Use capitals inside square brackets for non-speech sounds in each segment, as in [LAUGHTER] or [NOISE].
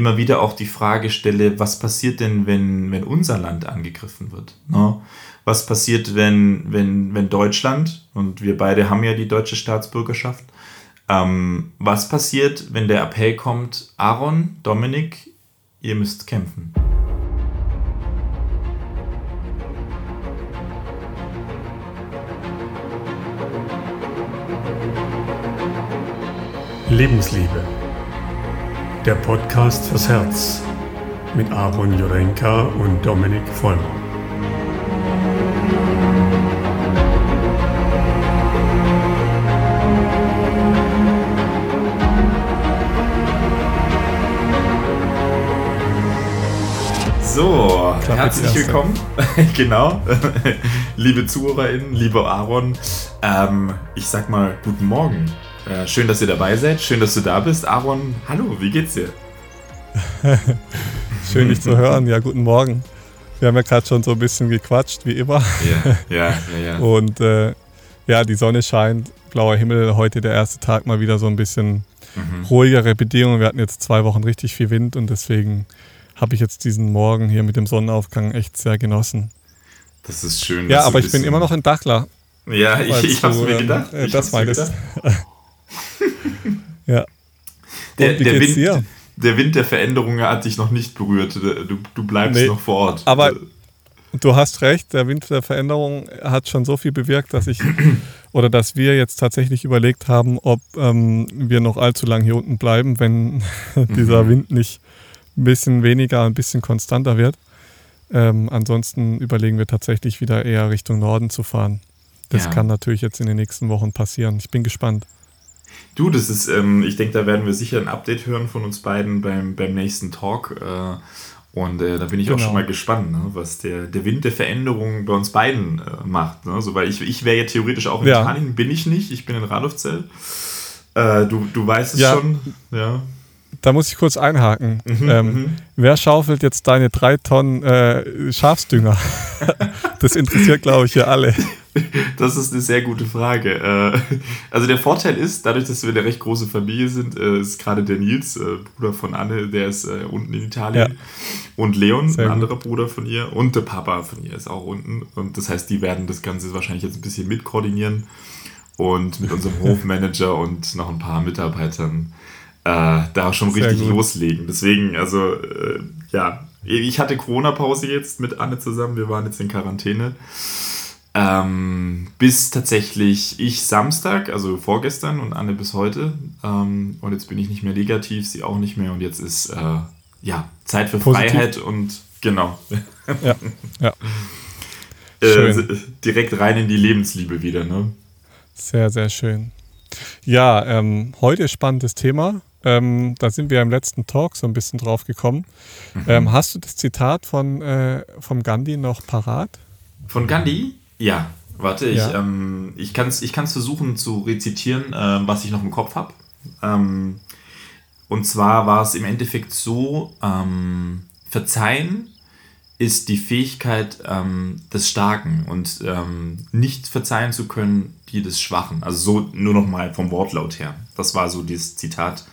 immer wieder auch die Frage stelle, was passiert denn, wenn, wenn unser Land angegriffen wird? Ne? Was passiert, wenn, wenn, wenn Deutschland, und wir beide haben ja die deutsche Staatsbürgerschaft, ähm, was passiert, wenn der Appell kommt, Aaron, Dominik, ihr müsst kämpfen? Lebensliebe. Der Podcast fürs Herz mit Aaron Jurenka und Dominik Vollmer. So, herzlich willkommen. [LAUGHS] genau. [LAUGHS] liebe ZuhörerInnen, lieber Aaron. Ähm, ich sag mal, guten Morgen. Äh, schön, dass ihr dabei seid. Schön, dass du da bist. Aaron, hallo, wie geht's dir? [LAUGHS] schön, dich zu hören. Ja, guten Morgen. Wir haben ja gerade schon so ein bisschen gequatscht, wie immer. Ja, [LAUGHS] ja, ja. ja. Und äh, ja, die Sonne scheint, blauer Himmel. Heute der erste Tag mal wieder so ein bisschen mhm. ruhigere Bedingungen. Wir hatten jetzt zwei Wochen richtig viel Wind und deswegen habe ich jetzt diesen Morgen hier mit dem Sonnenaufgang echt sehr genossen. Das ist schön. Ja, aber ich bin immer noch in Dachler. Ja, ich, ich habe es mir gedacht. Äh, das meintest. [LAUGHS] [LAUGHS] ja. Der, der, Wind, der, Wind, der Veränderungen hat dich noch nicht berührt. Du, du bleibst nee, noch vor Ort. Aber du hast recht, der Wind der Veränderung hat schon so viel bewirkt, dass ich [CLEARS THROAT] oder dass wir jetzt tatsächlich überlegt haben, ob ähm, wir noch allzu lange hier unten bleiben, wenn [LAUGHS] dieser mhm. Wind nicht ein bisschen weniger, ein bisschen konstanter wird. Ähm, ansonsten überlegen wir tatsächlich wieder eher Richtung Norden zu fahren. Das ja. kann natürlich jetzt in den nächsten Wochen passieren. Ich bin gespannt. Du, das ist, ähm, ich denke, da werden wir sicher ein Update hören von uns beiden beim, beim nächsten Talk. Äh, und äh, da bin ich genau. auch schon mal gespannt, ne, was der, der Wind der Veränderung bei uns beiden äh, macht. Ne? So, weil ich, ich wäre ja theoretisch auch in ja. Italien, bin ich nicht. Ich bin in Radolfzell. Äh, du, du weißt es ja. schon. Ja. Da muss ich kurz einhaken. Mhm, ähm, mhm. wer schaufelt jetzt deine drei Tonnen äh, Schafsdünger? [LAUGHS] das interessiert, glaube ich, hier alle. Das ist eine sehr gute Frage. Äh, also der Vorteil ist, dadurch, dass wir eine recht große Familie sind, äh, ist gerade der Nils, äh, Bruder von Anne, der ist unten in Italien. Ja. Und Leon, sehr ein anderer Bruder von ihr. Und der Papa von ihr ist auch unten. Und das heißt, die werden das Ganze wahrscheinlich jetzt ein bisschen mitkoordinieren. Und mit unserem [LAUGHS] Hofmanager und noch ein paar Mitarbeitern äh, da schon Sehr richtig gut. loslegen. Deswegen, also äh, ja, ich hatte Corona-Pause jetzt mit Anne zusammen. Wir waren jetzt in Quarantäne. Ähm, bis tatsächlich ich Samstag, also vorgestern und Anne bis heute. Ähm, und jetzt bin ich nicht mehr negativ, sie auch nicht mehr. Und jetzt ist äh, ja Zeit für Positiv. Freiheit und genau. Ja, [LAUGHS] ja. äh, direkt rein in die Lebensliebe wieder, ne? Sehr, sehr schön. Ja, ähm, heute spannendes Thema. Ähm, da sind wir im letzten Talk so ein bisschen drauf gekommen. Mhm. Ähm, hast du das Zitat von äh, vom Gandhi noch parat? Von Gandhi? Ja. Warte, ja. ich, ähm, ich kann es ich versuchen zu rezitieren, äh, was ich noch im Kopf habe. Ähm, und zwar war es im Endeffekt so, ähm, Verzeihen ist die Fähigkeit ähm, des Starken und nicht verzeihen zu können, die des Schwachen. Also so nur noch mal vom Wortlaut her. Das war so dieses Zitat.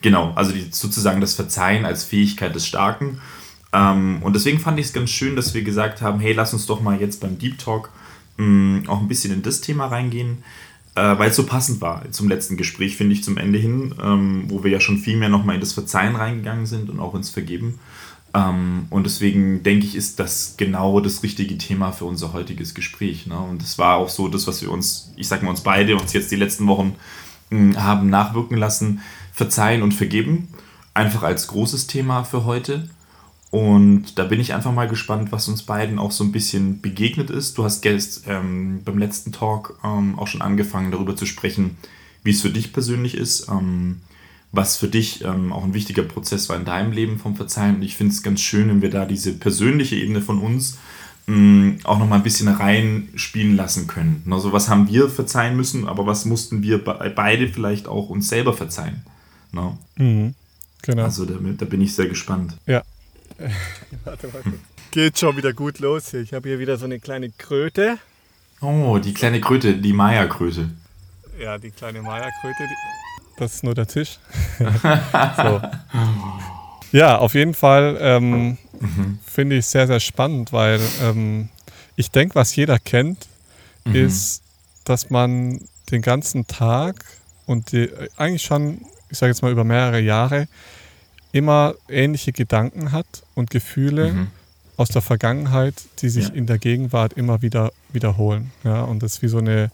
Genau, also die, sozusagen das Verzeihen als Fähigkeit des Starken. Ähm, und deswegen fand ich es ganz schön, dass wir gesagt haben, hey, lass uns doch mal jetzt beim Deep Talk mh, mm, auch ein bisschen in das Thema reingehen, äh, weil es so passend war zum letzten Gespräch, finde ich, zum Ende hin, ähm, wo wir ja schon viel mehr nochmal in das Verzeihen reingegangen sind und auch ins Vergeben. Ähm, und deswegen denke ich, ist das genau das richtige Thema für unser heutiges Gespräch. Ne? Und das war auch so das, was wir uns, ich sag mal uns beide, uns jetzt die letzten Wochen mh, mm, haben nachwirken lassen Verzeihen und Vergeben. Einfach als großes Thema für heute. Und da bin ich einfach mal gespannt, was uns beiden auch so ein bisschen begegnet ist. Du hast gest, ähm, beim letzten Talk ähm, auch schon angefangen, darüber zu sprechen, wie es für dich persönlich ist, ähm, was für dich ähm, auch ein wichtiger Prozess war in deinem Leben vom Verzeihen. Und ich finde es ganz schön, wenn wir da diese persönliche Ebene von uns mh, mm, auch noch mal ein bisschen reinspielen lassen können. Also was haben wir verzeihen müssen, aber was mussten wir beide vielleicht auch uns selber verzeihen? No? Mhm, genau. Also da, da, bin ich sehr gespannt. Ja. [LAUGHS] warte, warte. Geht schon wieder gut los hier. Ich habe hier wieder so eine kleine Kröte. Oh, die kleine Kröte, die Maya-Kröte. Ja, die kleine Maya-Kröte. Das ist nur der Tisch. [LAUGHS] so. Ja, auf jeden Fall ähm, mhm. finde ich sehr, sehr spannend, weil ähm, ich denke, was jeder kennt, mhm. ist, dass man den ganzen Tag und die, eigentlich schon, ich sage jetzt mal über mehrere Jahre, immer ähnliche Gedanken hat und Gefühle mhm. aus der Vergangenheit, die sich ja. in der Gegenwart immer wieder wiederholen. Ja, und das wie so eine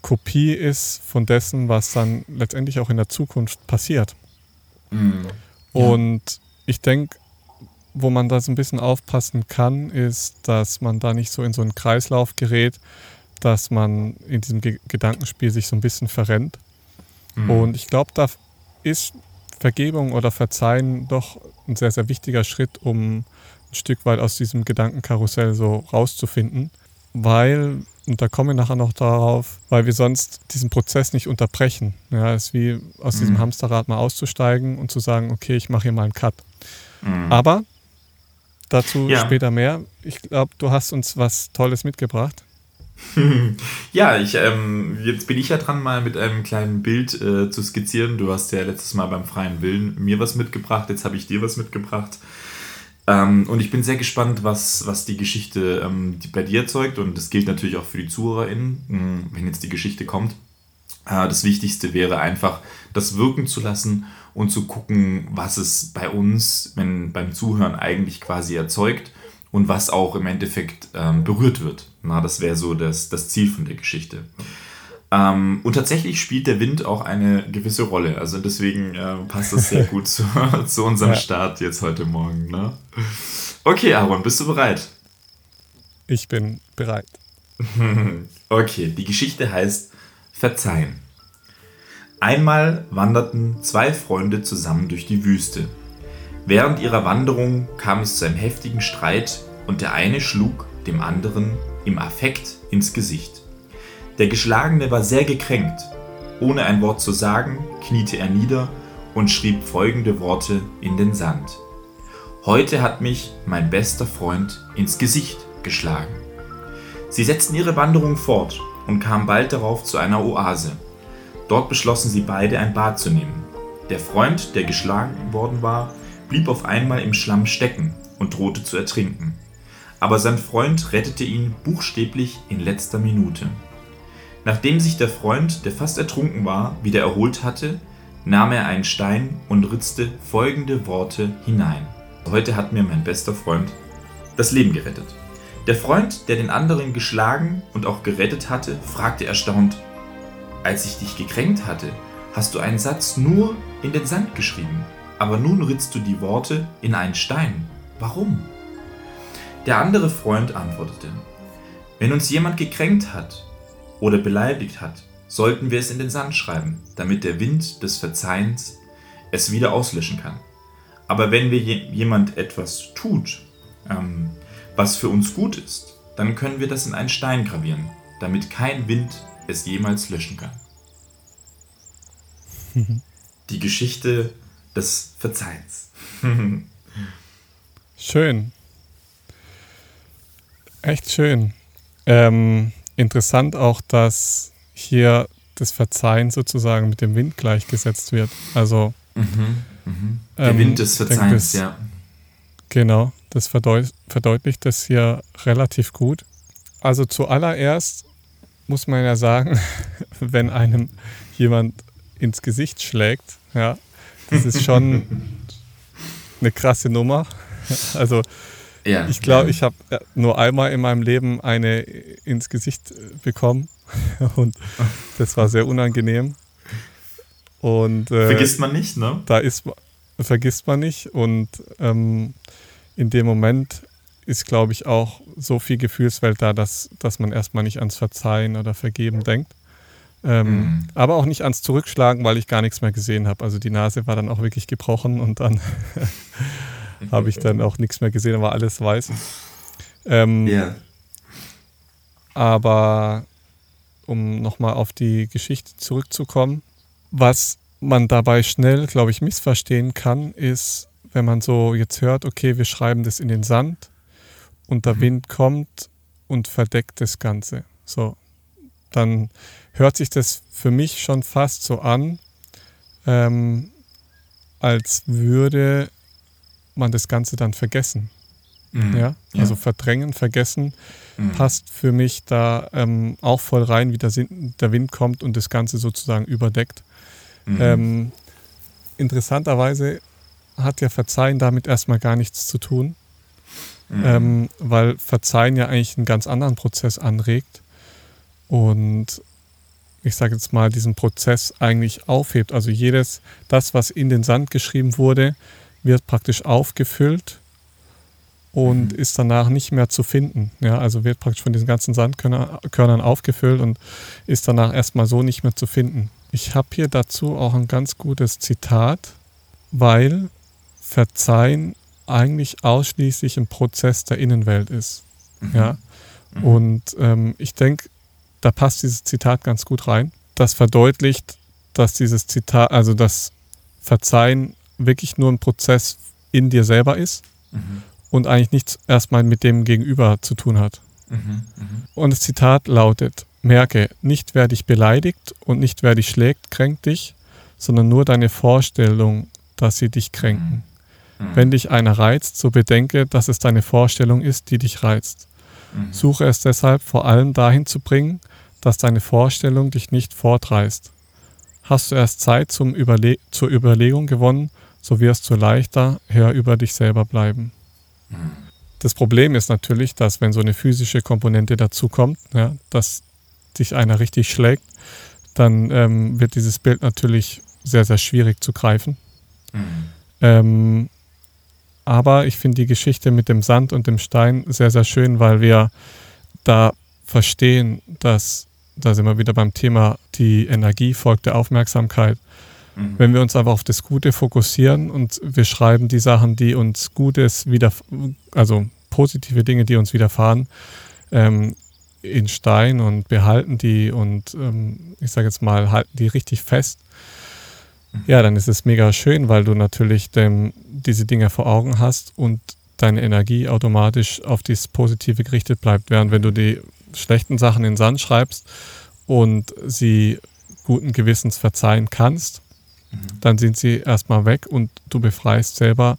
Kopie ist von dessen, was dann letztendlich auch in der Zukunft passiert. Mhm. Ja. Und ich denke, wo man da so ein bisschen aufpassen kann, ist, dass man da nicht so in so einen Kreislauf gerät, dass man in diesem Ge Gedankenspiel sich so ein bisschen verrennt. Mhm. Und ich glaube, da ist Vergebung oder Verzeihen doch ein sehr, sehr wichtiger Schritt, um ein Stück weit aus diesem Gedankenkarussell so rauszufinden, weil, und da komme ich nachher noch darauf, weil wir sonst diesen Prozess nicht unterbrechen. Ja, es ist wie aus mhm. diesem Hamsterrad mal auszusteigen und zu sagen, okay, ich mache hier mal einen Cut. Mhm. Aber dazu ja. später mehr. Ich glaube, du hast uns was Tolles mitgebracht. [LAUGHS] ja, ich, ähm, jetzt bin ich ja dran, mal mit einem kleinen Bild äh, zu skizzieren. Du hast ja letztes Mal beim freien Willen mir was mitgebracht, jetzt habe ich dir was mitgebracht. Ähm, und ich bin sehr gespannt, was, was die Geschichte ähm, die bei dir erzeugt. Und das gilt natürlich auch für die ZuhörerInnen, hm, wenn jetzt die Geschichte kommt. Äh, das Wichtigste wäre einfach, das wirken zu lassen und zu gucken, was es bei uns, wenn beim Zuhören eigentlich quasi erzeugt und was auch im Endeffekt ähm, berührt wird. Na, das wäre so das, das Ziel von der Geschichte. Ähm, und tatsächlich spielt der Wind auch eine gewisse Rolle. Also deswegen äh, passt das sehr gut zu, [LAUGHS] zu unserem ja. Start jetzt heute Morgen. Ne? Okay, Aaron, bist du bereit? Ich bin bereit. [LAUGHS] okay, die Geschichte heißt Verzeihen. Einmal wanderten zwei Freunde zusammen durch die Wüste. Während ihrer Wanderung kam es zu einem heftigen Streit und der eine schlug dem anderen im Affekt ins Gesicht. Der Geschlagene war sehr gekränkt. Ohne ein Wort zu sagen, kniete er nieder und schrieb folgende Worte in den Sand. Heute hat mich mein bester Freund ins Gesicht geschlagen. Sie setzten ihre Wanderung fort und kamen bald darauf zu einer Oase. Dort beschlossen sie beide ein Bad zu nehmen. Der Freund, der geschlagen worden war, blieb auf einmal im Schlamm stecken und drohte zu ertrinken. Aber sein Freund rettete ihn buchstäblich in letzter Minute. Nachdem sich der Freund, der fast ertrunken war, wieder erholt hatte, nahm er einen Stein und ritzte folgende Worte hinein. Heute hat mir mein bester Freund das Leben gerettet. Der Freund, der den anderen geschlagen und auch gerettet hatte, fragte erstaunt, als ich dich gekränkt hatte, hast du einen Satz nur in den Sand geschrieben aber nun ritzt du die Worte in einen Stein. Warum? Der andere Freund antwortete, wenn uns jemand gekränkt hat oder beleidigt hat, sollten wir es in den Sand schreiben, damit der Wind des Verzeihens es wieder auslöschen kann. Aber wenn wir jemand etwas tut, ähm, was für uns gut ist, dann können wir das in einen Stein gravieren, damit kein Wind es jemals löschen kann. [LAUGHS] Die Geschichte des Verzeihens. [LAUGHS] schön. Echt schön. Ähm, interessant auch, dass hier das Verzeihen sozusagen mit dem Wind gleichgesetzt wird. Also mhm, mhm. der ähm, Wind des Verzeihens, das, ja. Genau, das verdeut verdeutlicht das hier relativ gut. Also zuallererst muss man ja sagen, [LAUGHS] wenn einem jemand ins Gesicht schlägt, ja, das ist schon [LAUGHS] eine krasse Nummer. Also ja, ich glaube, ich habe nur einmal in meinem Leben eine ins Gesicht bekommen [LAUGHS] und das war sehr unangenehm. Und, äh, vergisst man nicht, ne? Da ist vergisst man nicht und ähm, in dem Moment ist, glaube ich, auch so viel Gefühlswelt da, dass, dass man erstmal nicht ans Verzeihen oder Vergeben denkt. Ähm, mhm. Aber auch nicht ans Zurückschlagen, weil ich gar nichts mehr gesehen habe. Also die Nase war dann auch wirklich gebrochen und dann [LAUGHS] habe ich dann auch nichts mehr gesehen, war alles weiß. Ähm, yeah. Aber um nochmal auf die Geschichte zurückzukommen, was man dabei schnell, glaube ich, missverstehen kann, ist, wenn man so jetzt hört, okay, wir schreiben das in den Sand und der mhm. Wind kommt und verdeckt das Ganze. So, dann hört sich das für mich schon fast so an, ähm, als würde man das Ganze dann vergessen. Mhm. Ja? also verdrängen, vergessen mhm. passt für mich da ähm, auch voll rein, wie der, der, Wind kommt und das Ganze sozusagen überdeckt. Mhm. Ähm, interessanterweise hat ja Verzeihen damit erstmal gar nichts zu tun, mhm. ähm, weil Verzeihen ja eigentlich einen ganz anderen Prozess anregt und ich sage jetzt mal, diesen Prozess eigentlich aufhebt. Also jedes, das, was in den Sand geschrieben wurde, wird praktisch aufgefüllt und mhm. ist danach nicht mehr zu finden. Ja, also wird praktisch von diesen ganzen Sandkörnern aufgefüllt und ist danach erstmal so nicht mehr zu finden. Ich habe hier dazu auch ein ganz gutes Zitat, weil Verzeihen eigentlich ausschließlich ein Prozess der Innenwelt ist. Mhm. Ja, mhm. und ähm, ich denke, da passt dieses Zitat ganz gut rein. Das verdeutlicht, dass dieses Zitat, also das Verzeihen wirklich nur ein Prozess in dir selber ist mhm. und eigentlich nichts erstmal mit dem Gegenüber zu tun hat. Mhm, mh. Und das Zitat lautet, merke, nicht wer dich beleidigt und nicht wer dich schlägt, kränkt dich, sondern nur deine Vorstellung, dass sie dich kränken. Mhm. mhm. Wenn dich einer reizt, so bedenke, dass es deine Vorstellung ist, die dich reizt. Mhm. Suche es deshalb vor allem dahin zu bringen, dass deine Vorstellung dich nicht fortreißt. Hast du erst Zeit zum Überle zur Überlegung gewonnen, so wirst du leichter Herr über dich selber bleiben. Das Problem ist natürlich, dass wenn so eine physische Komponente dazukommt, ja, dass dich einer richtig schlägt, dann ähm, wird dieses Bild natürlich sehr, sehr schwierig zu greifen. Mhm. Ähm, aber ich finde die Geschichte mit dem Sand und dem Stein sehr, sehr schön, weil wir da verstehen, dass, da sind wir wieder beim Thema, die Energie folgt der Aufmerksamkeit. Mhm. Wenn wir uns einfach auf das Gute fokussieren und wir schreiben die Sachen, die uns Gutes wieder, also positive Dinge, die uns widerfahren, ähm, in Stein und behalten die und ähm, ich sage jetzt mal, halten die richtig fest, mhm. ja, dann ist es mega schön, weil du natürlich dem, diese Dinge vor Augen hast und deine Energie automatisch auf das Positive gerichtet bleibt. Während wenn du die schlechten Sachen in den Sand schreibst und sie guten Gewissens verzeihen kannst, dann sind sie erstmal weg und du befreist selber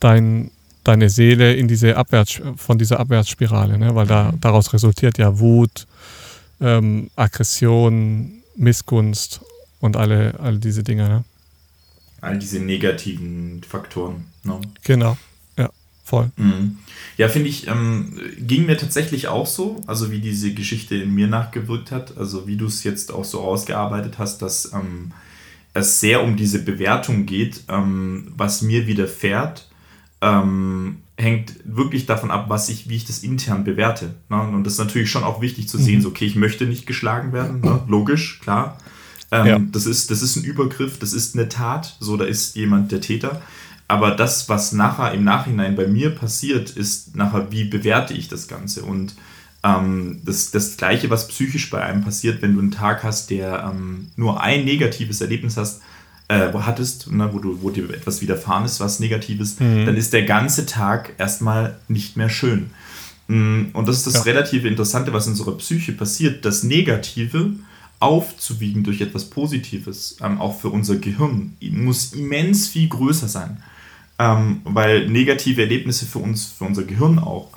dein, deine Seele in diese Abwärts, von dieser Abwärtsspirale, ne? weil da, mhm. daraus resultiert ja Wut, ähm, Aggression, Missgunst und alle, alle diese Dinge. Ne? All diese negativen Faktoren. Ne? Genau, ja, voll. Mhm. Ja, finde ich, ähm, ging mir tatsächlich auch so, also wie diese Geschichte in mir nachgewirkt hat, also wie du es jetzt auch so ausgearbeitet hast, dass ähm, es sehr um diese Bewertung geht, ähm, was mir widerfährt, ähm, hängt wirklich davon ab, was ich, wie ich das intern bewerte. Ne? Und das ist natürlich schon auch wichtig zu sehen, mhm. so, okay, ich möchte nicht geschlagen werden, ne? logisch, klar. Ähm, ja. das, ist, das ist ein Übergriff, das ist eine Tat, so da ist jemand der Täter. Aber das, was nachher im Nachhinein bei mir passiert, ist nachher, wie bewerte ich das Ganze? Und ähm, das, das Gleiche, was psychisch bei einem passiert, wenn du einen Tag hast, der ähm, nur ein negatives Erlebnis hast, äh, wo hattest, ne, wo, du, wo dir etwas widerfahren ist, was Negatives, mhm. dann ist der ganze Tag erstmal nicht mehr schön. Mm, und das ist das ja. relative Interessante, was in unserer Psyche passiert. Das Negative aufzuwiegen durch etwas Positives, ähm, auch für unser Gehirn, muss immens viel größer sein. Ähm, weil negative Erlebnisse für uns, für unser Gehirn auch,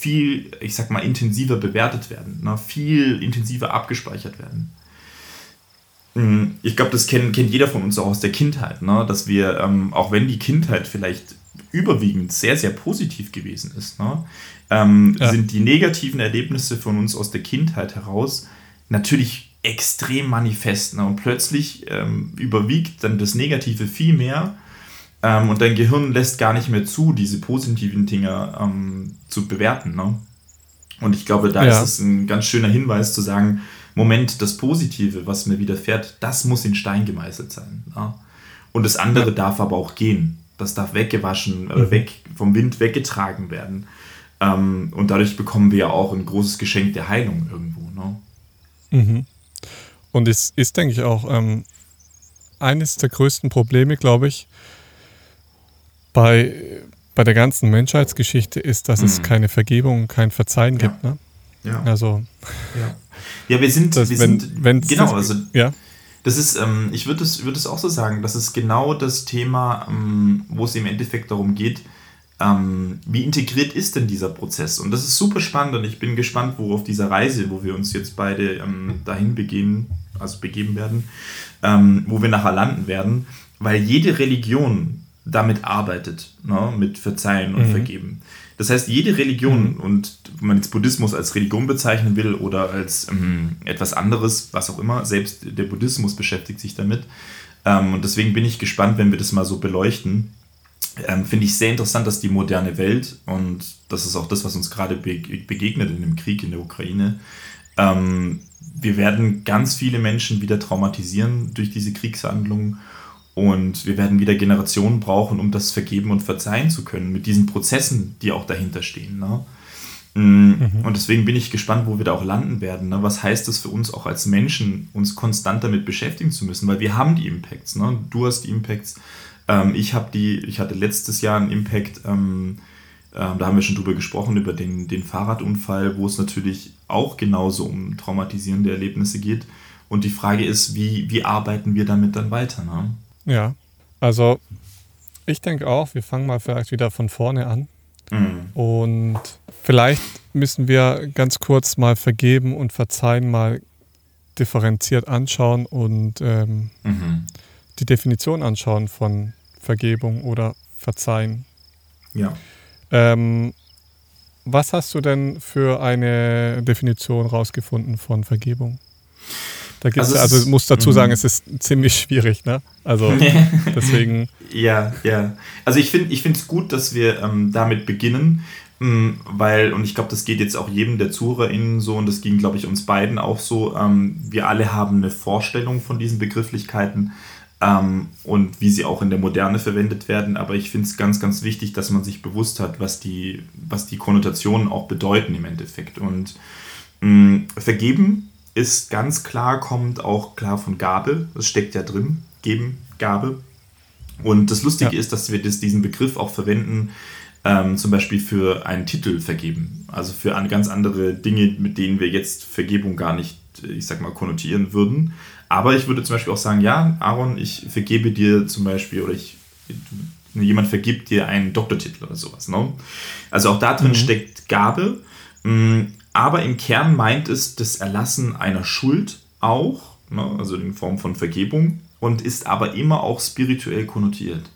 viel, ich sag mal, intensiver bewertet werden, ne? viel intensiver abgespeichert werden. Mm, ich glaube, das kennt, kennt jeder von uns auch aus der Kindheit, ne? dass wir, ähm, auch wenn die Kindheit vielleicht überwiegend sehr, sehr positiv gewesen ist, ne? ähm, ja. sind die negativen Erlebnisse von uns aus der Kindheit heraus natürlich extrem manifest. Ne? Und plötzlich ähm, überwiegt dann das Negative viel mehr ähm, und dein Gehirn lässt gar nicht mehr zu, diese positiven Dinge ähm, zu bewerten. Ne? Und ich glaube, da ja. ist es ein ganz schöner Hinweis zu sagen, Moment, das Positive, was mir widerfährt, das muss in Stein gemeißelt sein. Ja? Und das andere ja. darf aber auch gehen. Das darf weggewaschen, äh, mhm. weg, vom Wind weggetragen werden. Ähm, und dadurch bekommen wir ja auch ein großes Geschenk der Heilung irgendwo. Ne? Mhm. Und es ist, denke ich, auch ähm, eines der größten Probleme, glaube ich, bei, bei der ganzen Menschheitsgeschichte ist, dass mhm. es keine Vergebung, kein Verzeihen ja. gibt. Ne? Ja. Also. Ja, ja wir sind. Wir wenn, sind genau, also. Ja. Das ist, ähm, ich würde es, würd auch so sagen, das ist genau das Thema, ähm, wo es im Endeffekt darum geht, ähm, wie integriert ist denn dieser Prozess? Und das ist super spannend und ich bin gespannt, wo auf dieser Reise, wo wir uns jetzt beide ähm, dahin begehen, also begeben werden, ähm, wo wir nachher landen werden, weil jede Religion damit arbeitet, ne, mit Verzeihen und mhm. Vergeben. Das heißt, jede Religion, mhm. und wenn man jetzt Buddhismus als Religion bezeichnen will oder als ähm, etwas anderes, was auch immer, selbst der Buddhismus beschäftigt sich damit. Ähm, und deswegen bin ich gespannt, wenn wir das mal so beleuchten. Ähm, Finde ich sehr interessant, dass die moderne Welt, und das ist auch das, was uns gerade be begegnet in dem Krieg in der Ukraine, ähm, wir werden ganz viele Menschen wieder traumatisieren durch diese Kriegshandlungen und wir werden wieder Generationen brauchen, um das vergeben und verzeihen zu können, mit diesen Prozessen, die auch dahinter stehen. Ne? Mm, mhm. Und deswegen bin ich gespannt, wo wir da auch landen werden. Ne? Was heißt das für uns auch als Menschen, uns konstant damit beschäftigen zu müssen? Weil wir haben die Impacts. Ne? Du hast die Impacts. Ähm, ich habe die, ich hatte letztes Jahr einen Impact, ähm, äh, da haben wir schon drüber gesprochen, über den, den Fahrradunfall, wo es natürlich auch genauso um traumatisierende Erlebnisse geht. Und die Frage ist, wie, wie arbeiten wir damit dann weiter? Ne? Ja, also ich denke auch, wir fangen mal vielleicht wieder von vorne an. Mhm. Und vielleicht müssen wir ganz kurz mal vergeben und verzeihen mal differenziert anschauen und ähm, mhm. die Definition anschauen von Vergebung oder Verzeihen. Ja. Ähm, was hast du denn für eine Definition rausgefunden von Vergebung? Da gibt's, also, also ich muss dazu sagen, mhm. es ist ziemlich schwierig, ne? Also [LAUGHS] deswegen. Ja, ja. Also ich finde ich es gut, dass wir ähm, damit beginnen, mh, mm, weil, und ich glaube, das geht jetzt auch jedem der ZuhörerInnen so und das ging, glaube ich, uns beiden auch so. Ähm, wir alle haben eine Vorstellung von diesen Begrifflichkeiten ähm, und wie sie auch in der Moderne verwendet werden, aber ich finde es ganz, ganz wichtig, dass man sich bewusst hat, was die, was die Konnotationen auch bedeuten im Endeffekt. Und mh, mm, vergeben ist ganz klar, kommt auch klar von Gabe. Das steckt ja drin. Geben, Gabe. Und das Lustige ja. ist, dass wir das, diesen Begriff auch verwenden, ähm, zum Beispiel für einen Titel vergeben. Also für ganz andere Dinge, mit denen wir jetzt Vergebung gar nicht, ich sag mal, konnotieren würden. Aber ich würde zum Beispiel auch sagen, ja, Aaron, ich vergebe dir zum Beispiel, oder ich, jemand vergibt dir einen Doktortitel oder sowas. Ne? Also auch da drin mhm. steckt Gabe. Aber im Kern meint es das Erlassen einer Schuld auch, ne, also in Form von Vergebung, und ist aber immer auch spirituell konnotiert.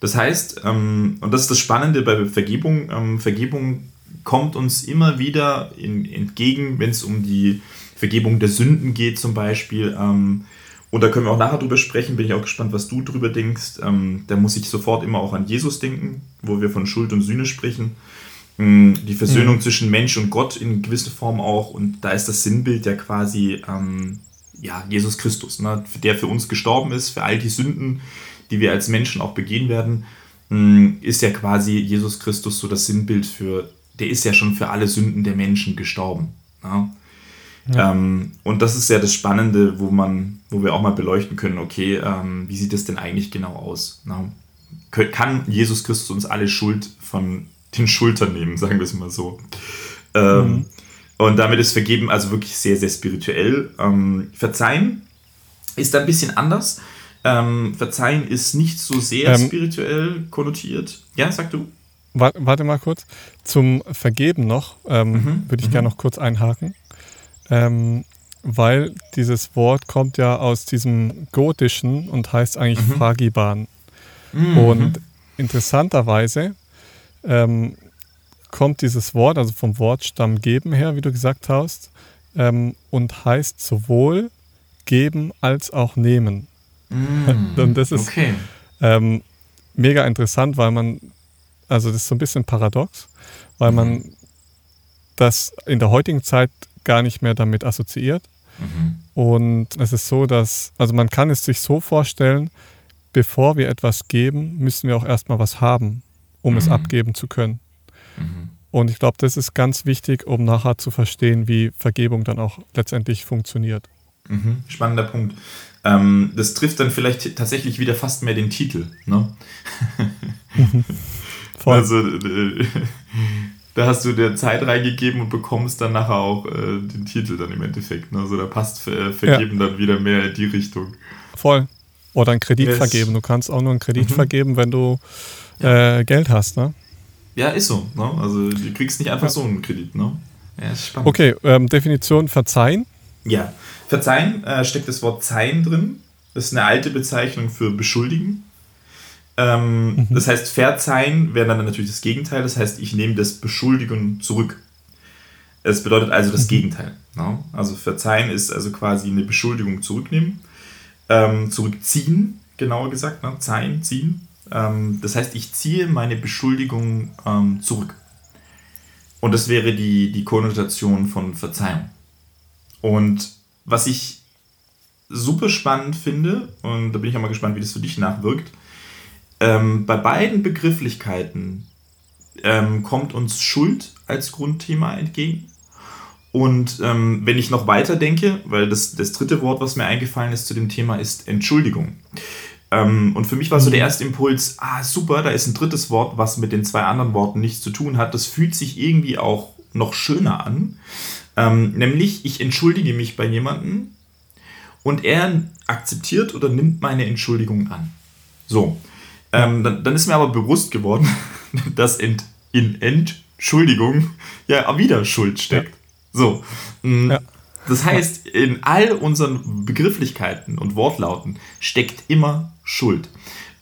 Das heißt, ähm, und das ist das Spannende bei Vergebung, ähm, Vergebung kommt uns immer wieder in, entgegen, wenn es um die Vergebung der Sünden geht zum Beispiel. Ähm, und da können wir auch nachher drüber sprechen, bin ich auch gespannt, was du drüber denkst. Ähm, da muss ich sofort immer auch an Jesus denken, wo wir von Schuld und Sühne sprechen. Mm, die Versöhnung mhm. zwischen Mensch und Gott in gewisser Form auch. Und da ist das Sinnbild ja quasi ähm, ja, Jesus Christus, ne? der für uns gestorben ist, für all die Sünden, die wir als Menschen auch begehen werden, mm, ist ja quasi Jesus Christus so das Sinnbild für, der ist ja schon für alle Sünden der Menschen gestorben. Ne? Ja. Ähm, und das ist ja das Spannende, wo man, wo wir auch mal beleuchten können, okay, ähm, wie sieht das denn eigentlich genau aus? Ne? Kann Jesus Christus uns alle Schuld von den Schultern nehmen, sagen wir es mal so. Ähm, mhm. Und damit ist Vergeben also wirklich sehr, sehr spirituell. Ähm, Verzeihen ist ein bisschen anders. Ähm, Verzeihen ist nicht so sehr ähm, spirituell konnotiert. Ja, sag du. Warte mal kurz. Zum Vergeben noch ähm, mhm. würde ich mhm. gerne noch kurz einhaken. Ähm, weil dieses Wort kommt ja aus diesem Gotischen und heißt eigentlich mhm. Fragiban. Mhm. Und interessanterweise ähm, kommt dieses Wort, also vom Wortstamm geben her, wie du gesagt hast, ähm, und heißt sowohl geben als auch nehmen. Mm, [LAUGHS] und das ist okay. ähm, mega interessant, weil man, also das ist so ein bisschen paradox, weil mhm. man das in der heutigen Zeit gar nicht mehr damit assoziiert. Mhm. Und es ist so, dass, also man kann es sich so vorstellen, bevor wir etwas geben, müssen wir auch erstmal was haben um mhm. es abgeben zu können. Mhm. Und ich glaube, das ist ganz wichtig, um nachher zu verstehen, wie Vergebung dann auch letztendlich funktioniert. Mhm. Spannender Punkt. Ähm, das trifft dann vielleicht tatsächlich wieder fast mehr den Titel. Ne? [LAUGHS] Voll. Also, äh, [LAUGHS] da hast du dir Zeit reingegeben und bekommst dann nachher auch äh, den Titel dann im Endeffekt. Ne? Also da passt äh, Vergeben ja. dann wieder mehr in die Richtung. Voll. Oder einen Kredit yes. vergeben. Du kannst auch nur einen Kredit mhm. vergeben, wenn du ja. äh, Geld hast, ne? Ja, ist so. Ne? Also du kriegst nicht einfach ja. so einen Kredit, ne? Ja, ist spannend. Okay, ähm, Definition verzeihen. Ja, verzeihen äh, steckt das Wort Zeihen drin. Das ist eine alte Bezeichnung für beschuldigen. Ähm, mhm. Das heißt, verzeihen wäre dann natürlich das Gegenteil. Das heißt, ich nehme das Beschuldigen zurück. Es bedeutet also das mhm. Gegenteil. Ne? Also verzeihen ist also quasi eine Beschuldigung zurücknehmen. Ähm, zurückziehen, genauer gesagt. Ne? Zeihen, ziehen. Ähm, das heißt, ich ziehe meine Beschuldigung ähm, zurück. Und das wäre die, die Konnotation von Verzeihung. Und was ich super spannend finde, und da bin ich auch mal gespannt, wie das für dich nachwirkt, ähm, bei beiden Begrifflichkeiten ähm, kommt uns Schuld als Grundthema entgegen. Und ähm, wenn ich noch weiter denke, weil das, das dritte Wort, was mir eingefallen ist zu dem Thema, ist Entschuldigung. Ähm, und für mich war so der mhm. erste Impuls, ah super, da ist ein drittes Wort, was mit den zwei anderen Worten nichts zu tun hat. Das fühlt sich irgendwie auch noch schöner an. Ähm, nämlich, ich entschuldige mich bei jemandem und er akzeptiert oder nimmt meine Entschuldigung an. So, ähm, dann, dann, ist mir aber bewusst geworden, [LAUGHS] dass in, in Entschuldigung ja wieder Schuld steckt. Ja. So. Mm, ja. Das heißt, in all unseren Begrifflichkeiten und Wortlauten steckt immer Schuld.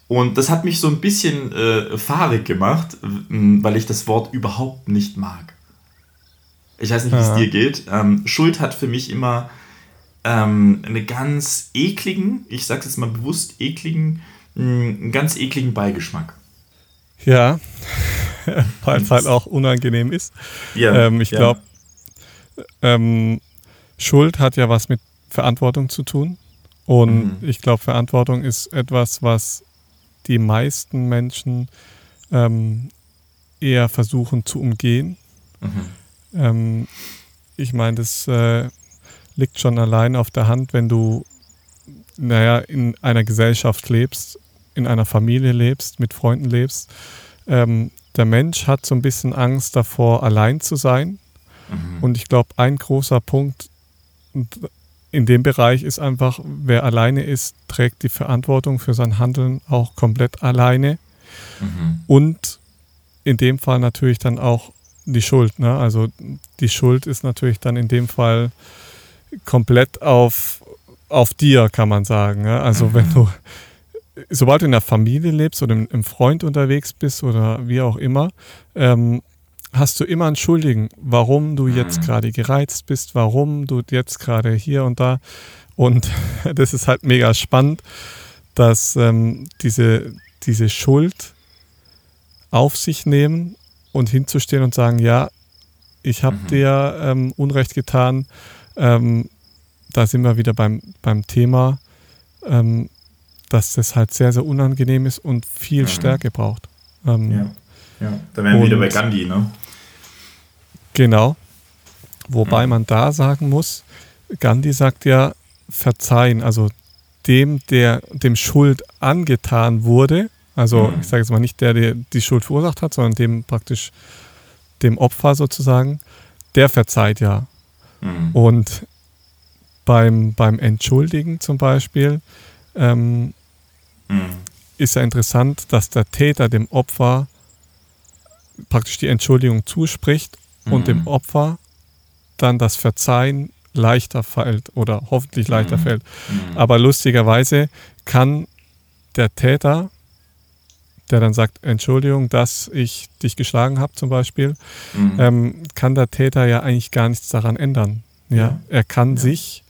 Und das hat mich so ein bisschen äh, fahrig gemacht, weil ich das Wort überhaupt nicht mag. Ich weiß nicht, wie es dir geht. Ähm, Schuld hat für mich immer ähm, einen ganz ekligen, ich sage jetzt mal bewusst ekligen, einen ganz ekligen Beigeschmack. Ja, [LAUGHS] weil es halt auch unangenehm ist. Ja, ähm, ich ja. glaube, ähm, Schuld hat ja was mit Verantwortung zu tun. Und mhm. ich glaube, Verantwortung ist etwas, was die meisten Menschen ähm, eher versuchen zu umgehen. Mhm. Ähm, ich meine, das äh, liegt schon allein auf der Hand, wenn du, naja, in einer Gesellschaft lebst, in einer Familie lebst, mit Freunden lebst. Ähm, der Mensch hat so ein bisschen Angst davor, allein zu sein. Mhm. Und ich glaube, ein großer Punkt in dem Bereich ist einfach, wer alleine ist, trägt die Verantwortung für sein Handeln auch komplett alleine. Mhm. Und in dem Fall natürlich dann auch die Schuld. Ne? Also die Schuld ist natürlich dann in dem Fall komplett auf, auf dir, kann man sagen. Ne? Also mhm. wenn du, sobald du in der Familie lebst oder im, Freund unterwegs bist oder wie auch immer, ähm, hast du immer einen Schuldigen, warum du jetzt mhm. gerade gereizt bist, warum du jetzt gerade hier und da. Und [LAUGHS] das ist halt mega spannend, dass ähm, diese, diese Schuld auf sich nehmen und hinzustehen und sagen, ja, ich habe mhm. dir ähm, Unrecht getan. Ähm, da sind wir wieder beim, beim Thema, ähm, dass das halt sehr, sehr unangenehm ist und viel mhm. Stärke braucht. Ähm, ja. ja, da wären wir wieder bei Gandhi, ne? Genau. Wobei mhm. man da sagen muss, Gandhi sagt ja, verzeihen, also dem, der dem Schuld angetan wurde, also mhm. ich sage jetzt mal nicht der, der die Schuld verursacht hat, sondern dem praktisch dem Opfer sozusagen, der verzeiht ja. Mhm. Und beim, beim Entschuldigen zum Beispiel ähm, mhm. ist ja interessant, dass der Täter dem Opfer praktisch die Entschuldigung zuspricht und dem mhm. Opfer dann das Verzeihen leichter fällt oder hoffentlich leichter mhm. fällt. Mhm. Aber lustigerweise kann der Täter der dann sagt, Entschuldigung, dass ich dich geschlagen habe zum Beispiel, mhm. ähm, kann der Täter ja eigentlich gar nichts daran ändern. Ja, ja. er kann ja. sich,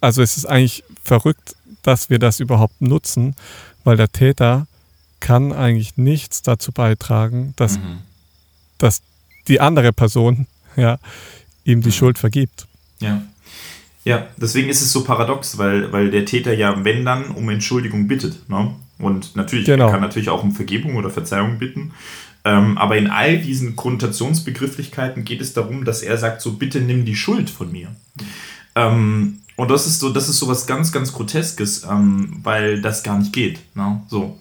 also es ist eigentlich verrückt, dass wir das überhaupt nutzen, weil der Täter kann eigentlich nichts dazu beitragen, dass, mhm. dass die andere Person ja, ihm die. Schuld vergibt. Ja. Ja, deswegen ist es so paradox, weil, weil der Täter ja, wenn dann, um Entschuldigung bittet. Ne? Und natürlich, genau. er kann natürlich auch um Vergebung oder Verzeihung bitten. Ähm, aber in all diesen Konnotationsbegrifflichkeiten geht es darum, dass er sagt, so bitte nimm die Schuld von mir. Ähm, und das ist so, das ist so was ganz, ganz Groteskes, ähm, weil das gar nicht geht. Ne? So.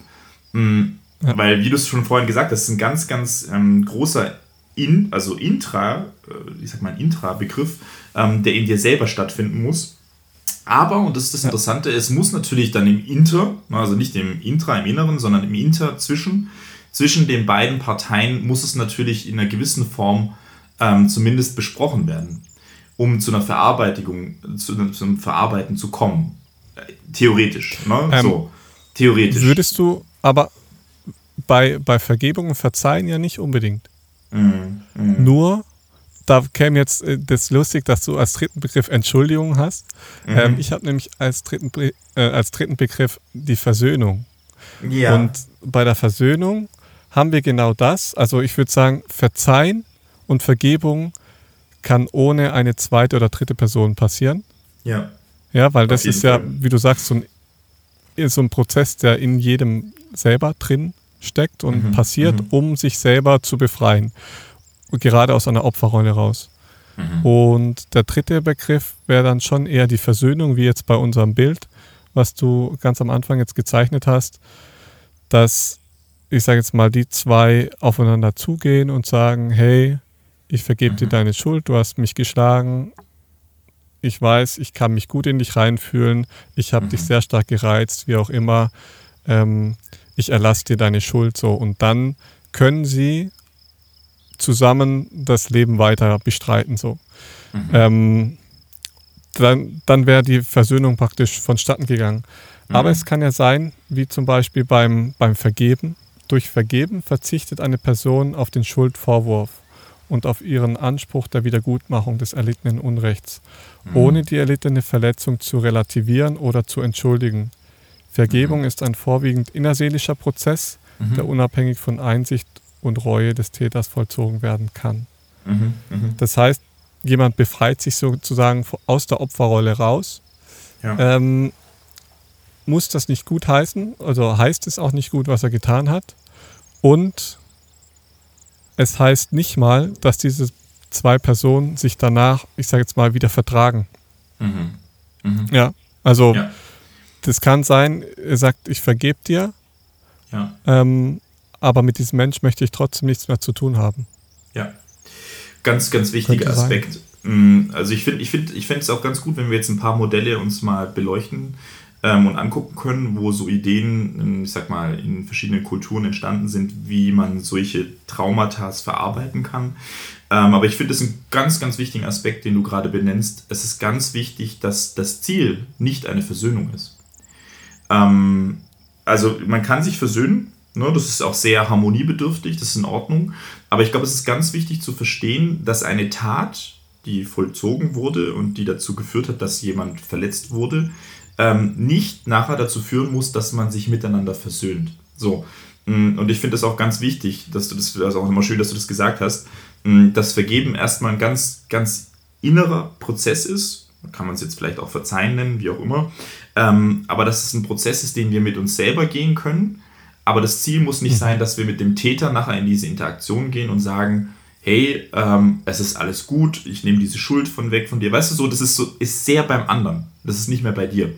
Mhm. Ja. Weil, wie du es schon vorhin gesagt hast, ist ein ganz, ganz ähm, großer in, also intra, äh, ich sag mal ein Intra-Begriff, ähm, der in dir selber stattfinden muss. Aber, und das ist das Interessante, es muss natürlich dann im Inter, also nicht im Intra, im Inneren, sondern im Inter zwischen, zwischen den beiden Parteien muss es natürlich in einer gewissen Form ähm, zumindest besprochen werden, um zu einer Verarbeitung, zu, zum Verarbeiten zu kommen. Theoretisch. Ne? Ähm, so, theoretisch. Würdest du aber bei, bei Vergebung und Verzeihen ja nicht unbedingt. Mm, mm. Nur, da käme jetzt äh, das lustig, dass du als dritten Begriff Entschuldigung hast. Mhm. Ähm, ich habe nämlich als dritten, äh, als dritten Begriff die Versöhnung. Ja. Und bei der Versöhnung haben wir genau das. Also ich würde sagen, Verzeihen und Vergebung kann ohne eine zweite oder dritte Person passieren. Ja. Ja, weil das ist ja, wie du sagst, so ein, so ein Prozess, der in jedem selber drin steckt und mhm. passiert, mhm. um sich selber zu befreien. Und gerade aus einer Opferrolle raus. Mhm. Und der dritte Begriff wäre dann schon eher die Versöhnung, wie jetzt bei unserem Bild, was du ganz am Anfang jetzt gezeichnet hast, dass ich sage jetzt mal, die zwei aufeinander zugehen und sagen, hey, ich vergebe dir mhm. deine Schuld, du hast mich geschlagen, ich weiß, ich kann mich gut in dich reinfühlen, ich habe mhm. dich sehr stark gereizt, wie auch immer, ähm, ich erlasse dir deine Schuld so. Und dann können sie zusammen das Leben weiter bestreiten so. Mhm. Ähm, dann dann wäre die Versöhnung praktisch vonstatten gegangen. Mhm. Aber es kann ja sein, wie zum Beispiel beim, beim Vergeben, durch Vergeben verzichtet eine Person auf den Schuldvorwurf und auf ihren Anspruch der Wiedergutmachung des erlittenen Unrechts, mhm. ohne die erlittene Verletzung zu relativieren oder zu entschuldigen. Vergebung mhm. ist ein vorwiegend innerseelischer Prozess, mhm. der unabhängig von Einsicht und Reue des Täters vollzogen werden kann. Mhm. Mhm. Das heißt, jemand befreit sich sozusagen aus der Opferrolle raus. Ja. Ähm, muss das nicht gut heißen, also heißt es auch nicht gut, was er getan hat. Und es heißt nicht mal, dass diese zwei Personen sich danach, ich sage jetzt mal, wieder vertragen. Mhm. Mhm. Ja, also ja. Das kann sein, er sagt, ich vergebe dir, ja. ähm, aber mit diesem Mensch möchte ich trotzdem nichts mehr zu tun haben. Ja, ganz, ganz wichtiger Aspekt. Sein. Mm, also ich finde, ich finde, ich finde es auch ganz gut, wenn wir jetzt ein paar Modelle uns mal beleuchten ähm, und angucken können, wo so Ideen, ich sag mal, in verschiedenen Kulturen entstanden sind, wie man solche Traumata verarbeiten kann. Ähm, aber ich finde es einen ganz, ganz wichtigen Aspekt, den du gerade benennst. Es ist ganz wichtig, dass das Ziel nicht eine Versöhnung ist. Ähm, also man kann sich versöhnen, ne, das ist auch sehr harmoniebedürftig, das ist in Ordnung. Aber ich glaube, es ist ganz wichtig zu verstehen, dass eine Tat, die vollzogen wurde und die dazu geführt hat, dass jemand verletzt wurde, ähm, nicht nachher dazu führen muss, dass man sich miteinander versöhnt. So. Mm, und ich finde es auch ganz wichtig, dass du das, das ist auch immer schön, dass du das gesagt hast, mm, dass Vergeben erstmal ein ganz, ganz innerer Prozess ist. Kann man es jetzt vielleicht auch verzeihen nennen, wie auch immer. Ähm, aber dass es ein Prozess ist, den wir mit uns selber gehen können. Aber das Ziel muss nicht mhm. sein, dass wir mit dem Täter nachher in diese Interaktion gehen und sagen, hey, ähm, es ist alles gut, ich nehme diese Schuld von weg von dir. Weißt du so, das ist so, ist sehr beim anderen. Das ist nicht mehr bei dir.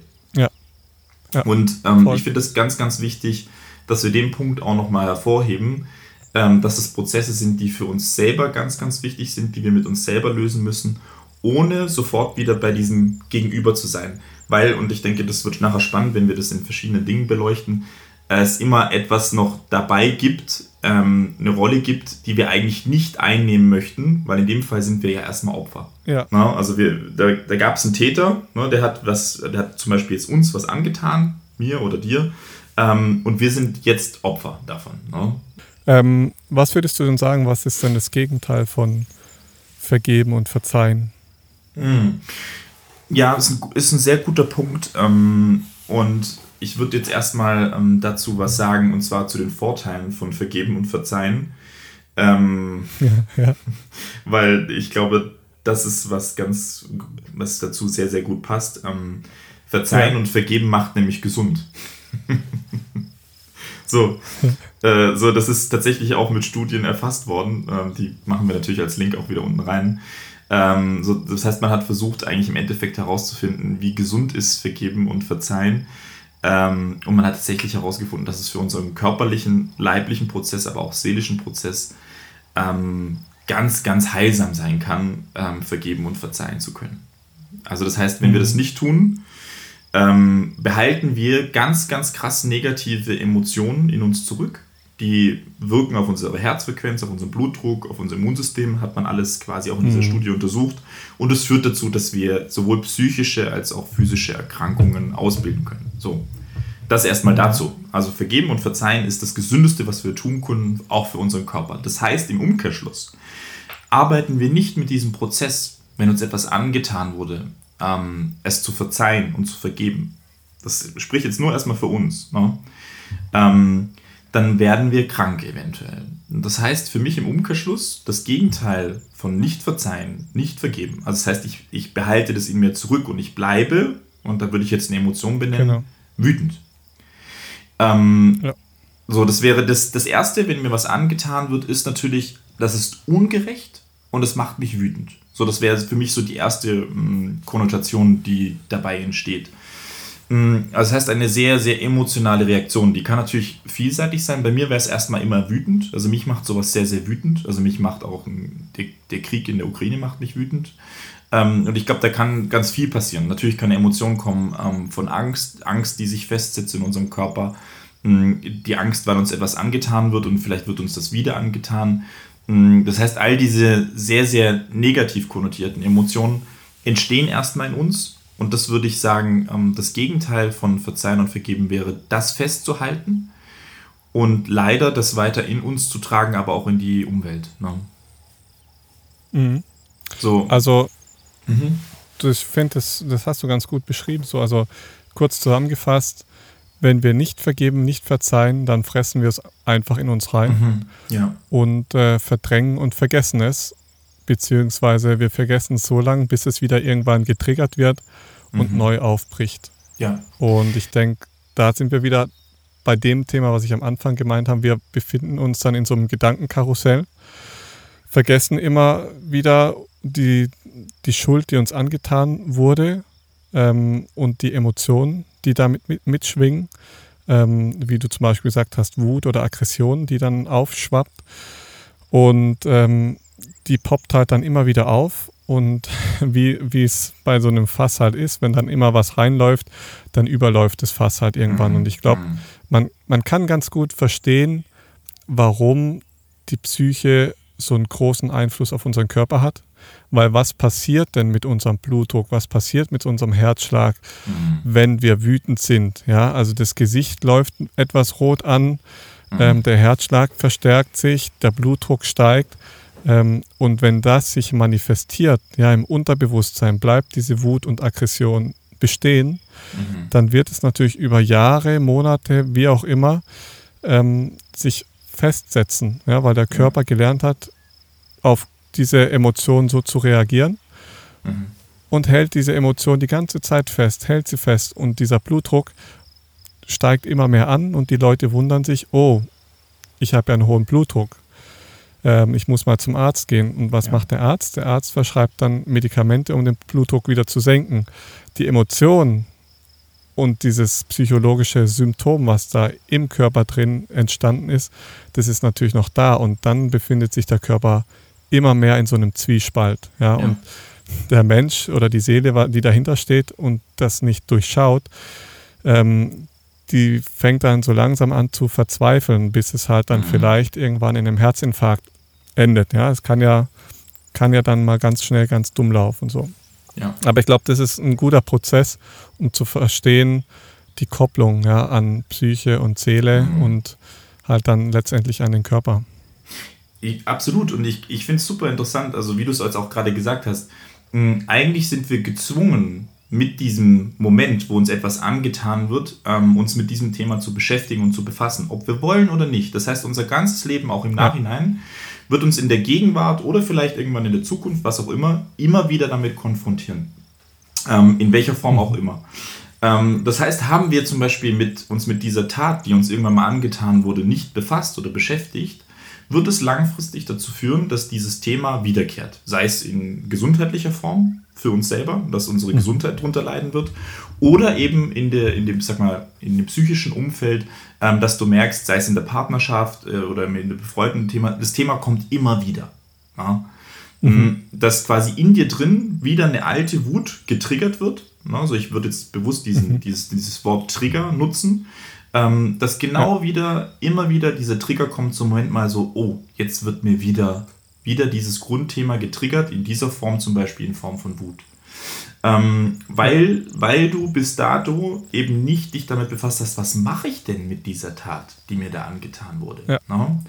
Ja, und ähm, ich finde es ganz, ganz wichtig, dass wir den Punkt auch nochmal hervorheben, ähm, dass es Prozesse sind, die für uns selber ganz, ganz wichtig sind, die wir mit uns selber lösen müssen, ohne sofort wieder bei diesem Gegenüber zu sein. Weil, und ich denke, das wird nachher spannend, wenn wir das in verschiedenen Dingen beleuchten, es immer etwas noch dabei gibt, ähm, eine Rolle gibt, die wir eigentlich nicht einnehmen möchten, weil in dem Fall sind wir ja erstmal Opfer. Ja. Na, also wir, da, da gab es einen Täter, ne, der hat was, der hat zum Beispiel jetzt uns was angetan, mir oder dir, ähm, und wir sind jetzt Opfer davon. Ne? Ähm, was würdest du denn sagen, was ist denn das Gegenteil von Vergeben und Verzeihen? Hm. Ja, ist ein, ist ein sehr guter Punkt. Ähm, und ich würde jetzt erstmal ähm, dazu was sagen, und zwar zu den Vorteilen von Vergeben und Verzeihen. Ähm, [LAUGHS] ja, ja. [LAUGHS] Weil ich glaube, das ist was ganz, was dazu sehr, sehr gut passt. Ähm, Verzeihen ja. und Vergeben macht nämlich gesund. [LAUGHS] so, äh, so, das ist tatsächlich auch mit Studien erfasst worden. Ähm, die machen wir natürlich als Link auch wieder unten rein. Ähm, so, das heißt, man hat versucht, eigentlich im Endeffekt herauszufinden, wie gesund ist Vergeben und Verzeihen. Ähm, und man hat tatsächlich herausgefunden, dass es für unseren körperlichen, leiblichen Prozess, aber auch seelischen Prozess ähm, ganz, ganz heilsam sein kann, ähm, vergeben und verzeihen zu können. Also das heißt, wenn wir das nicht tun, ähm, behalten wir ganz, ganz krass negative Emotionen in uns zurück. Die wirken auf unsere Herzfrequenz, auf unseren Blutdruck, auf unser Immunsystem, hat man alles quasi auch in dieser mhm. Studie untersucht. Und es führt dazu, dass wir sowohl psychische als auch physische Erkrankungen ausbilden können. So, das erstmal dazu. Also vergeben und verzeihen ist das Gesündeste, was wir tun können, auch für unseren Körper. Das heißt, im Umkehrschluss arbeiten wir nicht mit diesem Prozess, wenn uns etwas angetan wurde, ähm, es zu verzeihen und zu vergeben. Das spricht jetzt nur erstmal für uns. Ne? Ähm, dann werden wir krank eventuell. Das heißt für mich im Umkehrschluss das Gegenteil von nicht verzeihen, nicht vergeben. Also das heißt, ich, ich behalte das in mir zurück und ich bleibe, und da würde ich jetzt eine Emotion benennen, genau. wütend. Ähm, ja. So, das wäre das, das Erste, wenn mir was angetan wird, ist natürlich, das ist ungerecht und es macht mich wütend. So, das wäre für mich so die erste mh, mm, Konnotation, die dabei entsteht. Mm, also das heißt, eine sehr, sehr emotionale Reaktion. Die kann natürlich vielseitig sein. Bei mir wäre es erstmal immer wütend. Also mich macht sowas sehr, sehr wütend. Also mich macht auch der, der Krieg in der Ukraine macht mich wütend. Ähm, und ich glaube, da kann ganz viel passieren. Natürlich kann eine Emotion kommen ähm, von Angst, Angst, die sich festsetzt in unserem Körper. Mm, die Angst, weil uns etwas angetan wird und vielleicht wird uns das wieder angetan. Mm, das heißt, all diese sehr, sehr negativ konnotierten Emotionen entstehen erstmal in uns. Und das würde ich sagen, ähm, das Gegenteil von Verzeihen und Vergeben wäre, das festzuhalten und leider das weiter in uns zu tragen, aber auch in die Umwelt. Ne? Mhm. So. Also, mhm. ich finde, das, das hast du ganz gut beschrieben. So, also kurz zusammengefasst, wenn wir nicht vergeben, nicht verzeihen, dann fressen wir es einfach in uns rein mhm. ja. und äh, verdrängen und vergessen es. Beziehungsweise wir vergessen es so lange, bis es wieder irgendwann getriggert wird und mhm. neu aufbricht. Ja. Und ich denke, da sind wir wieder bei dem Thema, was ich am Anfang gemeint habe. Wir befinden uns dann in so einem Gedankenkarussell, vergessen immer wieder die, die Schuld, die uns angetan wurde ähm, und die Emotionen, die damit mit, mitschwingen, ähm, wie du zum Beispiel gesagt hast, Wut oder Aggression, die dann aufschwappt. Und ähm, die poppt halt dann immer wieder auf. Und [LAUGHS] wie, wie es bei so einem Fass halt ist, wenn dann immer was reinläuft, dann überläuft das Fass halt irgendwann. Und ich glaube, mhm. man, man kann ganz gut verstehen, warum die Psyche so einen großen Einfluss auf unseren Körper hat. Weil was passiert denn mit unserem Blutdruck? Was passiert mit unserem Herzschlag, mhm. wenn wir wütend sind? Ja, also das Gesicht läuft etwas rot an, mhm. ähm, der Herzschlag verstärkt sich, der Blutdruck steigt. Ähm, und wenn das sich manifestiert, ja, im Unterbewusstsein bleibt diese Wut und Aggression bestehen, mhm. dann wird es natürlich über Jahre, Monate, wie auch immer, ähm, sich festsetzen, ja, weil der Körper gelernt hat, auf diese Emotion so zu reagieren mhm. und hält diese Emotion die ganze Zeit fest, hält sie fest und dieser Blutdruck steigt immer mehr an und die Leute wundern sich, oh, ich habe ja einen hohen Blutdruck. Ähm, ich muss mal zum Arzt gehen. Und was ja. macht der Arzt? Der Arzt verschreibt dann Medikamente, um den Blutdruck wieder zu senken. Die Emotion und dieses psychologische Symptom, was da im Körper drin entstanden ist, das ist natürlich noch da. Und dann befindet sich der Körper immer mehr in so einem Zwiespalt. Ja? ja. Und der Mensch oder die Seele, die dahinter steht und das nicht durchschaut, ähm, die fängt dann so langsam an zu verzweifeln, bis es halt dann mhm. vielleicht irgendwann in einem Herzinfarkt endet. Ja, es kann ja, kann ja dann mal ganz schnell ganz dumm laufen. So. Ja. Aber ich glaube, das ist ein guter Prozess, um zu verstehen, die Kopplung ja, an Psyche und Seele mhm. und halt dann letztendlich an den Körper. Ich, absolut. Und ich, ich finde es super interessant, also wie du es auch gerade gesagt hast, hm, eigentlich sind wir gezwungen, mit diesem Moment, wo uns etwas angetan wird, ähm, uns mit diesem Thema zu beschäftigen und zu befassen, ob wir wollen oder nicht. Das heißt, unser ganzes Leben, auch im Nachhinein, wird uns in der Gegenwart oder vielleicht irgendwann in der Zukunft, was auch immer, immer wieder damit konfrontieren. Ähm, in welcher Form auch immer. Ähm, das heißt, haben wir zum Beispiel mit, uns mit dieser Tat, die uns irgendwann mal angetan wurde, nicht befasst oder beschäftigt, wird es langfristig dazu führen, dass dieses Thema wiederkehrt. Sei es in gesundheitlicher Form für uns selber, dass unsere mhm. Gesundheit darunter leiden wird, oder eben in, der, in, dem, sag mal, in dem psychischen Umfeld, ähm, dass du merkst, sei es in der Partnerschaft äh, oder in dem befreundeten Thema, das Thema kommt immer wieder. Ja? Mhm. Dass quasi in dir drin wieder eine alte Wut getriggert wird. Also ich würde jetzt bewusst diesen, mhm. dieses, dieses Wort Trigger nutzen. Ähm, dass genau ja. wieder, immer wieder dieser Trigger kommt zum Moment mal so, oh, jetzt wird mir wieder, wieder dieses Grundthema getriggert, in dieser Form zum Beispiel in Form von Wut. Ähm, weil, weil du bis dato eben nicht dich damit befasst hast, was mache ich denn mit dieser Tat, die mir da angetan wurde. Ja. Ne?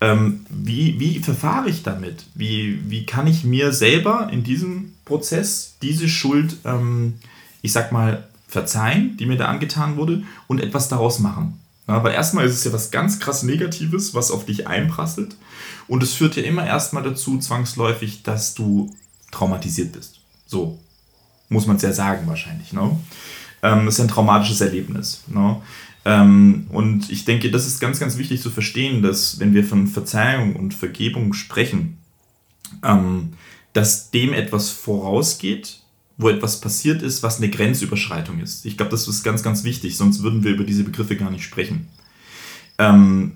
Ähm, wie, wie verfahre ich damit? Wie, wie kann ich mir selber in diesem Prozess diese Schuld, ähm, ich sag mal, verzeihen, die mir da angetan wurde und etwas daraus machen? Ja, aber erstmal ist es ja was ganz krass Negatives, was auf dich einprasselt. Und es führt ja immer erstmal dazu, zwangsläufig, dass du traumatisiert bist. So, muss man es ja sagen wahrscheinlich. Ne? Ähm, ist ein traumatisches Erlebnis. Ne? Ähm, und ich denke, das ist ganz, ganz wichtig zu verstehen, dass wenn wir von Verzeihung und Vergebung sprechen, ähm, dass dem etwas vorausgeht, wo etwas passiert ist, was eine Grenzüberschreitung ist. Ich glaube, das ist ganz, ganz wichtig, sonst würden wir über diese Begriffe gar nicht sprechen. Ähm,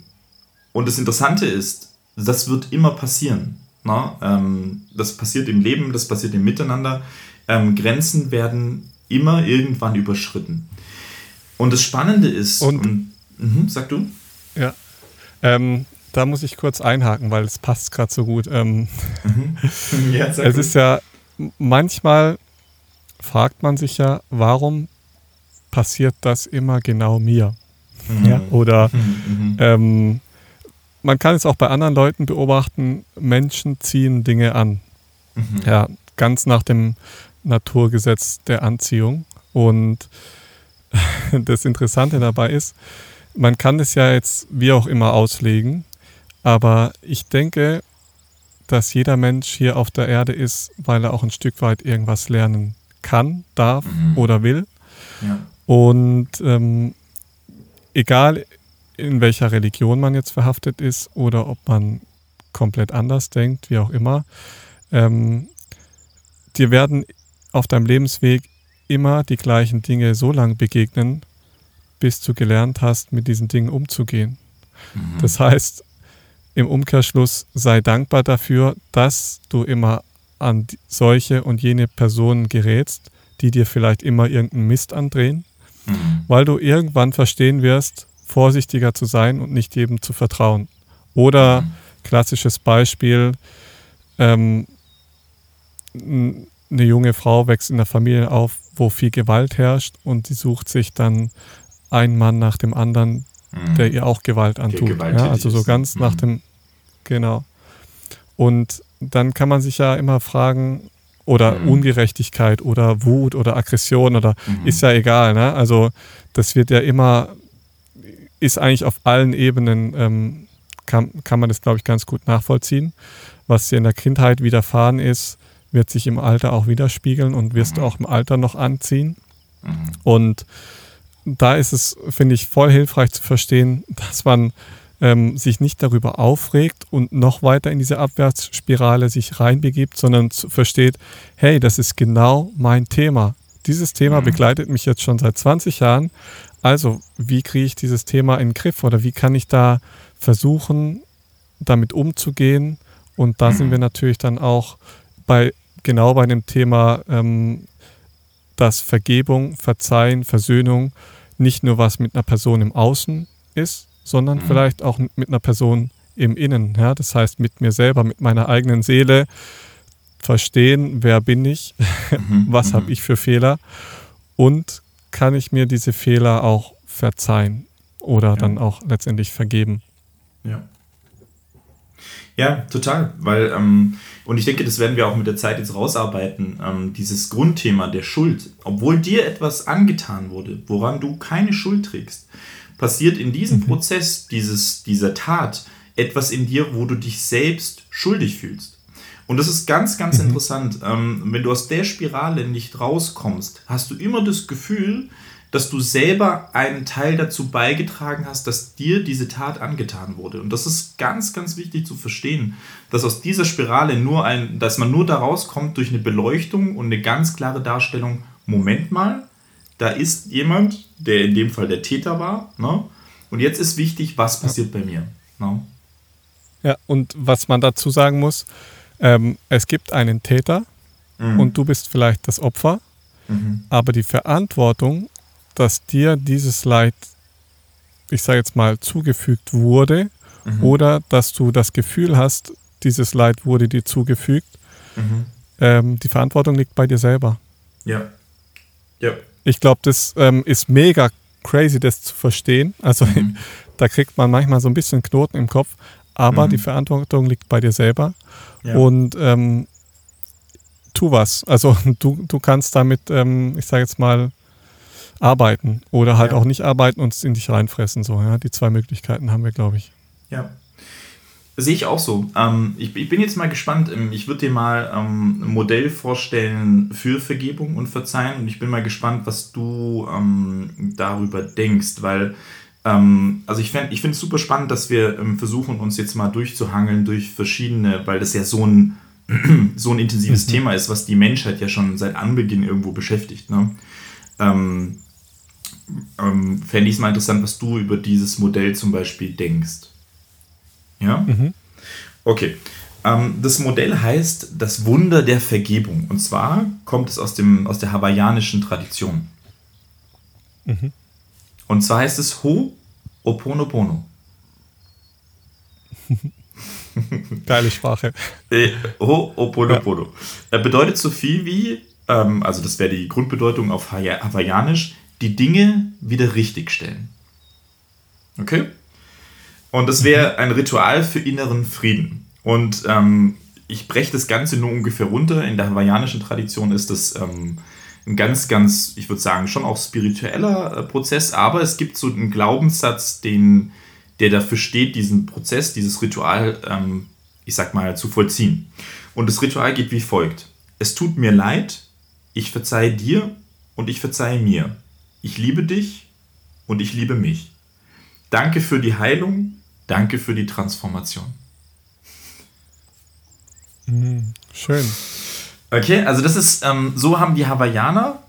und das Interessante ist, das wird immer passieren. Na? Ähm, das passiert im Leben, das passiert im Miteinander ähm, Grenzen werden immer irgendwann überschritten. Und das Spannende ist, und, und mh, sag du? Ja, ähm, da muss ich kurz einhaken, weil es passt gerade so gut. Ähm, mhm. [LAUGHS] ja, [LAUGHS] es du. ist ja, manchmal fragt man sich ja, warum passiert das immer genau mir? Mhm. Ja, oder mhm. mhm. ähm, man kann es auch bei anderen Leuten beobachten, Menschen ziehen Dinge an. Mhm. Ja, ganz nach dem Naturgesetz der Anziehung. Und [LAUGHS] das Interessante dabei ist, man kann es ja jetzt wie auch immer auslegen, aber ich denke, dass jeder Mensch hier auf der Erde ist, weil er auch ein Stück weit irgendwas lernen kann, darf mhm. oder will. Ja. Und ähm, egal in welcher Religion man jetzt verhaftet ist oder ob man komplett anders denkt, wie auch immer, ähm, dir werden auf deinem Lebensweg immer die gleichen Dinge so lange begegnen, bis du gelernt hast, mit diesen Dingen umzugehen. Mhm. Das heißt, im Umkehrschluss sei dankbar dafür, dass du immer an solche und jene Personen gerätst, die dir vielleicht immer irgendeinen Mist andrehen, mhm. weil du irgendwann verstehen wirst, vorsichtiger zu sein und nicht jedem zu vertrauen. Oder mhm. klassisches Beispiel, ähm, eine junge Frau wächst in einer Familie auf, wo viel Gewalt herrscht und sie sucht sich dann einen Mann nach dem anderen, mhm. der ihr auch Gewalt antut. Ja, also so ganz mhm. nach dem, genau. Und dann kann man sich ja immer fragen, oder mhm. Ungerechtigkeit oder Wut oder Aggression oder mhm. ist ja egal. Ne? Also das wird ja immer, ist eigentlich auf allen Ebenen, ähm, kann, kann man das, glaube ich, ganz gut nachvollziehen. Was dir in der Kindheit widerfahren ist, wird sich im Alter auch widerspiegeln und wirst du auch im Alter noch anziehen. Mhm. Und da ist es, finde ich, voll hilfreich zu verstehen, [LAUGHS] dass man ähm, sich nicht darüber aufregt und noch weiter in diese Abwärtsspirale sich reinbegibt, sondern versteht, hey, das ist genau mein Thema. Dieses Thema mhm. begleitet mich jetzt schon seit 20 Jahren. Also, wie kriege ich dieses Thema in den Griff oder wie kann ich da versuchen, damit umzugehen? Und da sind wir natürlich dann auch bei genau bei dem Thema, ähm, dass Vergebung, Verzeihen, Versöhnung nicht nur was mit einer Person im Außen ist, sondern mhm. vielleicht auch mit einer Person im Innen. Ja? Das heißt, mit mir selber, mit meiner eigenen Seele verstehen, wer bin ich, mhm. [LAUGHS] was habe mhm. ich für Fehler und kann ich mir diese Fehler auch verzeihen oder ja. dann auch letztendlich vergeben. Ja. Ja, total, weil, ähm, und ich denke, das werden wir auch mit der Zeit jetzt rausarbeiten, ähm, dieses Grundthema der Schuld, obwohl dir etwas angetan wurde, woran du keine Schuld trägst, passiert in diesem mhm. Prozess dieses, dieser Tat etwas in dir, wo du dich selbst schuldig fühlst. Und das ist ganz, ganz mhm. interessant. Ähm, wenn du aus der Spirale nicht rauskommst, hast du immer das Gefühl, dass du selber einen Teil dazu beigetragen hast, dass dir diese Tat angetan wurde. Und das ist ganz, ganz wichtig zu verstehen, dass aus dieser Spirale nur ein, dass man nur da rauskommt durch eine Beleuchtung und eine ganz klare Darstellung, Moment mal, da ist jemand, der in dem Fall der Täter war, ne? und jetzt ist wichtig, was passiert ja. bei mir. Ne? Ja, und was man dazu sagen muss, Ähm, es gibt einen Täter Mhm. und du bist vielleicht das Opfer, Mhm. aber die Verantwortung, dass dir dieses Leid, ich sage jetzt mal, zugefügt wurde Mhm. oder dass du das Gefühl hast, dieses Leid wurde dir zugefügt, Mhm. ähm, die Verantwortung liegt bei dir selber. Ja. Ja. Ich glaube, das ähm, ist mega crazy, das zu verstehen. Also Mhm. [LAUGHS] da kriegt man manchmal so ein bisschen Knoten im Kopf, aber Mhm. die Verantwortung liegt bei dir selber. Ja. Und ähm, tu was. Also [LAUGHS] du, du kannst damit, ähm, ich sage jetzt mal, arbeiten oder halt Ja. auch nicht arbeiten und es in dich reinfressen. So, ja? Die zwei Möglichkeiten haben wir, glaube ich. Ja. Sehe ich auch so. Ähm, ich, ich bin jetzt mal gespannt. Ähm, Ich würde dir mal ähm, ein Modell vorstellen für Vergebung und Verzeihen und ich bin mal gespannt, was du ähm, darüber denkst, weil ähm, also ich, fänd- ich finde es super spannend, dass wir ähm, versuchen, uns jetzt mal durchzuhangeln durch verschiedene, weil das ja so ein, [CLEARS THROAT] so ein intensives Thema ist, was die Menschheit ja schon seit Anbeginn irgendwo beschäftigt. Ne? Fände ich es mal interessant, was du über dieses Modell zum Beispiel denkst. Ja? Mhm. Okay. Ähm, das Modell heißt das Wunder der Vergebung. Und zwar kommt es aus, dem, aus der hawaiianischen Tradition. Mhm. Und zwar heißt es Ho Oponopono. [LAUGHS] Geile Sprache. Äh, Ho Oponopono. Er bedeutet so viel wie, ähm, also das wäre die Grundbedeutung auf Hawa- Hawaiianisch, die Dinge wieder richtigstellen. Okay? Und das wäre ein Ritual für inneren Frieden. Und ähm, ich breche das Ganze nur ungefähr runter. In der hawaiianischen Tradition ist das ähm, ein ganz, ganz, ich würde sagen, schon auch spiritueller äh, Prozess, aber es gibt so einen Glaubenssatz, den, der dafür steht, diesen Prozess, dieses Ritual, ähm, ich sag mal, zu vollziehen. Und das Ritual geht wie folgt. Es tut mir leid, ich verzeihe dir und ich verzeihe mir. Ich liebe dich und ich liebe mich. Danke für die Heilung, danke für die Transformation. Mhm. Schön. Okay, also das ist, ähm, so haben die Hawaiianer,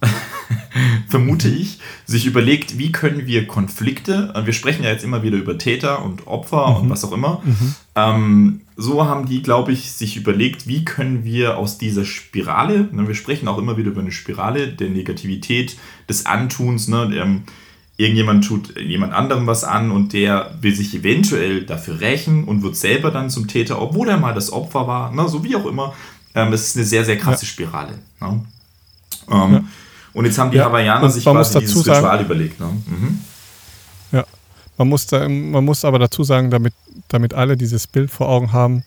[LAUGHS] vermute ich, sich überlegt, wie können wir Konflikte, äh, wir sprechen ja jetzt immer wieder über Täter und Opfer und was auch immer, ähm, so haben die, glaube ich, sich überlegt, wie können wir aus dieser Spirale, ne, wir sprechen auch immer wieder über eine Spirale der Negativität, des Antuns, ne, ähm, irgendjemand tut jemand anderem was an und der will sich eventuell dafür rächen und wird selber dann zum Täter, obwohl er mal das Opfer war, ne, so wie auch immer. Ähm, es ist eine sehr, sehr krasse Spirale. Ne? Ähm, Ja. Und jetzt haben die Ja, Hawaiianer sich quasi dieses sagen- Ritual überlegt. Ne? Mhm. Ja. Man muss, da, man muss aber dazu sagen, damit, damit alle dieses Bild vor Augen haben,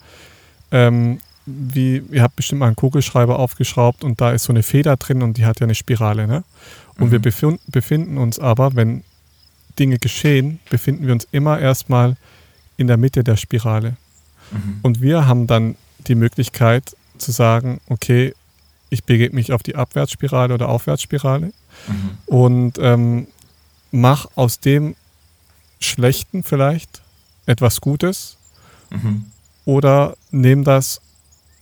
ähm, wie, ihr habt bestimmt mal einen Kugelschreiber aufgeschraubt und da ist so eine Feder drin und die hat ja eine Spirale. Ne? Und Mhm. wir befin befinden uns aber, wenn Dinge geschehen, befinden wir uns immer erstmal in der Mitte der Spirale. Mhm. Und wir haben dann die Möglichkeit zu sagen, okay, ich begebe mich auf die Abwärtsspirale oder Aufwärtsspirale Mhm. und ähm, mach aus dem Schlechten vielleicht etwas Gutes Mhm. oder nimm das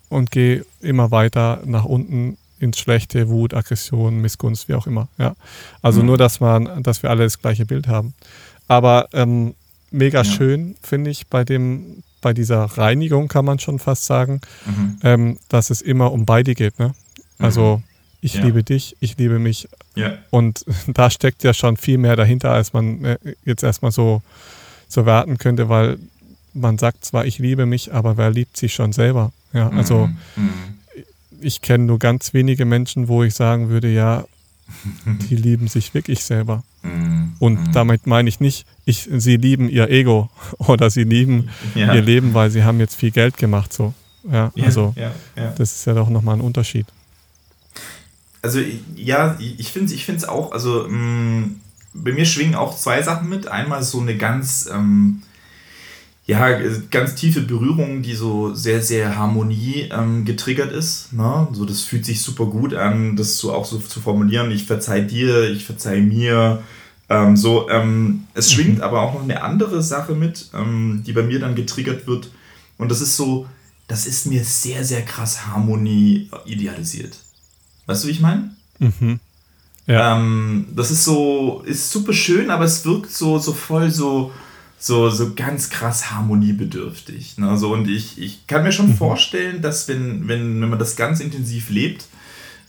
und geh immer weiter nach unten ins Schlechte, Wut, Aggression, Missgunst, wie auch immer. Ja. Also Mhm. nur, dass man, dass wir alle das gleiche Bild haben. Aber ähm, mega Ja. schön finde ich bei dem, bei dieser Reinigung kann man schon fast sagen, Mhm. ähm, dass es immer um beide geht. Ne? Also ich Ja. liebe dich, ich liebe mich, Ja. und [LAUGHS] da steckt ja schon viel mehr dahinter, als man äh, jetzt erstmal so, so werten könnte, weil man sagt zwar, ich liebe mich, aber wer liebt sich schon selber? Ja, also Mhm. Ich kenne nur ganz wenige Menschen, wo ich sagen würde, ja, die [LAUGHS] lieben sich wirklich selber. Mhm. Und Mhm. damit meine ich nicht, ich, sie lieben ihr Ego [LAUGHS] oder sie lieben ja. ihr Leben, weil sie haben jetzt viel Geld gemacht. So. Ja, Ja, also ja, das ist ja doch nochmal ein Unterschied. Also ja, ich finde ich finde es auch, also mh, bei mir schwingen auch zwei Sachen mit. Einmal so eine ganz, ähm, ja, ganz tiefe Berührung, die so sehr, sehr Harmonie ähm, getriggert ist. Ne? So, das fühlt sich super gut an, das so auch so zu formulieren. Ich verzeih dir, ich verzeih mir. Ähm, so, ähm, es schwingt aber auch noch eine andere Sache mit, ähm, die bei mir dann getriggert wird. Und das ist so, das ist mir sehr, sehr krass Harmonie idealisiert. Weißt du, wie ich meine? Mhm. Ja. Ähm, das ist so, ist super schön, aber es wirkt so, so voll so, so, so ganz krass harmoniebedürftig. Ne? So, und ich, ich kann mir schon mhm. vorstellen, dass wenn, wenn, wenn man das ganz intensiv lebt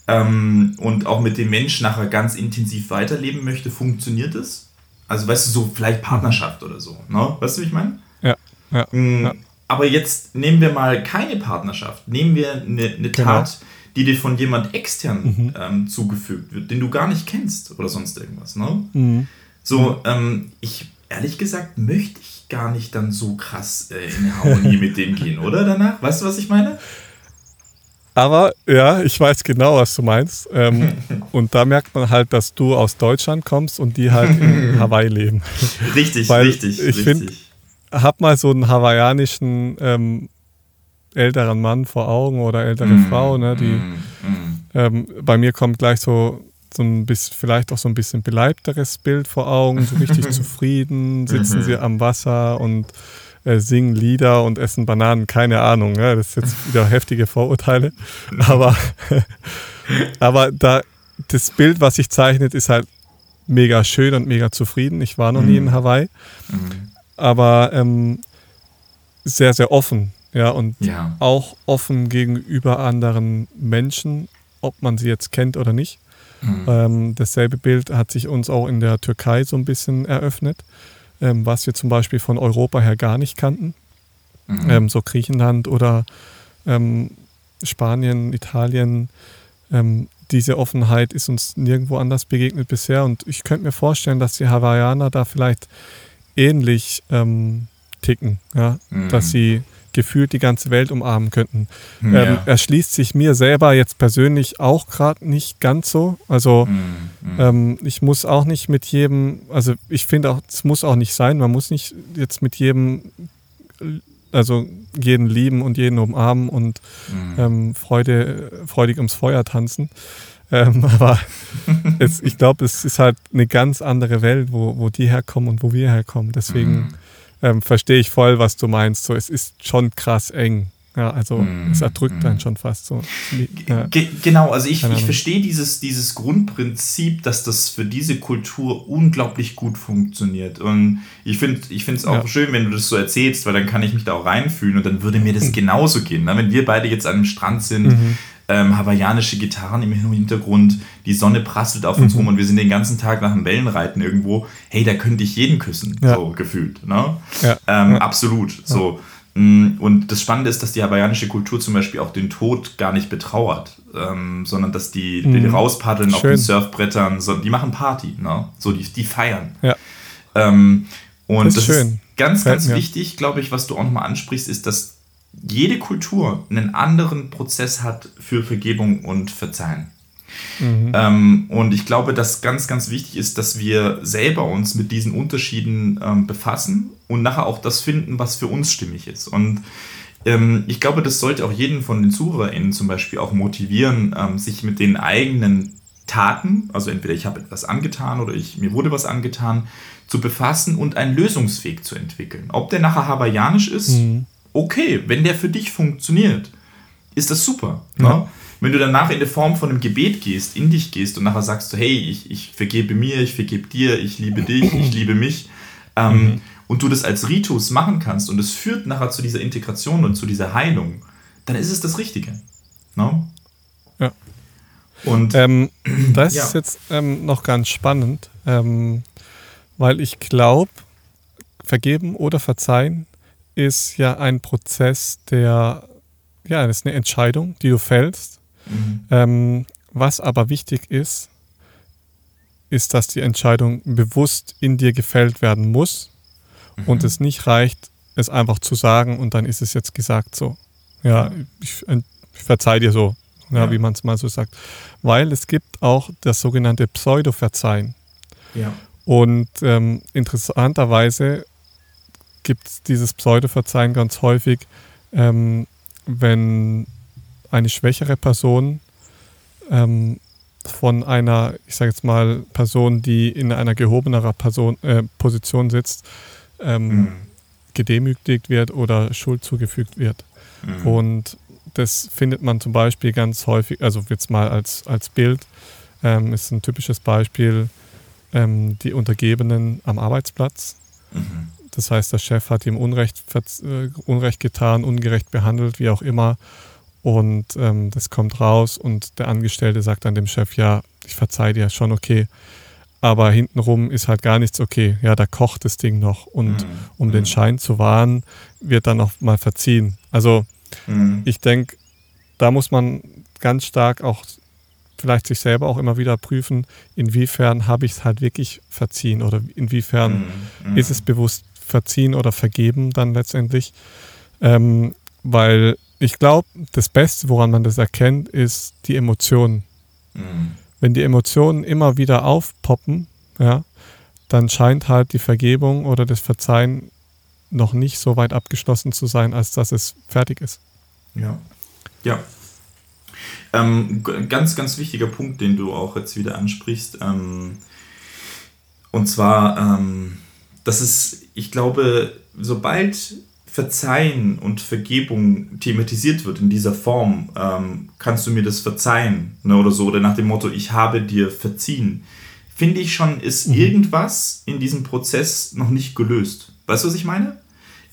ähm, und auch mit dem Menschen nachher ganz intensiv weiterleben möchte, funktioniert es. Also weißt du, so vielleicht Partnerschaft oder so. Ne? Weißt du, wie ich meine? Ja. ja, mhm. ja. Aber jetzt nehmen wir mal keine Partnerschaft. Nehmen wir eine, eine genau. Tat, die dir von jemand extern mhm. ähm, zugefügt wird, den du gar nicht kennst oder sonst irgendwas. Ne? Mhm. So, ähm, ich ehrlich gesagt möchte ich gar nicht dann so krass äh, in Harmonie mit dem gehen, oder danach? Weißt du, was ich meine? Aber ja, ich weiß genau, was du meinst. Ähm, [LAUGHS] und da merkt man halt, dass du aus Deutschland kommst und die halt in [LAUGHS] Hawaii leben. Richtig, Weil richtig. Ich finde, hab mal so einen hawaiianischen ähm, älteren Mann vor Augen oder ältere mm, Frau, ne, die mm, mm. Ähm, bei mir kommt gleich so so ein bisschen, vielleicht auch so ein bisschen beleibteres Bild vor Augen, so richtig [LAUGHS] zufrieden, sitzen mhm. sie am Wasser und äh, singen Lieder und essen Bananen, keine Ahnung, ja, das ist jetzt wieder heftige Vorurteile, [LAUGHS] aber, [LAUGHS] aber da, das Bild, was sich zeichnet, ist halt mega schön und mega zufrieden. Ich war noch nie in mhm. Hawaii, mhm. aber ähm, sehr, sehr offen, ja, und ja. auch offen gegenüber anderen Menschen, ob man sie jetzt kennt oder nicht. Mhm. Ähm, dasselbe Bild hat sich uns auch in der Türkei so ein bisschen eröffnet, ähm, was wir zum Beispiel von Europa her gar nicht kannten. Mhm. Ähm, so Griechenland oder ähm, Spanien, Italien. Ähm, diese Offenheit ist uns nirgendwo anders begegnet bisher. Und ich könnte mir vorstellen, dass die Hawaiianer da vielleicht ähnlich ähm, ticken. Ja? Mhm. Dass sie gefühlt die ganze Welt umarmen könnten. Hm, ja. Ähm, erschließt sich mir selber jetzt persönlich auch gerade nicht ganz so. Also mhm. ähm, ich muss auch nicht mit jedem, also ich finde auch, es muss auch nicht sein, man muss nicht jetzt mit jedem, also jeden lieben und jeden umarmen und mhm. ähm, Freude, freudig ums Feuer tanzen. Ähm, [LAUGHS] aber es, ich glaube, es ist halt eine ganz andere Welt, wo, wo die herkommen und wo wir herkommen. Deswegen mhm ähm, verstehe ich voll, was du meinst. So, es ist schon krass eng. Ja, also mm, es erdrückt mm. dann schon fast so. Ja. Genau, also ich, ich verstehe dieses, dieses Grundprinzip, dass das für diese Kultur unglaublich gut funktioniert. Und ich finde ich es auch ja. schön, wenn du das so erzählst, weil dann kann ich mich da auch reinfühlen und dann würde mir das mhm. genauso gehen. Ne? Wenn wir beide jetzt an einem Strand sind, mhm ähm, hawaiianische Gitarren im Hintergrund, die Sonne prasselt auf uns mhm. rum und wir sind den ganzen Tag nach dem Wellenreiten irgendwo. Hey, da könnte ich jeden küssen, ja. so gefühlt. Ne? Ja. Ähm, ja. Absolut. So. Mm, und das Spannende ist, dass die hawaiianische Kultur zum Beispiel auch den Tod gar nicht betrauert, ähm, sondern dass die, die mhm. rauspaddeln Schön. auf den Surfbrettern, so, die machen Party, ne? so die, die feiern. Ja. Ähm, und das, ist, das ist ganz, ganz Fällt wichtig, glaube ich, was du auch nochmal ansprichst, ist, dass jede Kultur einen anderen Prozess hat für Vergebung und Verzeihen. Mhm. Ähm, und ich glaube, dass ganz, ganz wichtig ist, dass wir selber uns mit diesen Unterschieden ähm, befassen und nachher auch das finden, was für uns stimmig ist. Und ähm, ich glaube, das sollte auch jeden von den ZuhörerInnen zum Beispiel auch motivieren, ähm, sich mit den eigenen Taten, also entweder ich habe etwas angetan oder ich, mir wurde was angetan, zu befassen und einen Lösungsweg zu entwickeln. Ob der nachher hawaiianisch ist, mhm okay, wenn der für dich funktioniert, ist das super. Ne? Ja. Ne? Wenn du danach in der Form von einem Gebet gehst, in dich gehst und nachher sagst du, hey, ich, ich vergebe mir, ich vergebe dir, ich liebe dich, [CLEARS THROAT] ich liebe mich, ähm, mhm. und du das als Ritus machen kannst und es führt nachher zu dieser Integration und zu dieser Heilung, dann ist es das Richtige. Ne? Ja. Und ähm, [CLEARS THROAT] das ja. ist jetzt ähm, noch ganz spannend, ähm, weil ich glaube, vergeben oder verzeihen ist ja ein Prozess, der, ja, das ist eine Entscheidung, die du fällst. Mhm. Ähm, was aber wichtig ist, ist, dass die Entscheidung bewusst in dir gefällt werden muss mhm. und es nicht reicht, es einfach zu sagen und dann ist es jetzt gesagt so. Ja, ich, ich verzeih dir so, ja, ja. wie man es mal so sagt. Weil es gibt auch das sogenannte Pseudo-Verzeihen. Ja. Und ähm, interessanterweise gibt es dieses Pseudo-Verzeihen ganz häufig, ähm, wenn eine schwächere Person ähm, von einer, ich sage jetzt mal, Person, die in einer gehobenerer Person, äh, Position sitzt, ähm, mhm. gedemütigt wird oder Schuld zugefügt wird. Mhm. Und das findet man zum Beispiel ganz häufig, also jetzt mal als, als Bild, ähm, ist ein typisches Beispiel, ähm, die Untergebenen am Arbeitsplatz. Mhm Das heißt, der Chef hat ihm Unrecht, äh, Unrecht getan, ungerecht behandelt, wie auch immer. Und ähm, das kommt raus und der Angestellte sagt dann dem Chef, ja, ich verzeihe dir, schon okay. Aber hintenrum ist halt gar nichts okay. Ja, da kocht das Ding noch. Und mhm. um den mhm. Schein zu wahren, wird dann noch mal verziehen. Also mhm. ich denke, da muss man ganz stark auch vielleicht sich selber auch immer wieder prüfen, inwiefern habe ich es halt wirklich verziehen oder inwiefern mhm. ist es bewusst verziehen oder vergeben dann letztendlich. Ähm, weil ich glaube, das Beste, woran man das erkennt, ist die Emotionen. Mhm. Wenn die Emotionen immer wieder aufpoppen, ja, dann scheint halt die Vergebung oder das Verzeihen noch nicht so weit abgeschlossen zu sein, als dass es fertig ist. Ja. Ja. Ähm, ganz, ganz wichtiger Punkt, den du auch jetzt wieder ansprichst. Ähm, und zwar, ähm, dass es, ich glaube, sobald Verzeihen und Vergebung thematisiert wird in dieser Form, ähm, kannst du mir das verzeihen ne, oder so, oder nach dem Motto, ich habe dir verziehen, finde ich schon, ist mhm. irgendwas in diesem Prozess noch nicht gelöst. Weißt du, was ich meine?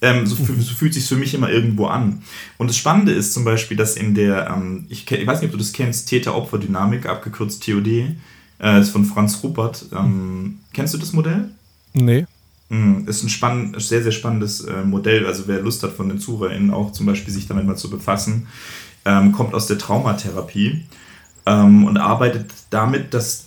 Ähm, so, mhm. so, fühlt sich für mich immer irgendwo an. Und das Spannende ist zum Beispiel, dass in der, ähm, ich, ich, weiß nicht, ob du das kennst, Täter-Opfer-Dynamik, abgekürzt TOD, äh, ist von Franz Ruppert. Ähm, kennst du das Modell? Nee. Mhm, ist ein spann sehr, sehr spannendes äh, Modell. Also wer Lust hat von den ZuhörerInnen auch zum Beispiel sich damit mal zu befassen, ähm, kommt aus der Traumatherapie ähm, und arbeitet damit, dass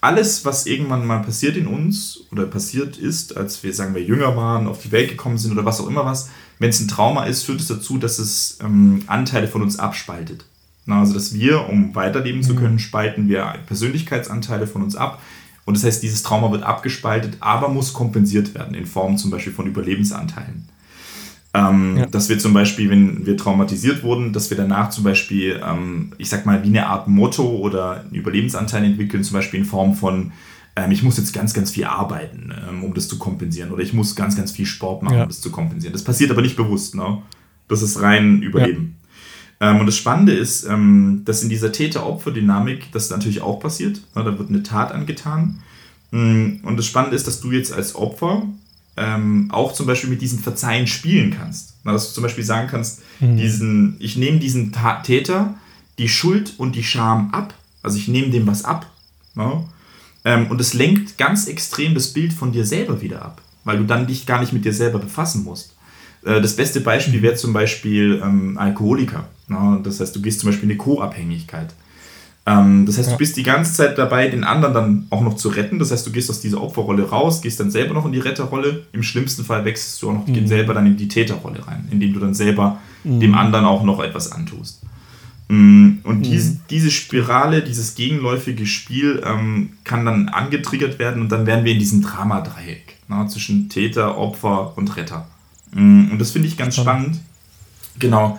alles, was irgendwann mal passiert in uns oder passiert ist, als wir, sagen wir, jünger waren, auf die Welt gekommen sind oder was auch immer was, wenn es ein Trauma ist, führt es dazu, dass es ähm, Anteile von uns abspaltet. Na, also, dass wir, um weiterleben zu mhm. können, spalten wir Persönlichkeitsanteile von uns ab und das heißt, dieses Trauma wird abgespaltet, aber muss kompensiert werden in Form zum Beispiel von Überlebensanteilen. Ähm, ja. Dass wir zum Beispiel, wenn wir traumatisiert wurden, dass wir danach zum Beispiel, ähm, ich sag mal, wie eine Art Motto oder einen Überlebensanteil entwickeln, zum Beispiel in Form von, ähm, ich muss jetzt ganz, ganz viel arbeiten, ähm, um das zu kompensieren. Oder ich muss ganz, ganz viel Sport machen, ja. um das zu kompensieren. Das passiert aber nicht bewusst. Ne? Das ist rein Überleben. Ähm, und das Spannende ist, ähm, dass in dieser Täter-Opfer-Dynamik das natürlich auch passiert. da wird eine Tat angetan. Mm, und das Spannende ist, dass du jetzt als Opfer ähm, auch zum Beispiel mit diesen Verzeihen spielen kannst. dass du zum Beispiel sagen kannst, mhm. diesen, ich nehme diesen Täter die Schuld und die Scham ab. Also ich nehme dem was ab. Und es lenkt ganz extrem das Bild von dir selber wieder ab, weil du dann dich gar nicht mit dir selber befassen musst. Äh, das beste Beispiel mhm. wäre zum Beispiel ähm, Alkoholiker. Ne? Das heißt, du gehst zum Beispiel in eine Co-Abhängigkeit. Ähm, das heißt, du bist die ganze Zeit dabei, den anderen dann auch noch zu retten. Das heißt, du gehst aus dieser Opferrolle raus, gehst dann selber noch in die Retterrolle. Im schlimmsten Fall wechselst du auch noch mhm. selber dann in die Täterrolle rein, indem du dann selber mhm. dem anderen auch noch etwas antust. Mm, und mhm. diese, Spirale, dieses gegenläufige Spiel ähm, kann dann angetriggert werden und dann werden wir in diesem Dramadreieck ne, zwischen Täter, Opfer und Retter. Mm, und das finde ich ganz spannend. Genau.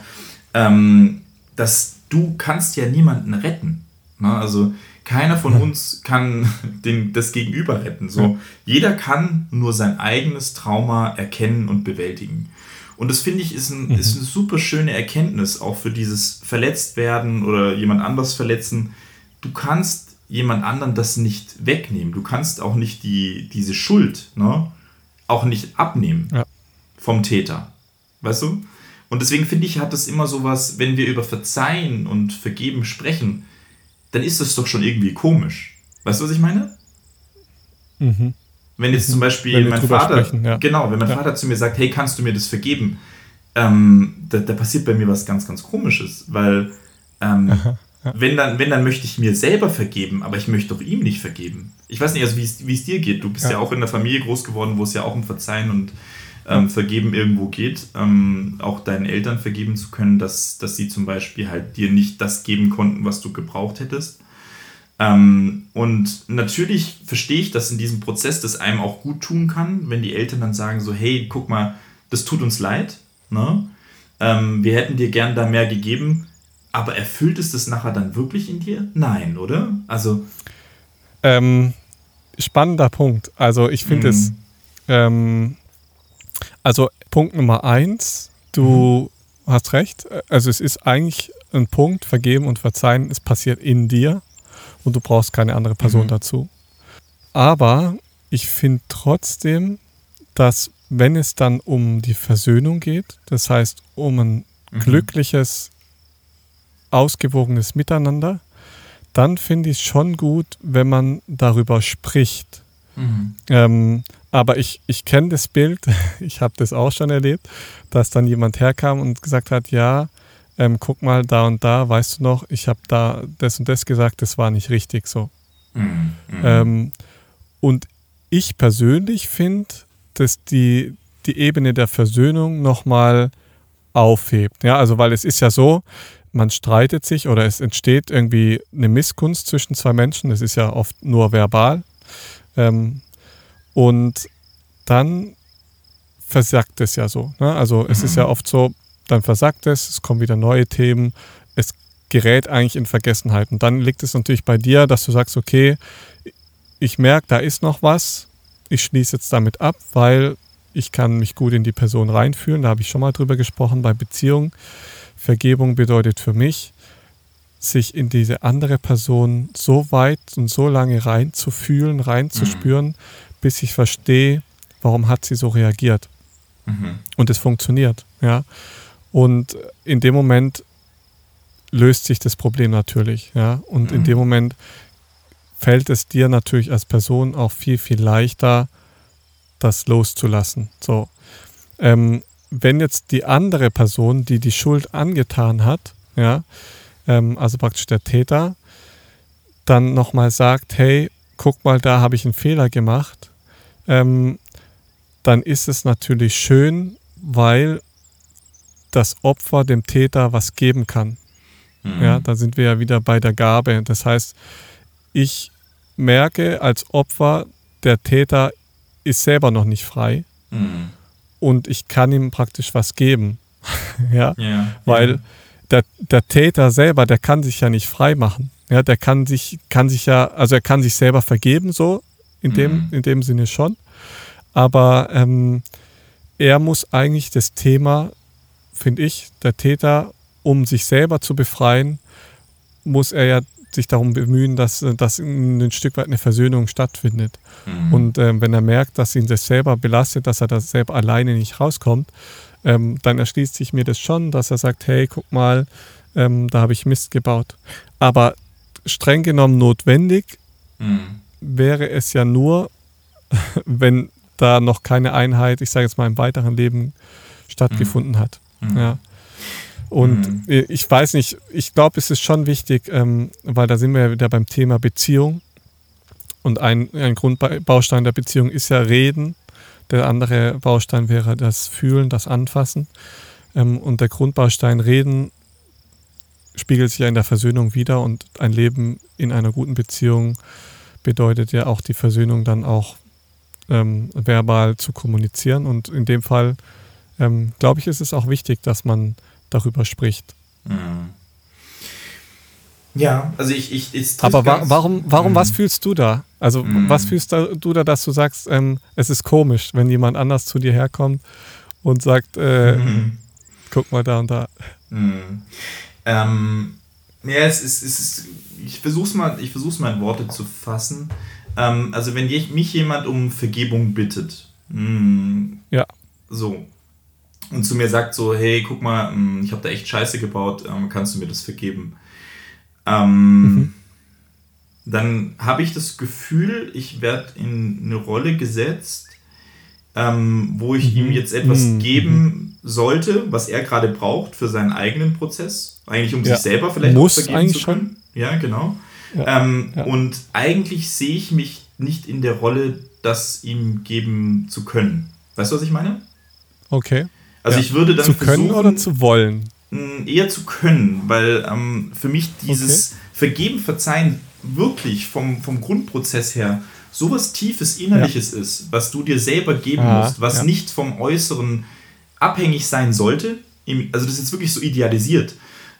Ähm, dass du kannst ja niemanden retten. Ne? Also keiner von uns kann [LAUGHS] den, das Gegenüber retten. So, jeder kann nur sein eigenes Trauma erkennen und bewältigen. Und das finde ich ist, ein, mhm. ist eine super schöne Erkenntnis, auch für dieses Verletztwerden oder jemand anders verletzen. Du kannst jemand anderen das nicht wegnehmen. Du kannst auch nicht die, diese Schuld ne, auch nicht abnehmen. Ja vom Täter. Weißt du? Und deswegen finde ich, hat das immer so was, wenn wir über Verzeihen und Vergeben sprechen, dann ist das doch schon irgendwie komisch. Weißt du, was ich meine? Mhm. Wenn jetzt zum mhm. Beispiel mein Vater, sprechen, ja. genau, wenn mein ja. Vater zu mir sagt, hey, kannst du mir das vergeben? Ähm, da, da, passiert bei mir was ganz, ganz Komisches, weil ähm, ja. wenn, dann, wenn, dann möchte ich mir selber vergeben, aber ich möchte doch ihm nicht vergeben. Ich weiß nicht, also wie es dir geht. Du bist ja. auch in der Familie groß geworden, wo es ja auch um Verzeihen und ähm, Vergeben irgendwo geht, ähm, auch deinen Eltern vergeben zu können, dass, dass sie zum Beispiel halt dir nicht das geben konnten, was du gebraucht hättest. Ähm, und natürlich verstehe ich, dass in diesem Prozess das einem auch gut tun kann, wenn die Eltern dann sagen so, hey, guck mal, das tut uns leid, ne? Ähm, wir hätten dir gern da mehr gegeben, aber erfüllt es das nachher dann wirklich in dir? Nein, oder? Also. Ähm, spannender Punkt. Also ich finde es, mhm. ähm, also Punkt Nummer eins, du mhm. hast recht. Also es ist eigentlich ein Punkt, vergeben und verzeihen, es passiert in dir und du brauchst keine andere Person mhm. dazu. Aber ich finde trotzdem, dass wenn es dann um die Versöhnung geht, das heißt um ein mhm. glückliches, ausgewogenes Miteinander, dann finde ich es schon gut, wenn man darüber spricht. Mhm. Ähm, aber ich, ich kenne das Bild, [LAUGHS] ich habe das auch schon erlebt, dass dann jemand herkam und gesagt hat, ja, ähm, guck mal da und da, weißt du noch, ich habe da das und das gesagt, das war nicht richtig so. Mhm. Ähm, und ich persönlich finde, dass die, die Ebene der Versöhnung nochmal aufhebt. Ja, also weil es ist ja so, man streitet sich oder es entsteht irgendwie eine Missgunst zwischen zwei Menschen, das ist ja oft nur verbal. Ähm, und dann versagt es ja so. Ne? Also es ist ja mhm. oft so, dann versagt es, es kommen wieder neue Themen, es gerät eigentlich in Vergessenheit. Und dann liegt es natürlich bei dir, dass du sagst, okay, ich merke, da ist noch was, ich schließe jetzt damit ab, weil ich kann mich gut in die Person reinfühlen. Da habe ich schon mal drüber gesprochen bei Beziehungen. Vergebung bedeutet für mich, sich in diese andere Person so weit und so lange reinzufühlen, reinzuspüren, mhm. Bis ich verstehe, warum hat sie so reagiert. Mhm. Und es funktioniert, ja. Und in dem Moment löst sich das Problem natürlich, ja. Und mhm. in dem Moment fällt es dir natürlich als Person auch viel, viel leichter, das loszulassen. So. Ähm, wenn jetzt die andere Person, die die Schuld angetan hat, ja, ähm, also praktisch der Täter, dann nochmal sagt, hey, guck mal, da habe ich einen Fehler gemacht, ähm, dann ist es natürlich schön, weil das Opfer dem Täter was geben kann. Mhm. Ja, da sind wir ja wieder bei der Gabe. Das heißt, ich merke als Opfer, der Täter ist selber noch nicht frei. Mhm und ich kann ihm praktisch was geben. [LAUGHS] ja? ja? Weil. Der, der Täter selber, der kann sich ja nicht frei machen. Ja, der kann sich, kann sich ja, also er kann sich selber vergeben, so in dem, mhm. in dem Sinne schon. Aber ähm, er muss eigentlich das Thema, finde ich, der Täter, um sich selber zu befreien, muss er ja sich darum bemühen, dass, dass ein Stück weit eine Versöhnung stattfindet. Mhm. Und ähm, wenn er merkt, dass ihn das selber belastet, dass er da selber alleine nicht rauskommt, ähm, dann erschließt sich mir das schon, dass er sagt, hey, guck mal, ähm, da habe ich Mist gebaut. Aber streng genommen notwendig mhm. Wäre es ja nur, [LAUGHS] wenn da noch keine Einheit, ich sage jetzt mal im weiteren Leben stattgefunden mhm. hat. Mhm. Ja. Und mhm. ich weiß nicht, ich glaube, es ist schon wichtig, ähm, weil da sind wir ja wieder beim Thema Beziehung. Und ein, ein Grundbaustein der Beziehung ist ja Reden. Der andere Baustein wäre das Fühlen, das Anfassen. Ähm, und der Grundbaustein Reden spiegelt sich ja in der Versöhnung wieder. Und ein Leben in einer guten Beziehung bedeutet ja auch die Versöhnung dann auch ähm, verbal zu kommunizieren. Und in dem Fall, ähm, glaube ich, ist es auch wichtig, dass man darüber spricht. Mhm. Ja, also ich. ich, ich Aber wa warum, warum mhm. was fühlst du da? Also, mhm. was fühlst du da, dass du sagst, ähm, es ist komisch, wenn jemand anders zu dir herkommt und sagt, äh, mhm. guck mal da und da? Mhm. Ähm, ja, es ist, es ist ich versuche mal, ich versuch's mal in Worte zu fassen. Ähm, also, wenn mich jemand um Vergebung bittet, mh, mm, ja. So, und zu mir sagt so, hey, guck mal, hm, ich habe da echt Scheiße gebaut, ähm, kannst du mir das vergeben? Ähm, mhm. Dann habe ich das Gefühl, ich werde in eine Rolle gesetzt, ähm, wo ich mhm. ihm jetzt etwas mhm. geben sollte, was er gerade braucht für seinen eigenen Prozess. Eigentlich um ja. sich selber vielleicht Muss auch vergeben zu können. Schon. Ja, genau. Ja. Ähm, ja. Und eigentlich sehe ich mich nicht in der Rolle, das ihm geben zu können. Weißt du, was ich meine? Okay. Also ich würde dann zu können oder zu wollen? Eher zu können, weil ähm, für mich dieses okay. Vergeben, Verzeihen wirklich vom, vom Grundprozess her sowas Tiefes Innerliches ja. ist, was du dir selber geben ah, musst, was ja. nicht vom Äußeren abhängig sein sollte. Also das ist jetzt wirklich so idealisiert.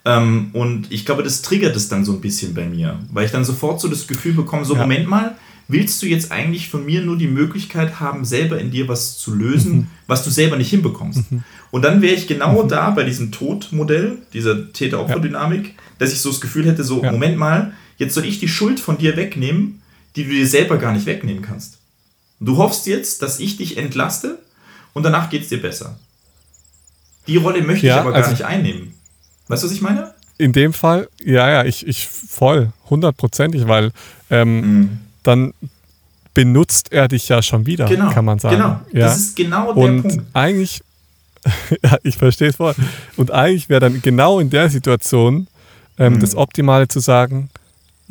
Ähm, und ich glaube, das triggert es dann so ein bisschen bei mir, weil ich dann sofort so das Gefühl bekomme, so Moment mal, willst du jetzt eigentlich von mir nur die Möglichkeit haben, selber in dir was zu lösen, mhm. was du selber nicht hinbekommst. Mhm. Und dann wäre ich genau mhm. da bei diesem Todmodell, dieser Täter-Opfer-Dynamik, ja. dass ich so das Gefühl hätte, so, ja. Moment mal, jetzt soll ich die Schuld von dir wegnehmen, die du dir selber gar nicht wegnehmen kannst. Du hoffst jetzt, dass ich dich entlaste und danach geht es dir besser. Die Rolle möchte ja, ich aber gar also nicht einnehmen. Weißt du, was ich meine? In dem Fall, ja, ja, ich, ich voll, hundertprozentig, weil ähm, mhm. dann benutzt er dich ja schon wieder, genau, kann man sagen. Genau, ja? das ist genau der Und Punkt. eigentlich, [LAUGHS] ja, ich verstehe es voll. Und eigentlich wäre dann genau in der Situation ähm, mhm. das Optimale zu sagen,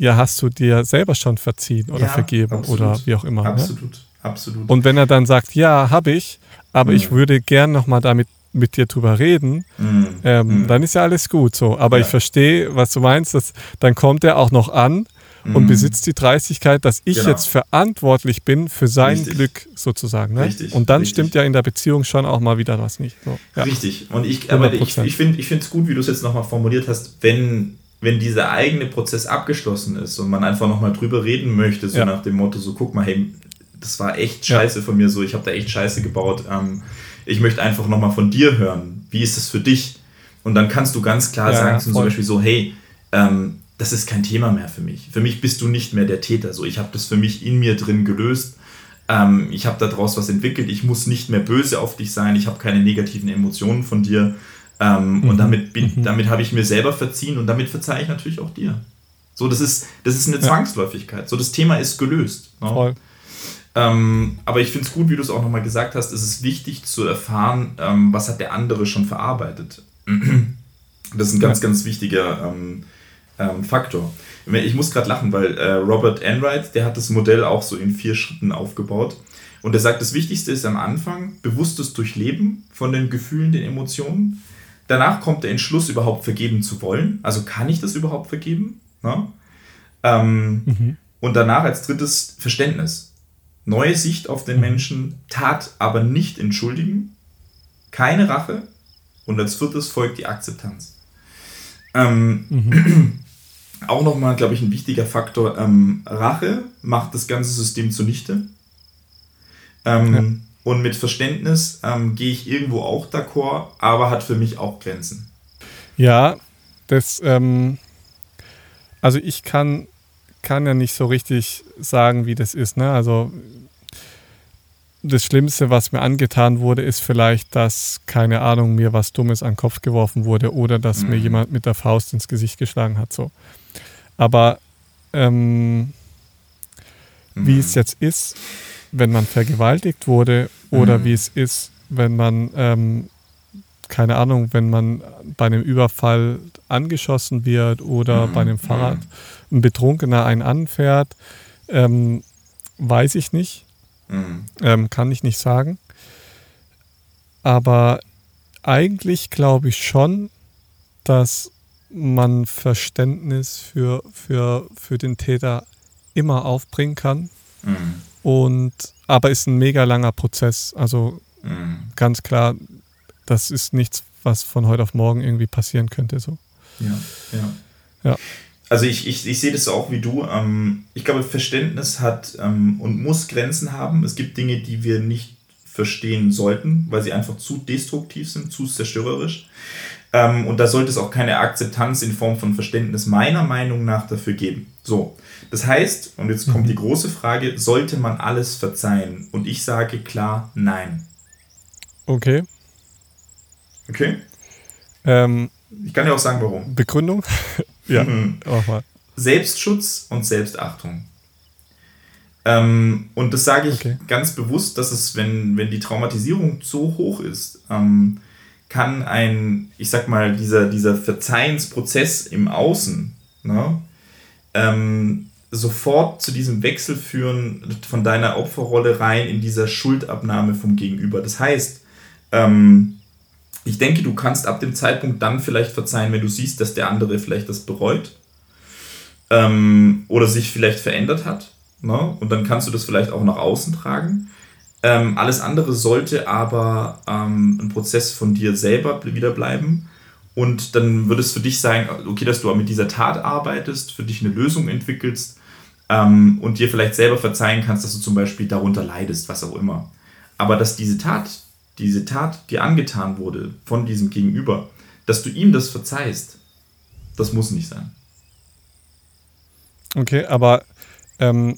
ja, hast du dir selber schon verziehen oder ja, vergeben absolut, oder wie auch immer. Ne? Absolut, ne? absolut. Und wenn er dann sagt, ja, habe ich, aber mhm. ich würde gern nochmal damit mit dir drüber reden, mhm. Ähm, mhm. dann ist ja alles gut so. Aber ja. ich verstehe, was du meinst, dass, dann kommt er auch noch an und mhm. besitzt die Dreistigkeit, dass ich genau. jetzt verantwortlich bin für sein Richtig. Glück sozusagen. Ne? Richtig. Und dann Richtig. stimmt ja in der Beziehung schon auch mal wieder was nicht. So, ja. Richtig. Und ich, aber ich, ich finde es gut, wie du es jetzt nochmal formuliert hast, wenn, wenn dieser eigene Prozess abgeschlossen ist und man einfach nochmal drüber reden möchte, so ja. nach dem Motto, so guck mal, hey, das war echt scheiße ja. von mir so, ich habe da echt scheiße gebaut. Ähm, ich möchte einfach nochmal von dir hören. Wie ist es für dich? Und dann kannst du ganz klar sagen, zum Beispiel so, hey, ähm, das ist kein Thema mehr für mich. Für mich bist du nicht mehr der Täter. So, ich habe das für mich in mir drin gelöst. Ähm, ich habe daraus was entwickelt. Ich muss nicht mehr böse auf dich sein. Ich habe keine negativen Emotionen von dir. Ähm, mhm. Und damit, mhm. damit habe ich mir selber verziehen und damit verzeihe ich natürlich auch dir. So, das ist, das ist eine ja. Zwangsläufigkeit. So, das Thema ist gelöst. Ne? Ähm, aber ich finde es gut, wie du es auch nochmal gesagt hast, es ist wichtig zu erfahren, ähm, was hat der andere schon verarbeitet. [CLEARS THROAT] das ist ein ganz, ja. ganz wichtiger ähm, ähm, Faktor. Ich muss gerade lachen, weil äh, Robert Enright, der hat das Modell auch so in vier Schritten aufgebaut. Und er sagt, das Wichtigste ist am Anfang bewusstes Durchleben von den Gefühlen, den Emotionen. Danach kommt der Entschluss, überhaupt vergeben zu wollen. Also kann ich das überhaupt vergeben? Ne? Ähm, mhm. Und danach als drittes Verständnis. Neue Sicht auf den mhm. Menschen, Tat aber nicht entschuldigen, keine Rache und als viertes folgt die Akzeptanz. Ähm, mhm. [CLEARS THROAT] auch nochmal, glaube ich, ein wichtiger Faktor. Ähm, Rache macht das ganze System zunichte. Ähm, ja. Und mit Verständnis ähm, gehe ich irgendwo auch d'accord, aber hat für mich auch Grenzen. Ja, das, ähm, also ich kann, kann ja nicht so richtig sagen, wie das ist. Ne? Also das Schlimmste, was mir angetan wurde, ist vielleicht, dass, keine Ahnung, mir was Dummes an den Kopf geworfen wurde oder dass mhm. mir jemand mit der Faust ins Gesicht geschlagen hat. So. Aber ähm, mhm. wie es jetzt ist, wenn man vergewaltigt wurde oder mhm. wie es ist, wenn man, ähm, keine Ahnung, wenn man bei einem Überfall angeschossen wird oder mhm. bei einem Fahrrad mhm. ein Betrunkener einen anfährt, ähm, weiß ich nicht. Mhm. Ähm, kann ich nicht sagen. Aber eigentlich glaube ich schon, dass man Verständnis für, für, für den Täter immer aufbringen kann. Mhm. Und aber ist ein mega langer Prozess. Also mhm. ganz klar, das ist nichts, was von heute auf morgen irgendwie passieren könnte. So. Ja, ja. ja. Also ich, ich, ich sehe das auch wie du. Ähm, ich glaube, Verständnis hat ähm, und muss Grenzen haben. Es gibt Dinge, die wir nicht verstehen sollten, weil sie einfach zu destruktiv sind, zu zerstörerisch. Ähm, und da sollte es auch keine Akzeptanz in Form von Verständnis meiner Meinung nach dafür geben. So, das heißt, und jetzt kommt mhm. die große Frage, sollte man alles verzeihen? Und ich sage klar, nein. Okay. Okay? Ähm, ich kann ja auch sagen, warum. Begründung? [LAUGHS] ja, mhm. mal. Selbstschutz und Selbstachtung. Ähm, und das sage ich okay. ganz bewusst, dass es, wenn, wenn die Traumatisierung so hoch ist, ähm, kann ein, ich sag mal, dieser, dieser Verzeihensprozess im Außen ne, ähm, sofort zu diesem Wechsel führen von deiner Opferrolle rein in dieser Schuldabnahme vom Gegenüber. Das heißt, ähm, ich denke, du kannst ab dem Zeitpunkt dann vielleicht verzeihen, wenn du siehst, dass der andere vielleicht das bereut ähm, oder sich vielleicht verändert hat. Ne? Und dann kannst du das vielleicht auch nach außen tragen. Ähm, alles andere sollte aber ähm, ein Prozess von dir selber wieder bleiben. Und dann würde es für dich sein, okay, dass du mit dieser Tat arbeitest, für dich eine Lösung entwickelst ähm, und dir vielleicht selber verzeihen kannst, dass du zum Beispiel darunter leidest, was auch immer. Aber dass diese Tat, diese Tat dir angetan wurde von diesem Gegenüber, dass du ihm das verzeihst, das muss nicht sein. Okay, aber ähm,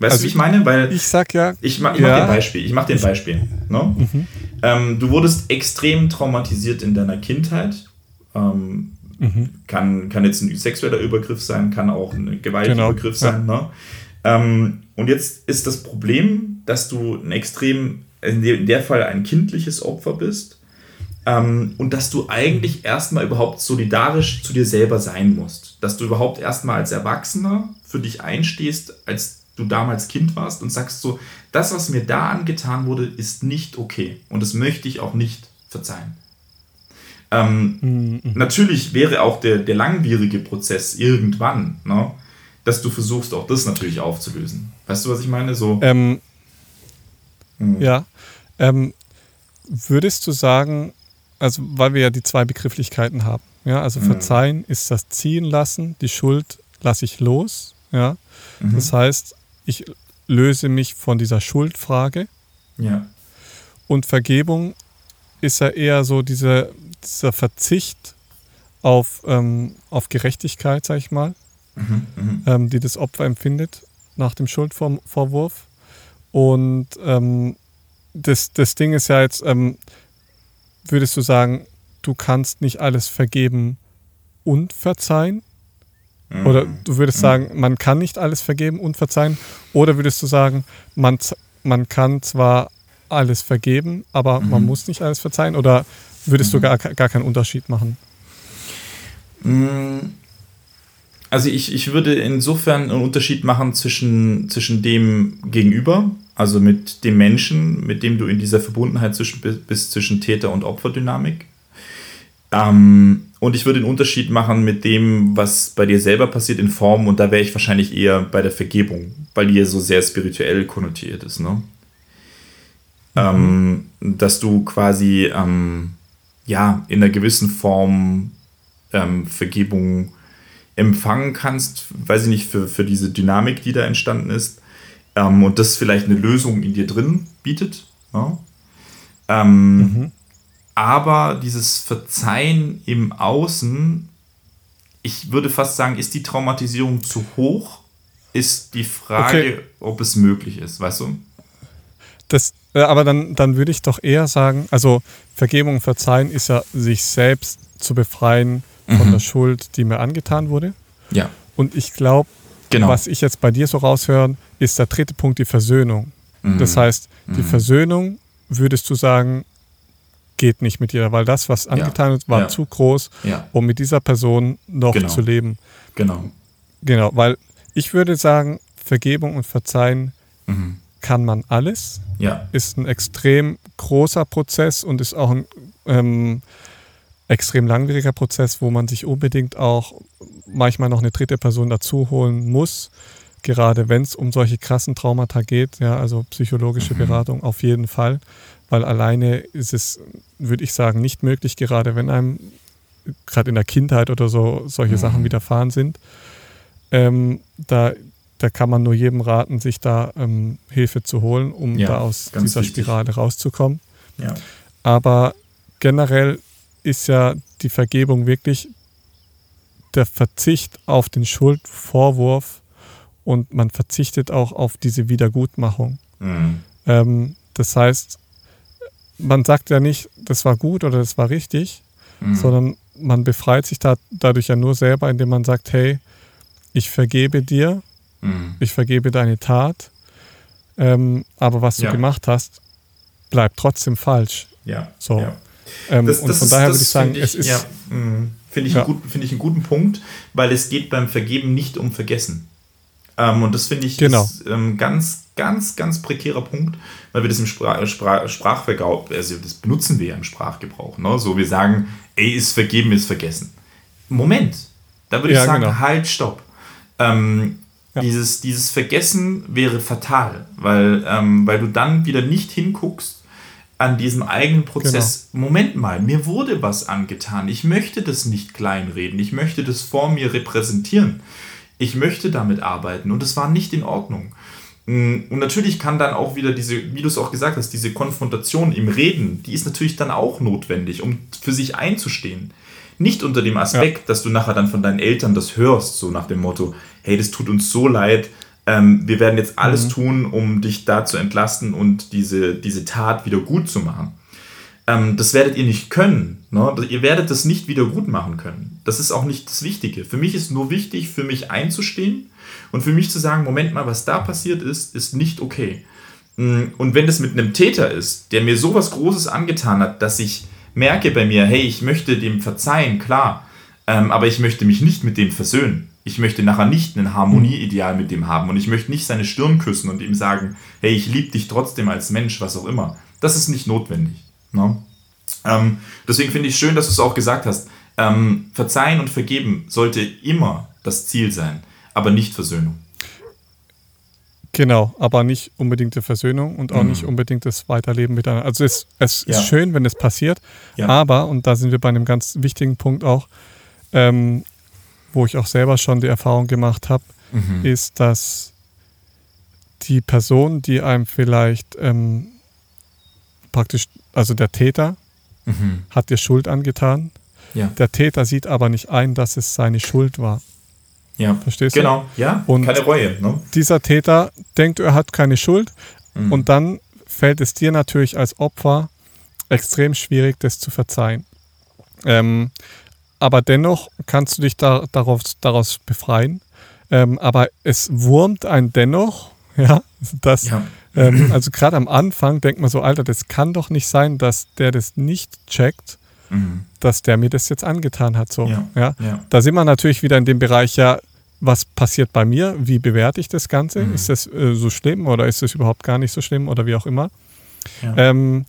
Weißt also du, wie ich meine? Weil ich sag ja. Ich, ma, ich ja. mach dir ein Beispiel. Ich mach dir ein Beispiel. Ne? Mhm. Ähm, du wurdest extrem traumatisiert in deiner Kindheit. Ähm, mhm. kann, kann jetzt ein sexueller Übergriff sein, kann auch ein Gewaltübergriff genau. sein. Ne? Ähm, und jetzt ist das Problem, dass du ein extrem, in der Fall ein kindliches Opfer bist ähm, und dass du eigentlich erstmal überhaupt solidarisch zu dir selber sein musst. Dass du überhaupt erstmal als Erwachsener für dich einstehst, als du damals Kind warst und sagst so, das, was mir da angetan wurde, ist nicht okay und das möchte ich auch nicht verzeihen. Ähm, mhm. Natürlich wäre auch der, der langwierige Prozess irgendwann, ne, dass du versuchst, auch das natürlich aufzulösen. Weißt du, was ich meine? So. Ähm, mhm. Ja. Ähm, würdest du sagen, also weil wir ja die zwei Begrifflichkeiten haben, ja, also mhm. verzeihen ist das ziehen lassen, die Schuld lasse ich los, ja. Mhm. Das heißt, ich löse mich von dieser Schuldfrage. Ja. Und Vergebung ist ja eher so diese, dieser Verzicht auf, ähm, auf Gerechtigkeit, sag ich mal, mhm, mhm, ähm, die das Opfer empfindet nach dem Schuldvorwurf. Und ähm, das, das Ding ist ja jetzt, ähm, würdest du sagen, du kannst nicht alles vergeben und verzeihen? Oder mhm. du würdest mhm. sagen, man kann nicht alles vergeben und verzeihen? Oder würdest du sagen, man, man kann zwar alles vergeben, aber mhm. man muss nicht alles verzeihen? Oder würdest mhm. du gar, gar keinen Unterschied machen? Mhm. Also ich, ich würde insofern einen Unterschied machen zwischen, zwischen dem Gegenüber, also mit dem Menschen, mit dem du in dieser Verbundenheit zwischen, bist zwischen Täter- und Opferdynamik. Ähm, und ich würde den Unterschied machen mit dem, was bei dir selber passiert in Form, und da wäre ich wahrscheinlich eher bei der Vergebung, weil die ja so sehr spirituell konnotiert ist, ne? Mhm. Ähm, dass du quasi ähm, ja in einer gewissen Form ähm, Vergebung empfangen kannst, weiß ich nicht, für, für diese Dynamik, die da entstanden ist. Ähm, und das vielleicht eine Lösung in dir drin bietet. Ja? Ähm, mhm. Aber dieses Verzeihen im Außen, ich würde fast sagen, ist die Traumatisierung zu hoch? Ist die Frage, okay. ob es möglich ist, weißt du? Das, aber dann, dann würde ich doch eher sagen, also Vergebung und Verzeihen ist ja, sich selbst zu befreien von mhm. der Schuld, die mir angetan wurde. Ja. Und ich glaube, genau. was ich jetzt bei dir so raushöre, ist der dritte Punkt die Versöhnung. Mhm. Das heißt, die mhm. Versöhnung, würdest du sagen, geht nicht mit dir, weil das, was angetan ja. war ja. zu groß, ja. um mit dieser Person noch genau. zu leben. Genau. Genau, weil ich würde sagen, Vergebung und Verzeihen mhm. kann man alles. Ja. Ist ein extrem großer Prozess und ist auch ein ähm, extrem langwieriger Prozess, wo man sich unbedingt auch manchmal noch eine dritte Person dazu holen muss, gerade wenn es um solche krassen Traumata geht, ja, also psychologische mhm. Beratung auf jeden Fall, weil alleine ist es, würde ich sagen, nicht möglich, gerade wenn einem gerade in der Kindheit oder so solche mhm. Sachen widerfahren sind. Ähm, da, da kann man nur jedem raten, sich da ähm, Hilfe zu holen, um ja, da aus dieser wichtig. Spirale rauszukommen. Ja. Aber generell ist ja die Vergebung wirklich der Verzicht auf den Schuldvorwurf und man verzichtet auch auf diese Wiedergutmachung. Mhm. Ähm, das heißt, man sagt ja nicht, das war gut oder das war richtig, mhm. sondern man befreit sich da, dadurch ja nur selber, indem man sagt, hey, ich vergebe dir, mhm. ich vergebe deine Tat, ähm, aber was du ja. gemacht hast, bleibt trotzdem falsch. Ja. So. Ja. Ähm, das, und das von ist, daher würde ich sagen, ich, es ist. Ja, mm, Finde ich, ja. Einen find ich einen guten Punkt, weil es geht beim Vergeben nicht um Vergessen. Ähm, und das finde ich genau. ist, ähm, ganz, ganz, ganz prekärer Punkt, weil wir das im Sprach, Sprach, Sprachgebrauch, also das benutzen wir ja im Sprachgebrauch. Ne? So, wir sagen, ey, ist vergeben, ist vergessen. Moment, da würde ja, ich sagen, genau. halt, stopp. Ähm, ja. dieses, dieses Vergessen wäre fatal, weil, ähm, weil du dann wieder nicht hinguckst, an diesem eigenen Prozess, genau. Moment mal, mir wurde was angetan. Ich möchte das nicht kleinreden. Ich möchte das vor mir repräsentieren. Ich möchte damit arbeiten und es war nicht in Ordnung. Mm, und natürlich kann dann auch wieder diese, wie du es auch gesagt hast, diese Konfrontation im Reden, die ist natürlich dann auch notwendig, um für sich einzustehen. Nicht unter dem Aspekt, ja. dass du nachher dann von deinen Eltern das hörst, so nach dem Motto, hey, das tut uns so leid, ähm, wir werden jetzt alles mhm. tun, um dich da zu entlasten und diese, diese Tat wieder gut zu machen. Ähm, das werdet ihr nicht können. Ne? Ihr werdet das nicht wieder gut machen können. Das ist auch nicht das Wichtige. Für mich ist nur wichtig, für mich einzustehen und für mich zu sagen, Moment mal, was da passiert ist, ist nicht okay. Mm, und wenn das mit einem Täter ist, der mir sowas Großes angetan hat, dass ich merke bei mir, hey, ich möchte dem verzeihen, klar, ähm, aber ich möchte mich nicht mit dem versöhnen. Ich möchte nachher nicht ein Harmonieideal mit dem haben und ich möchte nicht seine Stirn küssen und ihm sagen, hey, ich liebe dich trotzdem als Mensch, was auch immer. Das ist nicht notwendig. Ne? Ähm, deswegen finde ich schön, dass du es auch gesagt hast. Ähm, verzeihen und vergeben sollte immer das Ziel sein, aber nicht Versöhnung. Genau, aber nicht unbedingt die Versöhnung und auch mhm. nicht unbedingt das Weiterleben miteinander. Also es, es ja. ist schön, wenn es passiert, ja. aber, und da sind wir bei einem ganz wichtigen Punkt auch, ähm, wo ich auch selber schon die Erfahrung gemacht habe, mhm. ist, dass die Person, die einem vielleicht ähm, praktisch, also der Täter, mhm. hat dir Schuld angetan. Ja. Der Täter sieht aber nicht ein, dass es seine Schuld war. Ja, verstehst genau. du? Genau, ja, und keine Reue. Ne? Dieser Täter denkt, er hat keine Schuld mhm. und dann fällt es dir natürlich als Opfer extrem schwierig, das zu verzeihen. Ähm, aber dennoch kannst du dich da, darauf, daraus befreien. Ähm, aber es wurmt einen dennoch, [LAUGHS] ja, dass, ja. Ähm, [CLEARS THROAT] also gerade am Anfang denkt man so, Alter, das kann doch nicht sein, dass der das nicht checkt mhm. dass der mir das jetzt angetan hat. So, ja, ja. ja. Da sind wir natürlich wieder in dem Bereich, ja, was passiert bei mir? Wie bewerte ich das Ganze? Mhm. Ist das äh, so schlimm oder ist das überhaupt gar nicht so schlimm oder wie auch immer? Ja. Ähm,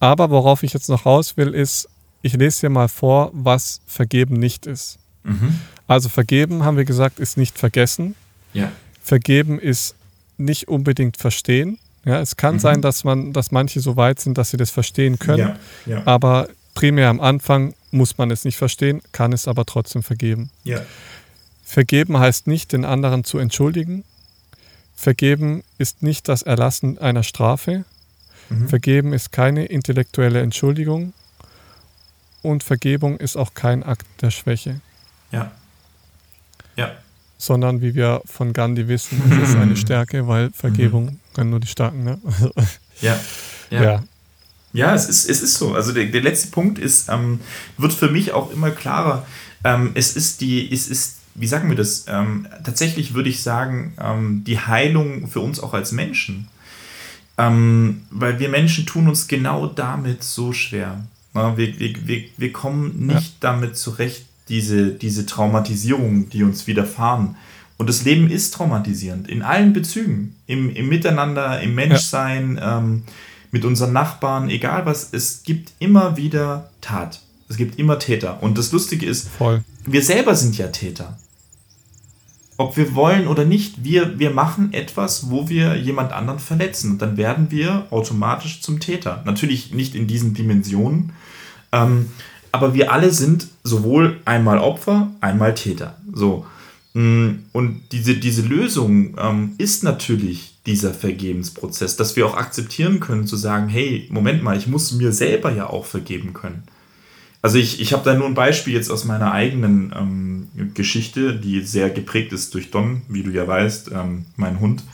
aber worauf ich jetzt noch raus will, ist, ich lese dir mal vor, was Vergeben nicht ist. Mhm. Also Vergeben, haben wir gesagt, ist nicht vergessen. Ja. Vergeben ist nicht unbedingt verstehen. Ja, es kann mhm. sein, dass man, dass manche so weit sind, dass sie das verstehen können. Ja. Ja. Aber primär am Anfang muss man es nicht verstehen, kann es aber trotzdem vergeben. Ja. Vergeben heißt nicht, den anderen zu entschuldigen. Vergeben ist nicht das Erlassen einer Strafe. Mhm. Vergeben ist keine intellektuelle Entschuldigung. Und Vergebung ist auch kein Akt der Schwäche. Ja. Ja. Sondern, wie wir von Gandhi wissen, ist es eine [LAUGHS] Stärke, weil Vergebung mhm. Können nur die Starken. Ne? ja. [LAUGHS] ja. ja. Ja, es ist, es ist so. Also der, der letzte Punkt ist, ähm, wird für mich auch immer klarer. Ähm, es ist die, es ist, wie sagen wir das? Ähm, tatsächlich würde ich sagen, ähm, die Heilung für uns auch als Menschen. Ähm, weil wir Menschen tun uns genau damit so schwer. Na, wir, wir, wir, wir kommen nicht ja. damit zurecht, diese, diese Traumatisierung, die uns widerfahren. Und das Leben ist traumatisierend in allen Bezügen. Im, im Miteinander, im Menschsein. Ja. Ähm, mit unseren Nachbarn, egal was, es gibt immer wieder Tat. Es gibt immer Täter. Und das Lustige ist, Voll. wir selber sind ja Täter. Ob wir wollen oder nicht, wir, wir machen etwas, wo wir jemand anderen verletzen. Und dann werden wir automatisch zum Täter. Natürlich nicht in diesen Dimensionen. Ähm, aber wir alle sind sowohl einmal Opfer, einmal Täter. So. Mm, und diese, diese Lösung ähm, ist natürlich dieser Vergebensprozess, dass wir auch akzeptieren können, zu sagen, hey, Moment mal, ich muss mir selber ja auch vergeben können. Also ich, ich habe da nur ein Beispiel jetzt aus meiner eigenen ähm, Geschichte, die sehr geprägt ist durch Don, wie du ja weißt, ähm, mein Hund.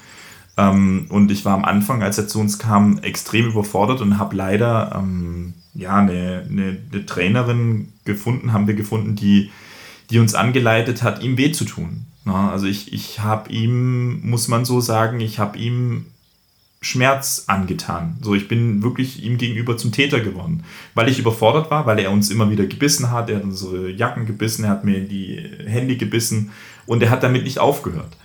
Ähm, und ich war am Anfang, als er zu uns kam, extrem überfordert und habe leider ähm, ja, eine, eine, eine Trainerin gefunden, haben wir gefunden, die, die uns angeleitet hat, ihm weh zu tun. Also ich, ich habe ihm, muss man so sagen, ich habe ihm Schmerz angetan. So, ich bin wirklich ihm gegenüber zum Täter geworden, weil ich überfordert war, weil er uns immer wieder gebissen hat, er hat unsere Jacken gebissen, er hat mir in die Hände gebissen und er hat damit nicht aufgehört.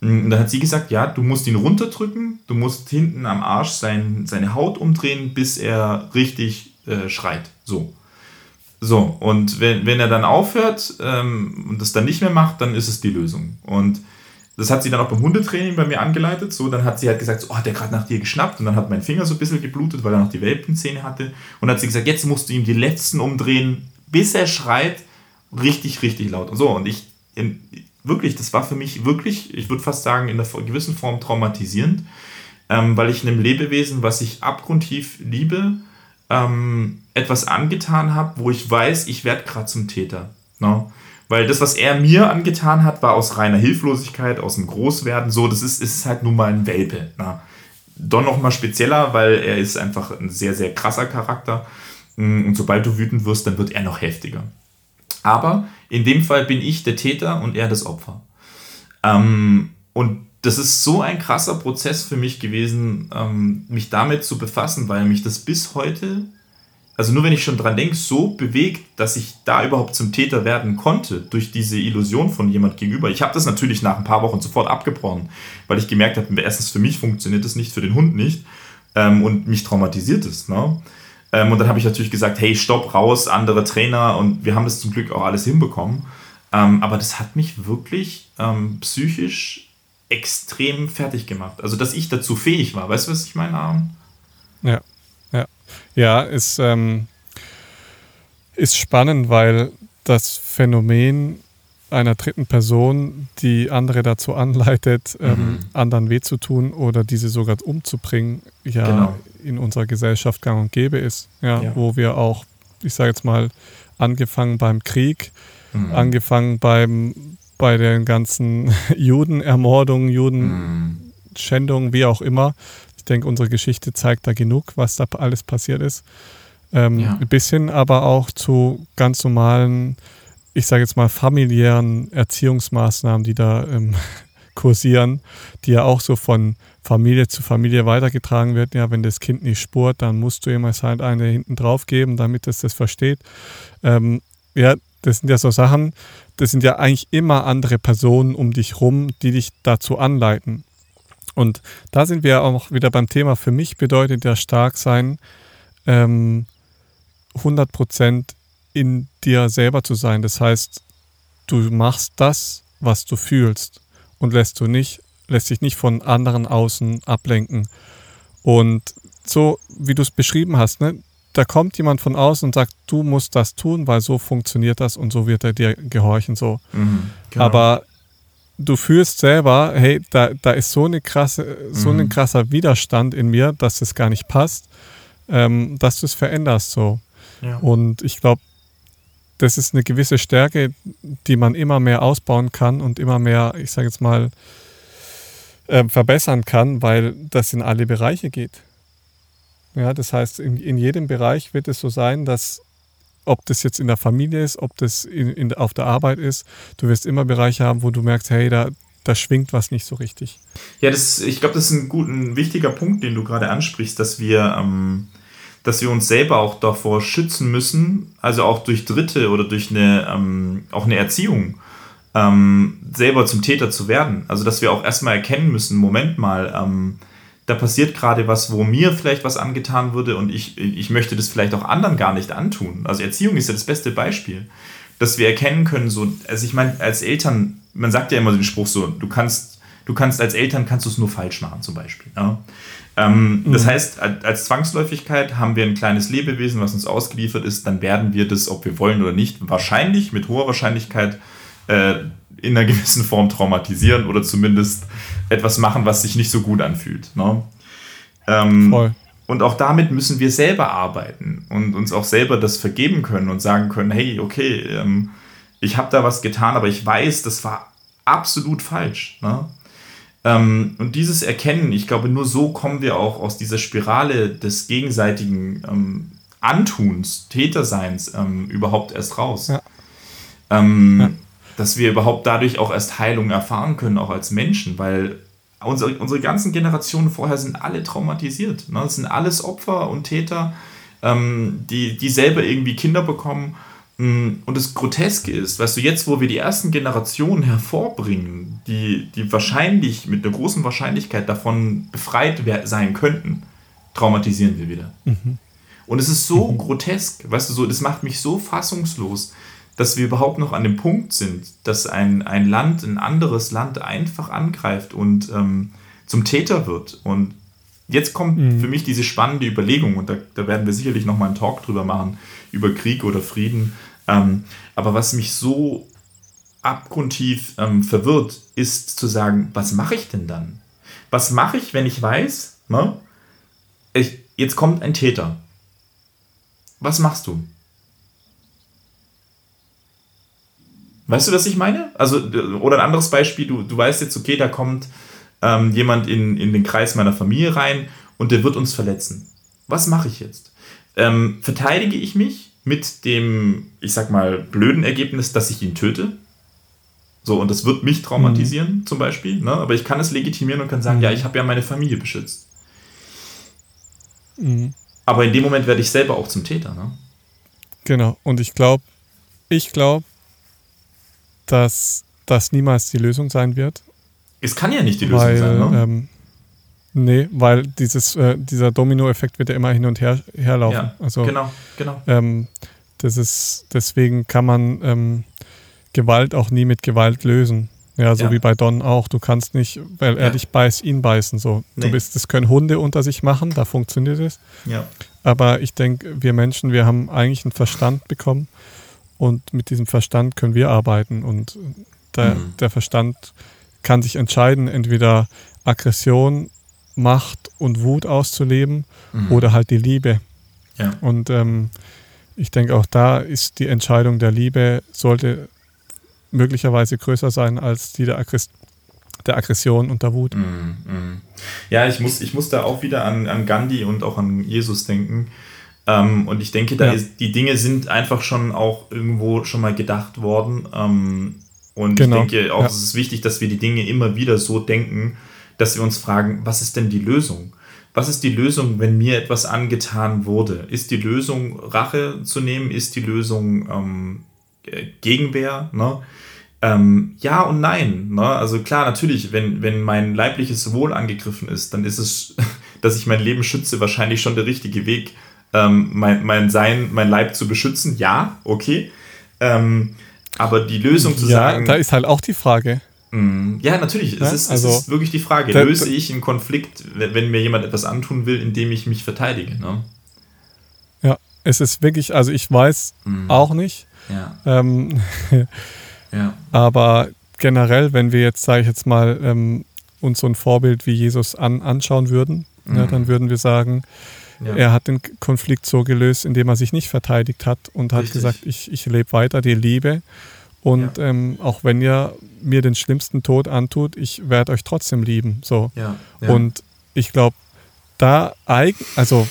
Und dann hat sie gesagt, ja, du musst ihn runterdrücken, du musst hinten am Arsch sein, seine Haut umdrehen, bis er richtig äh, schreit. So. So, und wenn, wenn er dann aufhört ähm, und das dann nicht mehr macht, dann ist es die Lösung. Und das hat sie dann auch beim Hundetraining bei mir angeleitet. So, dann hat sie halt gesagt, so, oh, hat der gerade nach dir geschnappt und dann hat mein Finger so ein bisschen geblutet, weil er noch die Welpenzähne hatte. Und dann hat sie gesagt, jetzt musst du ihm die letzten umdrehen, bis er schreit, richtig, richtig laut. Und so, und ich, wirklich, das war für mich wirklich, ich würde fast sagen, in einer gewissen Form traumatisierend, ähm, weil ich einem Lebewesen, was ich abgrundtief liebe, ähm, etwas angetan habe, wo ich weiß, ich werde gerade zum Täter. No? Ne? Weil das, was er mir angetan hat, war aus reiner Hilflosigkeit, aus dem Großwerden. So, das ist, ist halt nun mal ein Welpe. Na. Ne? Don noch mal spezieller, weil er ist einfach ein sehr, sehr krasser Charakter. Mm, und sobald du wütend wirst, dann wird er noch heftiger. Aber in dem Fall bin ich der Täter und er das Opfer. Ähm, und das ist so ein krasser Prozess für mich gewesen, ähm, mich damit zu befassen, weil mich das bis heute, also nur wenn ich schon dran denke, so bewegt, dass ich da überhaupt zum Täter werden konnte durch diese Illusion von jemand gegenüber. Ich habe das natürlich nach ein paar Wochen sofort abgebrochen, weil ich gemerkt habe, erstens für mich funktioniert das nicht, für den Hund nicht ähm, und mich traumatisiert es. Ne? Ähm, und dann habe ich natürlich gesagt, hey, stopp, raus, andere Trainer und wir haben das zum Glück auch alles hinbekommen. Ähm, aber das hat mich wirklich ähm, psychisch extrem fertig gemacht. Also, dass ich dazu fähig war. Weißt du, was ich meine, Aaron? Ja, ja. Ja, ist, ähm, ist spannend, weil das Phänomen einer dritten Person, die andere dazu anleitet, ähm, mhm. ähm, anderen weh zu tun oder diese sogar umzubringen, ja genau. in unserer Gesellschaft gang und gäbe ist. Ja, ja. Wo wir auch, ich sage jetzt mal, angefangen beim Krieg, mhm. angefangen beim, bei den ganzen [LAUGHS] Judenermordungen, Judenschändungen, wie auch immer. Ich denke, unsere Geschichte zeigt da genug, was da alles passiert ist. Ähm, ja. Ein bisschen aber auch zu ganz normalen ich sage jetzt mal, familiären Erziehungsmaßnahmen, die da ähm, [LAUGHS] kursieren, die ja auch so von Familie zu Familie weitergetragen werden. Ja, wenn das Kind nicht spurt, dann musst du ihm halt eine hinten drauf geben, damit es das versteht. Ähm, ja, das sind ja so Sachen, das sind ja eigentlich immer andere Personen um dich rum, die dich dazu anleiten. Und da sind wir auch wieder beim Thema, für mich bedeutet ja stark sein, ähm, 100 Prozent in dir selber zu sein. Das heißt, du machst das, was du fühlst und lässt du nicht, lässt dich nicht von anderen außen ablenken. Und so wie du es beschrieben hast, ne, da kommt jemand von außen und sagt, du musst das tun, weil so funktioniert das und so wird er dir gehorchen. So. Mhm, genau. Aber du fühlst selber, hey, da, da ist so eine krasse, so mhm. ein krasser Widerstand in mir, dass es gar nicht passt, ähm, dass du es veränderst so. Ja. Und ich glaube, das ist eine gewisse Stärke, die man immer mehr ausbauen kann und immer mehr, ich sage jetzt mal, äh, verbessern kann, weil das in alle Bereiche geht. Ja, das heißt, in, in jedem Bereich wird es so sein, dass ob das jetzt in der Familie ist, ob das in, in, auf der Arbeit ist, du wirst immer Bereiche haben, wo du merkst, hey, da, da schwingt was nicht so richtig. Ja, das, ich glaube, das ist ein, gut, ein wichtiger Punkt, den du gerade ansprichst, dass wir ähm, dass wir uns selber auch davor schützen müssen, also auch durch Dritte oder durch eine, ähm, auch eine Erziehung, ähm, selber zum Täter zu werden. Also dass wir auch erstmal erkennen müssen, Moment mal, ähm, da passiert gerade was, wo mir vielleicht was angetan würde und ich, ich möchte das vielleicht auch anderen gar nicht antun. Also Erziehung ist ja das beste Beispiel, dass wir erkennen können, so, also ich meine, als Eltern, man sagt ja immer den Spruch so, du kannst, du kannst als Eltern kannst du es nur falsch machen, zum Beispiel. Ja? Ähm, mhm. Das heißt, als Zwangsläufigkeit haben wir ein kleines Lebewesen, was uns ausgeliefert ist, dann werden wir das, ob wir wollen oder nicht, wahrscheinlich, mit hoher Wahrscheinlichkeit äh, in einer gewissen Form traumatisieren oder zumindest etwas machen, was sich nicht so gut anfühlt. Ne? Ähm, Voll. Und auch damit müssen wir selber arbeiten und uns auch selber das vergeben können und sagen können, hey, okay, ähm, ich habe da was getan, aber ich weiß, das war absolut falsch. Ne? Ähm, und dieses Erkennen, ich glaube, nur so kommen wir auch aus dieser Spirale des gegenseitigen ähm, Antuns, Täterseins ähm, überhaupt erst raus. Ja. Ähm, ja. Dass wir überhaupt dadurch auch erst Heilung erfahren können, auch als Menschen, weil unsere, unsere ganzen Generationen vorher sind alle traumatisiert. Ne? Das sind alles Opfer und Täter, ähm, die, die selber irgendwie Kinder bekommen Mm, und das Groteske ist, weißt du, jetzt, wo wir die ersten Generationen hervorbringen, die, die wahrscheinlich mit einer großen Wahrscheinlichkeit davon befreit sein könnten, traumatisieren wir wieder. Mhm. Und es ist so mhm. grotesk, weißt du, so, das macht mich so fassungslos, dass wir überhaupt noch an dem Punkt sind, dass ein, ein Land, ein anderes Land einfach angreift und ähm, zum Täter wird. Und jetzt kommt mhm. für mich diese spannende Überlegung, und da, da werden wir sicherlich nochmal einen Talk drüber machen, über Krieg oder Frieden. Ähm, aber was mich so abgrundtief ähm, verwirrt, ist zu sagen, was mache ich denn dann? Was mache ich, wenn ich weiß, ne, ich, jetzt kommt ein Täter? Was machst du? Weißt du, was ich meine? Also, oder ein anderes Beispiel, du, du weißt jetzt, okay, da kommt ähm, jemand in, in den Kreis meiner Familie rein und der wird uns verletzen. Was mache ich jetzt? Ähm, verteidige ich mich mit dem, ich sag mal, blöden Ergebnis, dass ich ihn töte? So, und das wird mich traumatisieren, mhm. zum Beispiel. Ne? Aber ich kann es legitimieren und kann sagen, mhm. ja, ich habe ja meine Familie beschützt. Mhm. Aber in dem Moment werde ich selber auch zum Täter. Ne? Genau. Und ich glaube, ich glaube, dass das niemals die Lösung sein wird. Es kann ja nicht die Lösung weil, sein, ne? Ähm, nee, weil dieses, äh, dieser Domino-Effekt wird ja immer hin und her herlaufen. Ja, also, genau, genau. Ähm, das ist, deswegen kann man ähm, Gewalt auch nie mit Gewalt lösen. Ja, so ja. wie bei Don auch. Du kannst nicht, weil er ja. dich beißt, ihn beißen. So. Nee. Du bist, das können Hunde unter sich machen, da funktioniert es. Ja. Aber ich denke, wir Menschen, wir haben eigentlich einen Verstand bekommen und mit diesem Verstand können wir arbeiten. Und der, mhm. der Verstand kann sich entscheiden, entweder Aggression, Macht und Wut auszuleben mhm. oder halt die Liebe. Ja. Und ähm, ich denke, auch da ist die Entscheidung der Liebe, sollte möglicherweise größer sein als die der, Aggress der Aggression und der Wut. Mm, mm. Ja, ich muss, ich muss da auch wieder an, an Gandhi und auch an Jesus denken. Ähm, und ich denke, da ja. ist, die Dinge sind einfach schon auch irgendwo schon mal gedacht worden. Ähm, und genau. ich denke auch, ja. es ist wichtig, dass wir die Dinge immer wieder so denken, dass wir uns fragen, was ist denn die Lösung? Was ist die Lösung, wenn mir etwas angetan wurde? Ist die Lösung, Rache zu nehmen? Ist die Lösung ähm, Gegenwehr? Ne? Ähm, ja und nein. Ne? Also klar, natürlich, wenn, wenn mein leibliches Wohl angegriffen ist, dann ist es, [LAUGHS] dass ich mein Leben schütze, wahrscheinlich schon der richtige Weg, ähm, mein, mein Sein, mein Leib zu beschützen. Ja, okay. Ähm, aber die Lösung zu ja, sagen. Da ist halt auch die Frage. Mm, ja, natürlich. Ja, es, ist, also, es ist wirklich die Frage. Löse ich einen Konflikt, wenn mir jemand etwas antun will, indem ich mich verteidige? Ne? Ja, es ist wirklich, also ich weiß mm. auch nicht. Ja. Ähm, [LAUGHS] ja. Aber generell, wenn wir jetzt, sage ich jetzt mal, ähm, uns so ein Vorbild wie Jesus an, anschauen würden, mhm. ja, dann würden wir sagen, ja. er hat den Konflikt so gelöst, indem er sich nicht verteidigt hat und hat Richtig. gesagt, ich, ich lebe weiter die Liebe. Und ja. ähm, auch wenn ihr mir den schlimmsten Tod antut, ich werde euch trotzdem lieben. So. Ja. Und ich glaube, da, also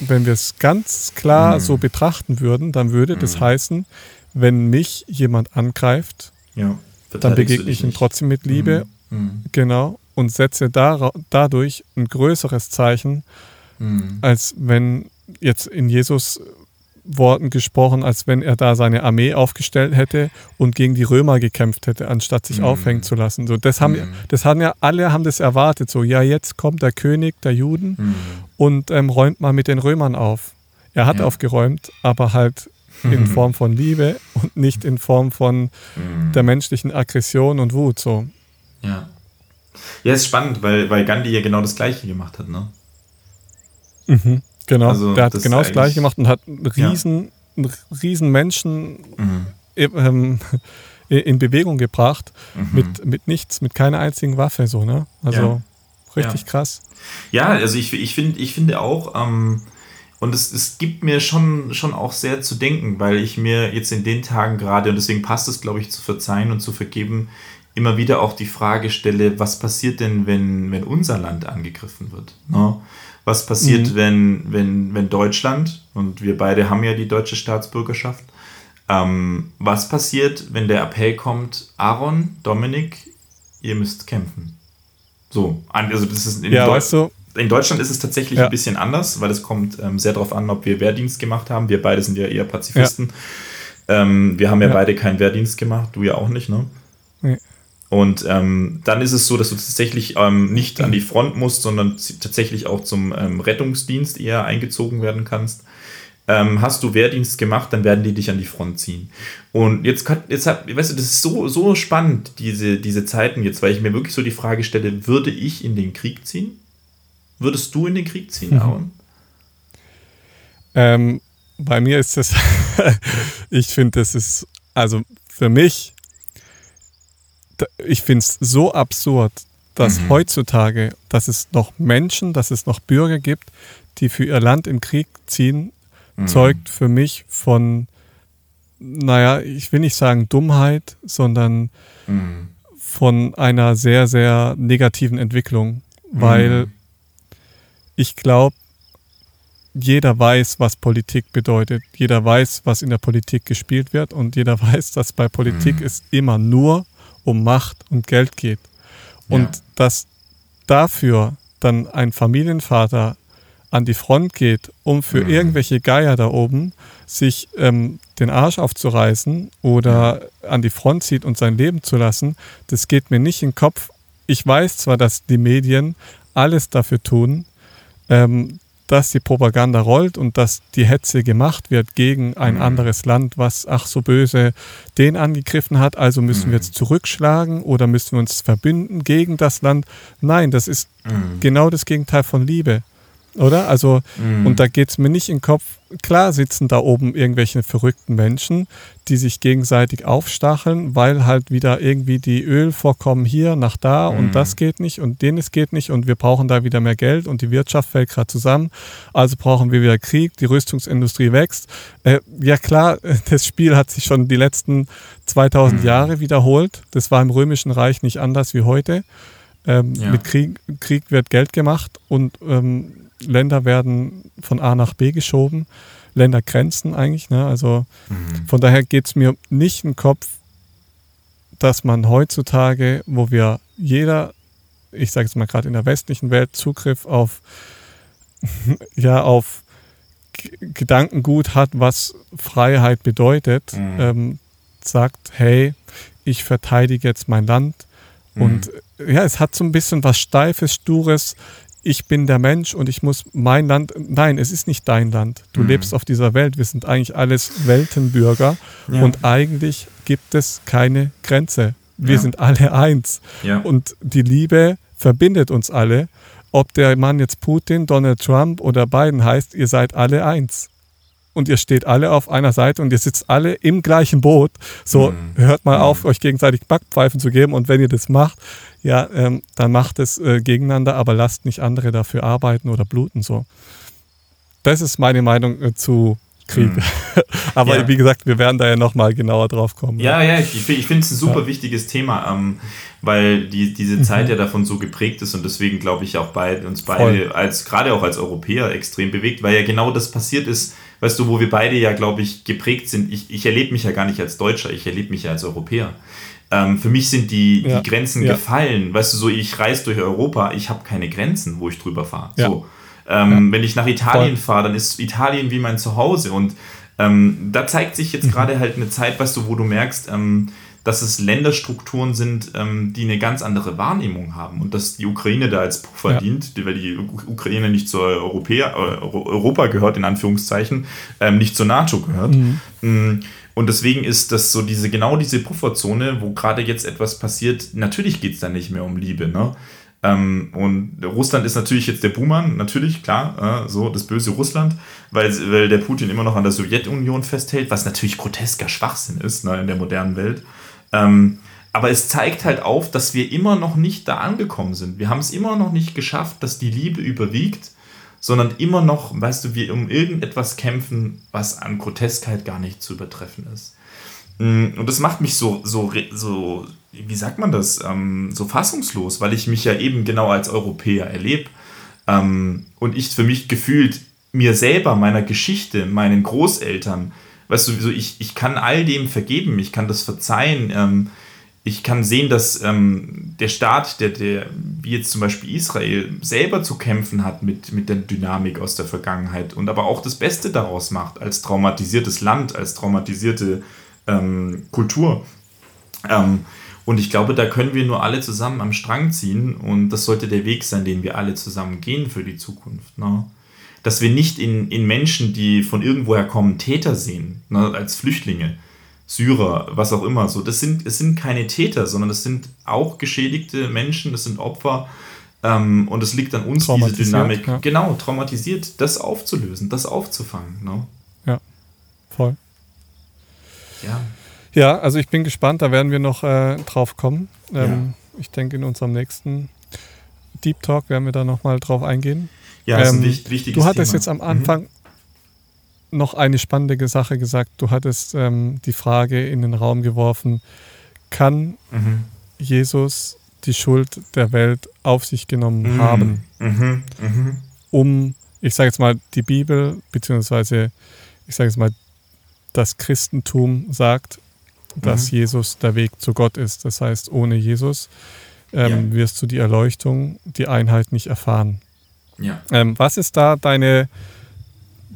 wenn wir es ganz klar mhm. so betrachten würden, dann würde mhm. das heißen, wenn mich jemand angreift, ja, dann begegne ich ihm trotzdem mit Liebe. Mhm. mhm. Genau. Und setze da, dadurch ein größeres Zeichen, mhm. als wenn jetzt in Jesus Worten gesprochen, als wenn er da seine Armee aufgestellt hätte und gegen die Römer gekämpft hätte, anstatt sich mm. aufhängen zu lassen. So, das haben, mm. das haben ja alle haben das erwartet. So, ja, jetzt kommt der König der Juden mm. und ähm, räumt mal mit den Römern auf. Er hat ja. aufgeräumt, aber halt in [LAUGHS] Form von Liebe und nicht in Form von mhm. der menschlichen Aggression und Wut. So. Ja. Ja, ist spannend, weil, weil Gandhi ja genau das Gleiche gemacht hat, ne? Mhm, genau. Also der hat das genau das Gleiche gemacht und hat einen riesen, ja. riesen Menschen mhm. ähm, [LAUGHS] in Bewegung gebracht mhm. mit, mit nichts, mit keiner einzigen Waffe, so, ne? Also ja. richtig ja. krass. Ja, also ich, ich, find, ich finde auch, ähm, und es, es gibt mir schon, schon auch sehr zu denken, weil ich mir jetzt in den Tagen gerade, und deswegen passt es, glaube ich, zu verzeihen und zu vergeben, immer wieder auch die Frage stelle, was passiert denn, wenn, wenn unser Land angegriffen wird? Ne? Was passiert, mhm. wenn, wenn, wenn Deutschland, und wir beide haben ja die deutsche Staatsbürgerschaft, ähm, was passiert, wenn der Appell kommt, Aaron, Dominik, ihr müsst kämpfen? So, also das ist in ja, weißt du, in Deutschland ist es tatsächlich ja. ein bisschen anders, weil es kommt ähm, sehr darauf an, ob wir Wehrdienst gemacht haben. Wir beide sind ja eher Pazifisten. Ja. Ähm, wir haben ja, ja, beide keinen Wehrdienst gemacht, du ja auch nicht, ne? Und ähm, dann ist es so, dass du tatsächlich ähm, nicht an die Front musst, sondern tatsächlich auch zum ähm, Rettungsdienst eher eingezogen werden kannst. Ähm, hast du Wehrdienst gemacht, dann werden die dich an die Front ziehen. Und jetzt, jetzt hat, weißt du, das ist so, so spannend, diese, diese Zeiten jetzt, weil ich mir wirklich so die Frage stelle, würde ich in den Krieg ziehen? Würdest du in den Krieg ziehen, mhm. Aaron? Ähm, bei mir ist es, [LAUGHS] ich finde, das ist, also für mich, ich finde es so absurd, dass mhm. heutzutage, dass es noch Menschen, dass es noch Bürger gibt, die für ihr Land in Krieg ziehen, mhm. zeugt für mich von naja, ich will nicht sagen Dummheit, sondern mhm. von einer sehr, sehr negativen Entwicklung, weil mhm. ich glaube, jeder weiß, was Politik bedeutet. Jeder weiß, was in der Politik gespielt wird und jeder [LAUGHS] weiß, dass bei Politik mhm. es immer nur um Macht und Geld geht. Und ja. dass dafür dann ein Familienvater an die Front geht, um für mhm. irgendwelche Geier da oben sich ähm, den Arsch aufzureißen oder ja. an die Front zieht und sein Leben zu lassen, das geht mir nicht in den Kopf. Ich weiß zwar, dass die Medien alles dafür tun, ähm, dass die Propaganda rollt und dass die Hetze gemacht wird gegen ein mhm. anderes Land, was ach so böse den angegriffen hat, also müssen mhm. wir jetzt zurückschlagen oder müssen wir uns verbünden gegen das Land. Nein, das ist mhm. genau das Gegenteil von Liebe. Oder? Also, mhm. und da geht es mir nicht in den Kopf. Klar sitzen da oben irgendwelche verrückten Menschen, die sich gegenseitig aufstacheln, weil halt wieder irgendwie die Ölvorkommen hier nach da mhm. und das geht nicht und jenes geht nicht und wir brauchen da wieder mehr Geld und die Wirtschaft fällt gerade zusammen. Also brauchen wir wieder Krieg, die Rüstungsindustrie wächst. Äh, ja klar, [LAUGHS] das Spiel hat sich schon die letzten 2000 mhm. Jahre wiederholt. Das war im Römischen Reich nicht anders wie heute. Ähm, ja. Mit Krieg, Krieg wird Geld gemacht und ähm, Länder werden von A nach B geschoben, Ländergrenzen eigentlich. Ne? Also mhm. von daher geht es mir nicht im Kopf, dass man heutzutage, wo wir jeder, ich sage es mal gerade in der westlichen Welt, Zugriff auf, [LAUGHS] ja, auf Gedankengut hat, was Freiheit bedeutet, mhm. ähm, sagt, hey, ich verteidige jetzt mein Land. Mhm. Und ja, es hat so ein bisschen was Steifes, Stures ich bin der Mensch und ich muss mein Land. Nein, es ist nicht dein Land. Du mhm. lebst auf dieser Welt. Wir sind eigentlich alles Weltenbürger ja. und eigentlich gibt es keine Grenze. Wir ja. sind alle eins. Ja. Und die Liebe verbindet uns alle. Ob der Mann jetzt Putin, Donald Trump oder Biden heißt, ihr seid alle eins und ihr steht alle auf einer Seite und ihr sitzt alle im gleichen Boot. So, mhm. hört mal auf, mhm. euch gegenseitig Backpfeifen zu geben und wenn ihr das macht, ja, ähm, dann macht es äh, gegeneinander, aber lasst nicht andere dafür arbeiten oder bluten so. Das ist meine Meinung äh, zu Krieg. Mhm. [LAUGHS] aber ja. wie gesagt, wir werden da ja nochmal genauer drauf kommen. Ja, ja, ich, ich finde es ein super ja. wichtiges Thema, ähm, weil die, diese mhm. Zeit ja davon so geprägt ist und deswegen glaube ich auch bei uns beide, als gerade auch als Europäer extrem bewegt, weil ja genau das passiert ist, weißt du, wo wir beide ja, glaube ich, geprägt sind. Ich, ich erlebe mich ja gar nicht als Deutscher, ich erlebe mich ja als Europäer. Ähm, für mich sind die, ja. die Grenzen ja. gefallen. Weißt du, so ich reise durch Europa, ich habe keine Grenzen, wo ich drüber fahre. Ja. So. Ähm, wenn ich nach Italien fahre, dann ist Italien wie mein Zuhause. Und ähm, da zeigt sich jetzt mhm. gerade halt eine Zeit, weißt du, wo du merkst, ähm, dass es Länderstrukturen sind, ähm, die eine ganz andere Wahrnehmung haben und dass die Ukraine da als Puffer dient, weil die Ukraine nicht zur Europäer, äh, Europa gehört, in Anführungszeichen, ähm, nicht zur NATO gehört. Mhm. Mm, und deswegen ist das so diese, genau diese Pufferzone, wo gerade jetzt etwas passiert. Natürlich geht es da nicht mehr um Liebe, ne? Ähm, und Russland ist natürlich jetzt der Buhmann, natürlich, klar, äh, so das böse Russland, weil, weil der Putin immer noch an der Sowjetunion festhält, was natürlich grotesker Schwachsinn ist ne, in der modernen Welt. Ähm, aber es zeigt halt auf, dass wir immer noch nicht da angekommen sind. Wir haben es immer noch nicht geschafft, dass die Liebe überwiegt sondern immer noch, weißt du, wir um irgendetwas kämpfen, was an Groteskheit gar nicht zu übertreffen ist. Mm, und das macht mich so, so, so wie sagt man das, ähm, so fassungslos, weil ich mich ja eben genau als Europäer erlebe ähm, und ich für mich gefühlt mir selber, meiner Geschichte, meinen Großeltern, weißt du, so ich, ich kann all dem vergeben, ich kann das verzeihen, ähm, ich kann sehen, dass ähm, der Staat, der, der, wie jetzt zum Beispiel Israel, selber zu kämpfen hat mit, mit der Dynamik aus der Vergangenheit und aber auch das Beste daraus macht, als traumatisiertes Land, als traumatisierte ähm, Kultur. Ähm, und ich glaube, da können wir nur alle zusammen am Strang ziehen und das sollte der Weg sein, den wir alle zusammen gehen für die Zukunft. Ne? Dass wir nicht in, in Menschen, die von irgendwoher kommen, Täter sehen, ne, als Flüchtlinge Syrer, was auch immer. So, das sind, es sind keine Täter, sondern es sind auch geschädigte Menschen, das sind Opfer. Ähm, und es liegt an uns, diese Dynamik, ja. genau, traumatisiert, das aufzulösen, das aufzufangen. Ne? Ja, voll. Ja. Ja, also ich bin gespannt, da werden wir noch äh, drauf kommen. Ähm, ja. Ich denke, in unserem nächsten Deep Talk werden wir da nochmal drauf eingehen. Ja, das ähm, ist ein ähm, wichtiges Du hattest Thema. jetzt am Anfang, mhm noch eine spannende Sache gesagt. Du hattest ähm, die Frage in den Raum geworfen, kann mhm. Jesus die Schuld der Welt auf sich genommen mhm. haben, mhm. mhm. um, ich sage jetzt mal, die Bibel, beziehungsweise ich sage jetzt mal, das Christentum sagt, dass mhm. Jesus der Weg zu Gott ist. Das heißt, ohne Jesus ähm, ja. wirst du die Erleuchtung, die Einheit nicht erfahren. Ja. Ähm, was ist da deine,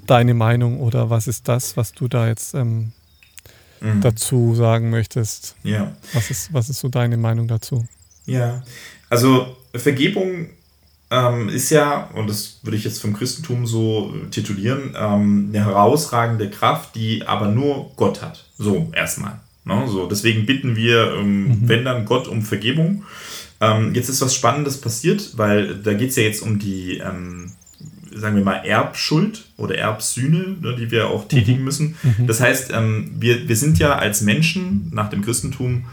deine Meinung oder was ist das, was du da jetzt ähm, mhm. dazu sagen möchtest? Ja. Was ist, was ist so deine Meinung dazu? Ja, also Vergebung ähm, ist ja, und das würde ich jetzt vom Christentum so titulieren, ähm, eine herausragende Kraft, die aber nur Gott hat. So, erstmal. Ne? So, deswegen bitten wir, ähm, mhm. wenn dann Gott um Vergebung. Ähm, jetzt ist was Spannendes passiert, weil da geht es ja jetzt um die, ähm, sagen wir mal, Erbschuld oder Erbsühne, ne, die wir auch tätigen mhm. müssen. Mhm. Das heißt, ähm, wir, wir sind ja als Menschen nach dem Christentum,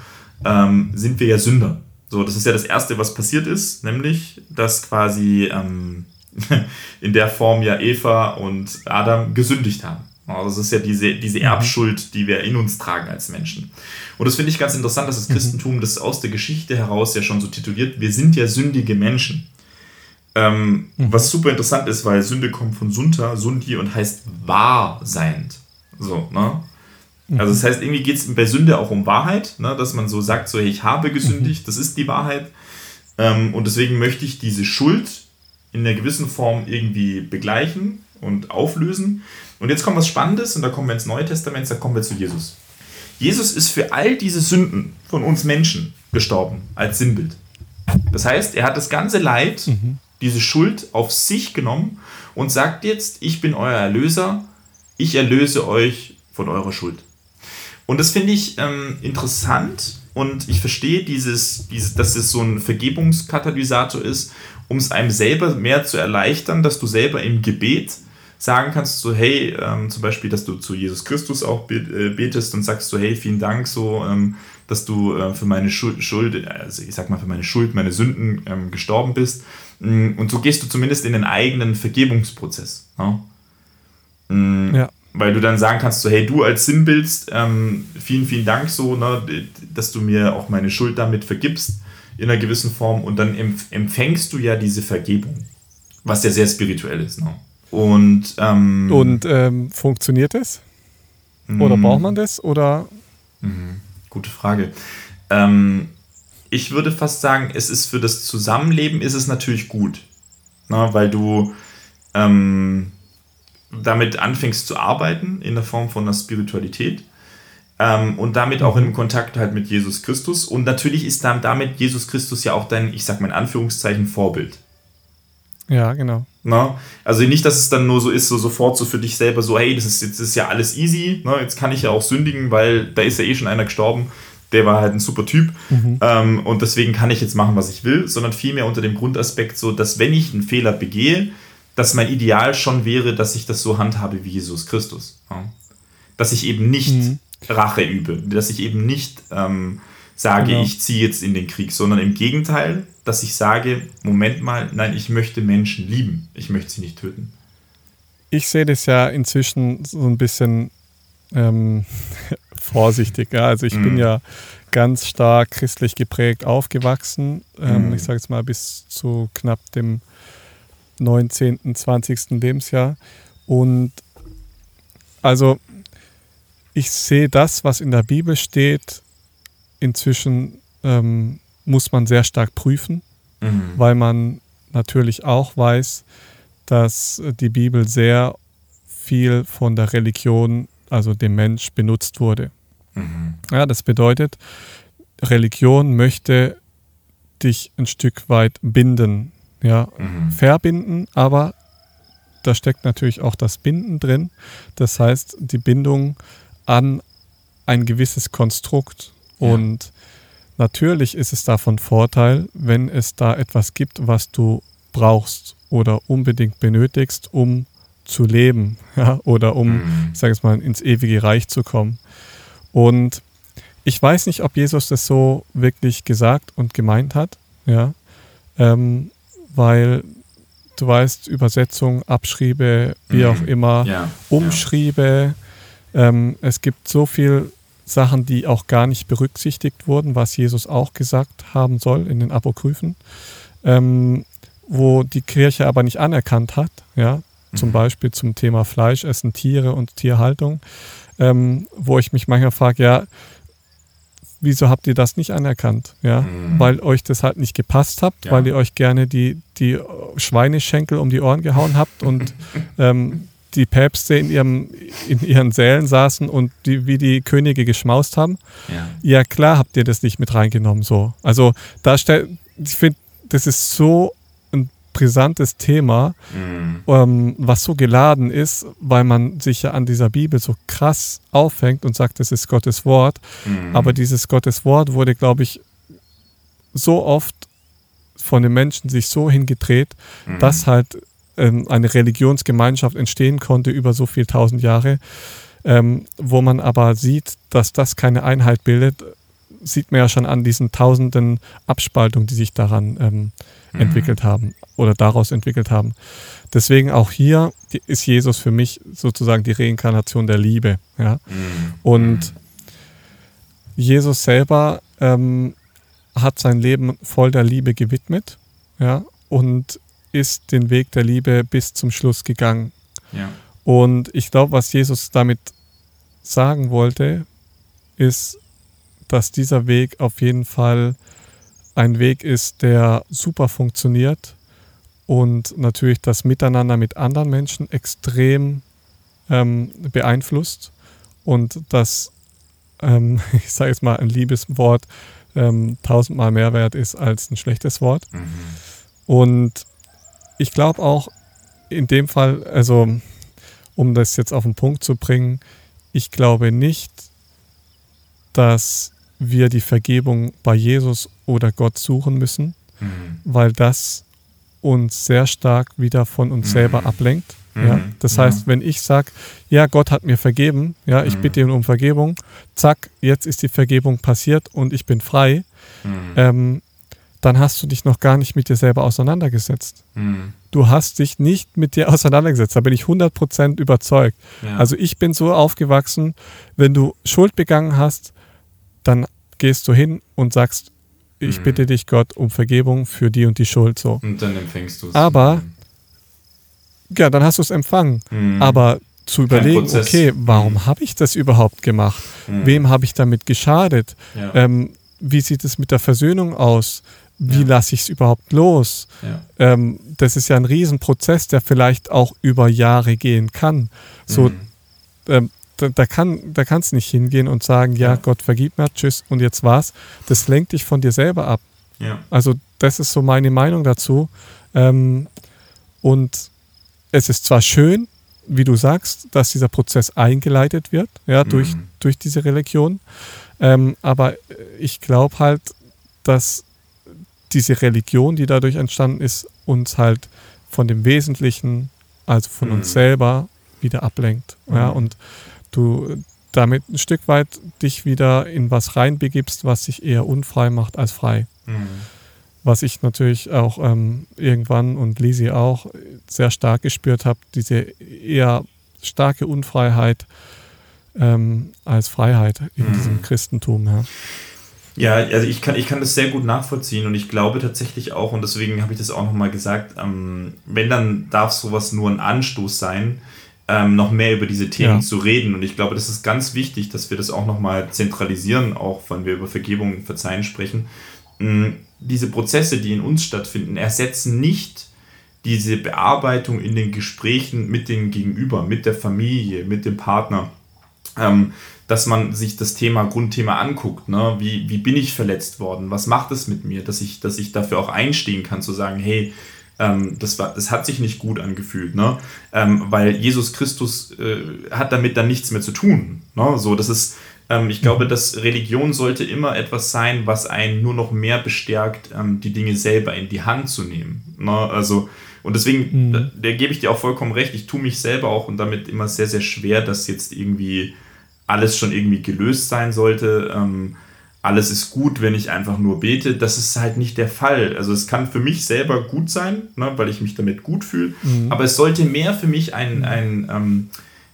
ähm, sind wir ja Sünder. So, das ist ja das Erste, was passiert ist, nämlich, dass quasi ähm, [LAUGHS] in der Form ja Eva und Adam gesündigt haben. Also das ist ja diese, diese mhm. Erbschuld, die wir in uns tragen als Menschen. Und das finde ich ganz interessant, dass das mhm. Christentum das aus der Geschichte heraus ja schon so tituliert, wir sind ja sündige Menschen. Ähm, mhm. Was super interessant ist, weil Sünde kommt von Sunta, Sundi und heißt wahrseiend. So, ne? Also das heißt, irgendwie geht es bei Sünde auch um Wahrheit, ne? dass man so sagt, so, hey, ich habe gesündigt, das ist die Wahrheit. Ähm, und deswegen möchte ich diese Schuld in einer gewissen Form irgendwie begleichen und auflösen. Und jetzt kommt was Spannendes und da kommen wir ins Neue Testament, da kommen wir zu Jesus. Jesus ist für all diese Sünden von uns Menschen gestorben als Sinnbild. Das heißt, er hat das ganze Leid, mhm. diese Schuld auf sich genommen und sagt jetzt, ich bin euer Erlöser, ich erlöse euch von eurer Schuld. Und das finde ich ähm, interessant und ich verstehe dieses, dieses, dass es so ein Vergebungskatalysator ist, um es einem selber mehr zu erleichtern, dass du selber im Gebet sagen kannst, so hey, ähm, zum Beispiel, dass du zu Jesus Christus auch äh, betest und sagst so hey, vielen Dank so, ähm, dass du äh, für meine Schuld, Schuld, also ich sag mal für meine Schuld, meine Sünden ähm, gestorben bist. Mm, und so gehst du zumindest in den eigenen Vergebungsprozess. Ja? Mm, ja. Weil du dann sagen kannst, so hey, du als Sinnbild, ähm, vielen, vielen Dank so, ne, dass du mir auch meine Schuld damit vergibst in einer gewissen Form und dann empfängst du ja diese Vergebung, was ja sehr spirituell ist. Ne? Und, ähm, und ähm, funktioniert es? Oder braucht man das? Oder? Mhm. Gute Frage. Ähm, ich würde fast sagen, es ist für das Zusammenleben ist es natürlich gut. Na, weil du ähm, damit anfängst zu arbeiten in der Form von einer Spiritualität ähm, und damit auch mhm. im Kontakt halt mit Jesus Christus. Und natürlich ist dann damit Jesus Christus ja auch dein, ich sag mal in Anführungszeichen, Vorbild. Ja, genau. Na? Also nicht, dass es dann nur so ist, so sofort so für dich selber so, hey, das ist jetzt ist ja alles easy, ne? jetzt kann ich ja auch sündigen, weil da ist ja eh schon einer gestorben, der war halt ein super Typ mhm. ähm, und deswegen kann ich jetzt machen, was ich will, sondern vielmehr unter dem Grundaspekt so, dass wenn ich einen Fehler begehe, dass mein Ideal schon wäre, dass ich das so handhabe wie Jesus Christus. Ja? Dass ich eben nicht mhm. Rache übe, dass ich eben nicht ähm, sage, genau. ich ziehe jetzt in den Krieg, sondern im Gegenteil, dass ich sage, Moment mal, nein, ich möchte Menschen lieben, ich möchte sie nicht töten. Ich sehe das ja inzwischen so ein bisschen ähm, [LAUGHS] vorsichtig. Ja? Also ich mm. bin mhm. ja ganz stark christlich geprägt aufgewachsen. Ähm, mm. Ich sage jetzt mal bis zu knapp dem 19., 20. Lebensjahr. Und also ich sehe das, was in der Bibel steht, inzwischen ähm, muss man sehr stark prüfen, mhm. weil man natürlich auch weiß, dass die Bibel sehr viel von der Religion, also dem Mensch, benutzt wurde. Mhm. Ja, das bedeutet, Religion möchte dich ein Stück weit binden, ja, mhm. verbinden, aber da steckt natürlich auch das Binden drin. Das heißt, die Bindung an ein gewisses Konstrukt. Und natürlich ist es davon Vorteil, wenn es da etwas gibt, was du brauchst oder unbedingt benötigst, um zu leben [LAUGHS] ja, oder um, mhm. ich sage es mal, ins ewige Reich zu kommen. Und ich weiß nicht, ob Jesus das so wirklich gesagt und gemeint hat, ja, ähm, weil du weißt, Übersetzung, Abschriebe, wie mhm. auch immer, ja. Umschriebe. Ähm, es gibt so viele Sachen, die auch gar nicht berücksichtigt wurden, was Jesus auch gesagt haben soll in den Apokryphen, ähm, wo die Kirche aber nicht anerkannt hat. Ja, zum mhm. Beispiel zum Thema Fleisch, Essen, Tiere und Tierhaltung, ähm, wo ich mich manchmal frage, ja, wieso habt ihr das nicht anerkannt? Ja, mhm. weil euch das halt nicht gepasst habt, ja. weil ihr euch gerne die, die Schweineschenkel um die Ohren gehauen habt und [LAUGHS] ähm, die Päpste in, ihrem, in ihren Sälen saßen und die, wie die Könige geschmaust haben. Ja. ja, klar habt ihr das nicht mit reingenommen so. Also da stellt, ich finde, das ist so brisantes Thema, mhm. ähm, was so geladen ist, weil man sich ja an dieser Bibel so krass aufhängt und sagt, das ist Gottes Wort. Mhm. Aber dieses Gottes Wort wurde, glaube ich, so oft von den Menschen sich so hingedreht, mhm. dass halt ähm, eine Religionsgemeinschaft entstehen konnte über so viele tausend Jahre, ähm, wo man aber sieht, dass das keine Einheit bildet, sieht man ja schon an diesen tausenden Abspaltungen, die sich daran ähm, mhm. entwickelt haben oder daraus entwickelt haben. Deswegen auch hier ist Jesus für mich sozusagen die Reinkarnation der Liebe. Ja? Mhm. Und Jesus selber ähm, hat sein Leben voll der Liebe gewidmet ja? und ist den Weg der Liebe bis zum Schluss gegangen. Ja. Und ich glaube, was Jesus damit sagen wollte, ist, dass dieser Weg auf jeden Fall ein Weg ist, der super funktioniert und natürlich das Miteinander mit anderen Menschen extrem ähm, beeinflusst und das, ähm, [LAUGHS] ich sage jetzt mal ein liebes Wort, ähm, tausendmal mehr wert ist als ein schlechtes Wort. Mhm. Und ich glaube auch in dem Fall, also um das jetzt auf den Punkt zu bringen, ich glaube nicht, dass wir die Vergebung bei Jesus oder Gott suchen müssen, mhm. weil das uns sehr stark wieder von uns mhm. selber ablenkt. Mhm. Ja? Das heißt, wenn ich sage, ja, Gott hat mir vergeben, ja, ich bitte ihn um Vergebung, zack, jetzt ist die Vergebung passiert und ich bin frei, ähm, dann hast du dich noch gar nicht mit dir selber auseinandergesetzt. Mhm. Du hast dich nicht mit dir [LAUGHS] auseinandergesetzt. Da bin ich 100% überzeugt. Ja. Also ich bin so aufgewachsen, wenn du Schuld begangen hast, dann gehst du hin und sagst, ich mhm. bitte dich, Gott, um Vergebung für die und die Schuld. So. Und dann empfängst du es. Aber, ja, dann hast du es empfangen. Mhm. Aber zu überlegen, okay, warum mhm. habe ich das überhaupt gemacht? Mhm. Wem habe ich damit geschadet? Ja. Ähm, wie sieht es mit der Versöhnung aus? Wie ja. lasse ich es überhaupt los? Ja. Ähm, das ist ja ein Riesenprozess, der vielleicht auch über Jahre gehen kann. So, mhm. ähm, da, da, kann, da kannst du nicht hingehen und sagen, ja, ja, Gott vergib mir, tschüss und jetzt war's. Das lenkt dich von dir selber ab. Also das ist so meine Meinung dazu. Ähm, und es ist zwar schön, wie du sagst, dass dieser Prozess eingeleitet wird, ja, durch, mhm. durch diese Religion. Ähm, aber ich glaube halt, dass diese Religion, die dadurch entstanden ist, uns halt von dem Wesentlichen, also von mhm. uns selber, wieder ablenkt. Mhm. Ja, und du damit ein Stück weit dich wieder in was reinbegibst, was sich eher unfrei macht als frei. Mhm. Was ich natürlich auch ähm, irgendwann und Lisi auch sehr stark gespürt habe, diese eher starke Unfreiheit ähm, als Freiheit in mhm. diesem Christentum. Ja. Ja, also ich kann, ich kann das sehr gut nachvollziehen und ich glaube tatsächlich auch, und deswegen habe ich das auch nochmal gesagt, ähm, wenn, dann darf sowas nur ein Anstoß sein, ähm, noch mehr über diese Themen ja. zu reden. Und ich glaube, das ist ganz wichtig, dass wir das auch nochmal zentralisieren, auch wenn wir über Vergebung und Verzeihen sprechen. Ähm, diese Prozesse, die in uns stattfinden, ersetzen nicht diese Bearbeitung in den Gesprächen mit dem Gegenüber, mit der Familie, mit dem Partner. Ähm, dass man sich das Thema, Grundthema anguckt. Ne? Wie, wie bin ich verletzt worden? Was macht es mit mir? Dass ich, dass ich dafür auch einstehen kann, zu sagen, hey, ähm, das, war, das hat sich nicht gut angefühlt, ne? Ähm, weil Jesus Christus äh, hat damit dann nichts mehr zu tun. Ne? So, das ist, ähm, ich glaube, dass Religion sollte immer etwas sein, was einen nur noch mehr bestärkt, ähm, die Dinge selber in die Hand zu nehmen. Ne? Also, und deswegen, mhm. da, da gebe ich dir auch vollkommen recht, ich tue mich selber auch und damit immer sehr, sehr schwer, dass jetzt irgendwie alles schon irgendwie gelöst sein sollte. Ähm, alles ist gut, wenn ich einfach nur bete. Das ist halt nicht der Fall. Also es kann für mich selber gut sein, ne, weil ich mich damit gut fühle. Mhm. Aber es sollte mehr für mich ein, ein ähm,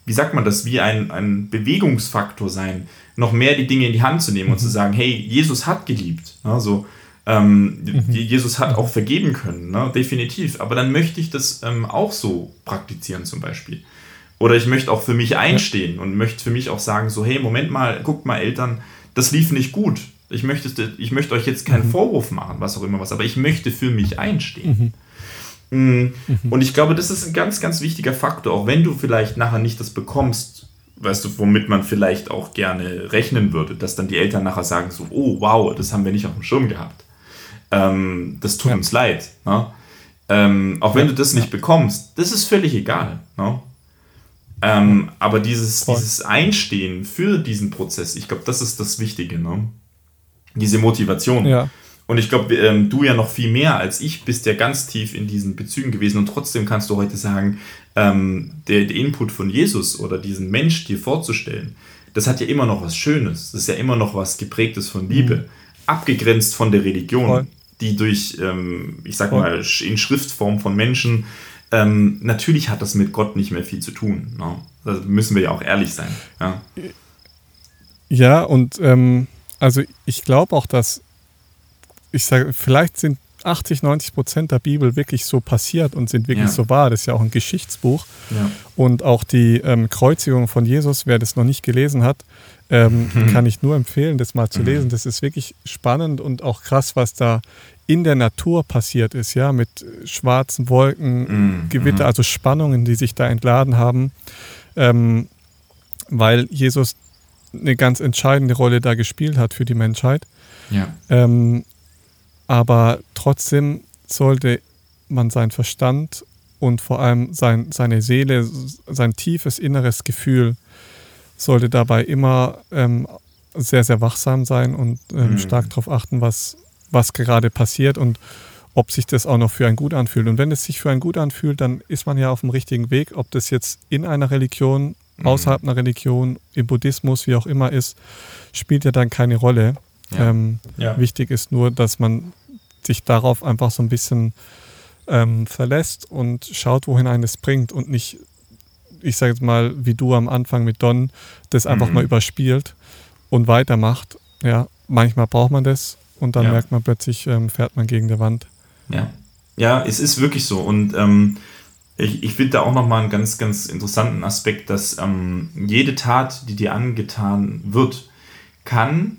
wie sagt man das, wie ein, ein Bewegungsfaktor sein, noch mehr die Dinge in die Hand zu nehmen mhm. und zu sagen, hey, Jesus hat geliebt. Also ähm, mhm. Jesus hat auch vergeben können, ne? definitiv. Aber dann möchte ich das ähm, auch so praktizieren zum Beispiel. Oder ich möchte auch für mich einstehen ja. und möchte für mich auch sagen, so, hey, Moment mal, guckt mal, Eltern, das lief nicht gut. Ich möchte, ich möchte euch jetzt keinen mhm. Vorwurf machen, was auch immer was, aber ich möchte für mich einstehen. Mhm. Mm. Mhm. Und ich glaube, das ist ein ganz, ganz wichtiger Faktor, auch wenn du vielleicht nachher nicht das bekommst, weißt du, womit man vielleicht auch gerne rechnen würde, dass dann die Eltern nachher sagen so, oh wow, das haben wir nicht auf dem Schirm gehabt. Ähm, das tut ja. uns leid. Ne? Ähm, auch wenn du das nicht bekommst, das ist völlig egal. Ne? Ähm, aber dieses, dieses Einstehen für diesen Prozess, ich glaube, das ist das Wichtige. Ne? Diese Motivation. Ja. Und ich glaube, ähm, du ja noch viel mehr als ich bist ja ganz tief in diesen Bezügen gewesen und trotzdem kannst du heute sagen, ähm, der, der, Input von Jesus oder diesen Mensch dir vorzustellen, das hat ja immer noch was Schönes. Das ist ja immer noch was geprägtes von Liebe, mhm. abgegrenzt von der Religion, Voll. die durch, ähm, ich sag Voll. mal, in Schriftform von Menschen, ähm, natürlich hat das mit Gott nicht mehr viel zu tun. Ne? Da müssen wir ja auch ehrlich sein. Ja, ja und ähm, also ich glaube auch, dass ich sage, vielleicht sind 80, 90 Prozent der Bibel wirklich so passiert und sind wirklich ja. so wahr. Das ist ja auch ein Geschichtsbuch. Ja. Und auch die ähm, Kreuzigung von Jesus, wer das noch nicht gelesen hat, ähm, mhm. [LAUGHS] kann ich nur empfehlen, das mal zu mhm. lesen. Das ist wirklich spannend und auch krass, was da in der Natur passiert ist, ja, mit schwarzen Wolken, mhm. Gewitter, also Spannungen, die sich da entladen haben, ähm, weil Jesus eine ganz entscheidende Rolle da gespielt hat für die Menschheit. Ja. Ähm, aber trotzdem sollte man seinen Verstand und vor allem sein, seine Seele, sein tiefes inneres Gefühl sollte dabei immer ähm, sehr, sehr wachsam sein und ähm, mhm. stark darauf achten, was, was gerade passiert und ob sich das auch noch für ein Gut anfühlt. Und wenn es sich für ein Gut anfühlt, dann ist man ja auf dem richtigen Weg. Ob das jetzt in einer Religion, mhm. außerhalb einer Religion, im Buddhismus, wie auch immer ist, spielt ja dann keine Rolle. Ja. Ähm, ja. Wichtig ist nur, dass man sich darauf einfach so ein bisschen ähm, verlässt und schaut, wohin eines bringt und nicht, ich sage jetzt mal, wie du am Anfang mit Don, das einfach mhm. mal überspielt und weitermacht. Ja, manchmal braucht man das und dann ja. merkt man plötzlich, ähm, fährt man gegen die Wand. Ja, ja, es ist wirklich so und ähm, ich, ich finde da auch nochmal einen ganz, ganz interessanten Aspekt, dass ähm, jede Tat, die dir angetan wird, kann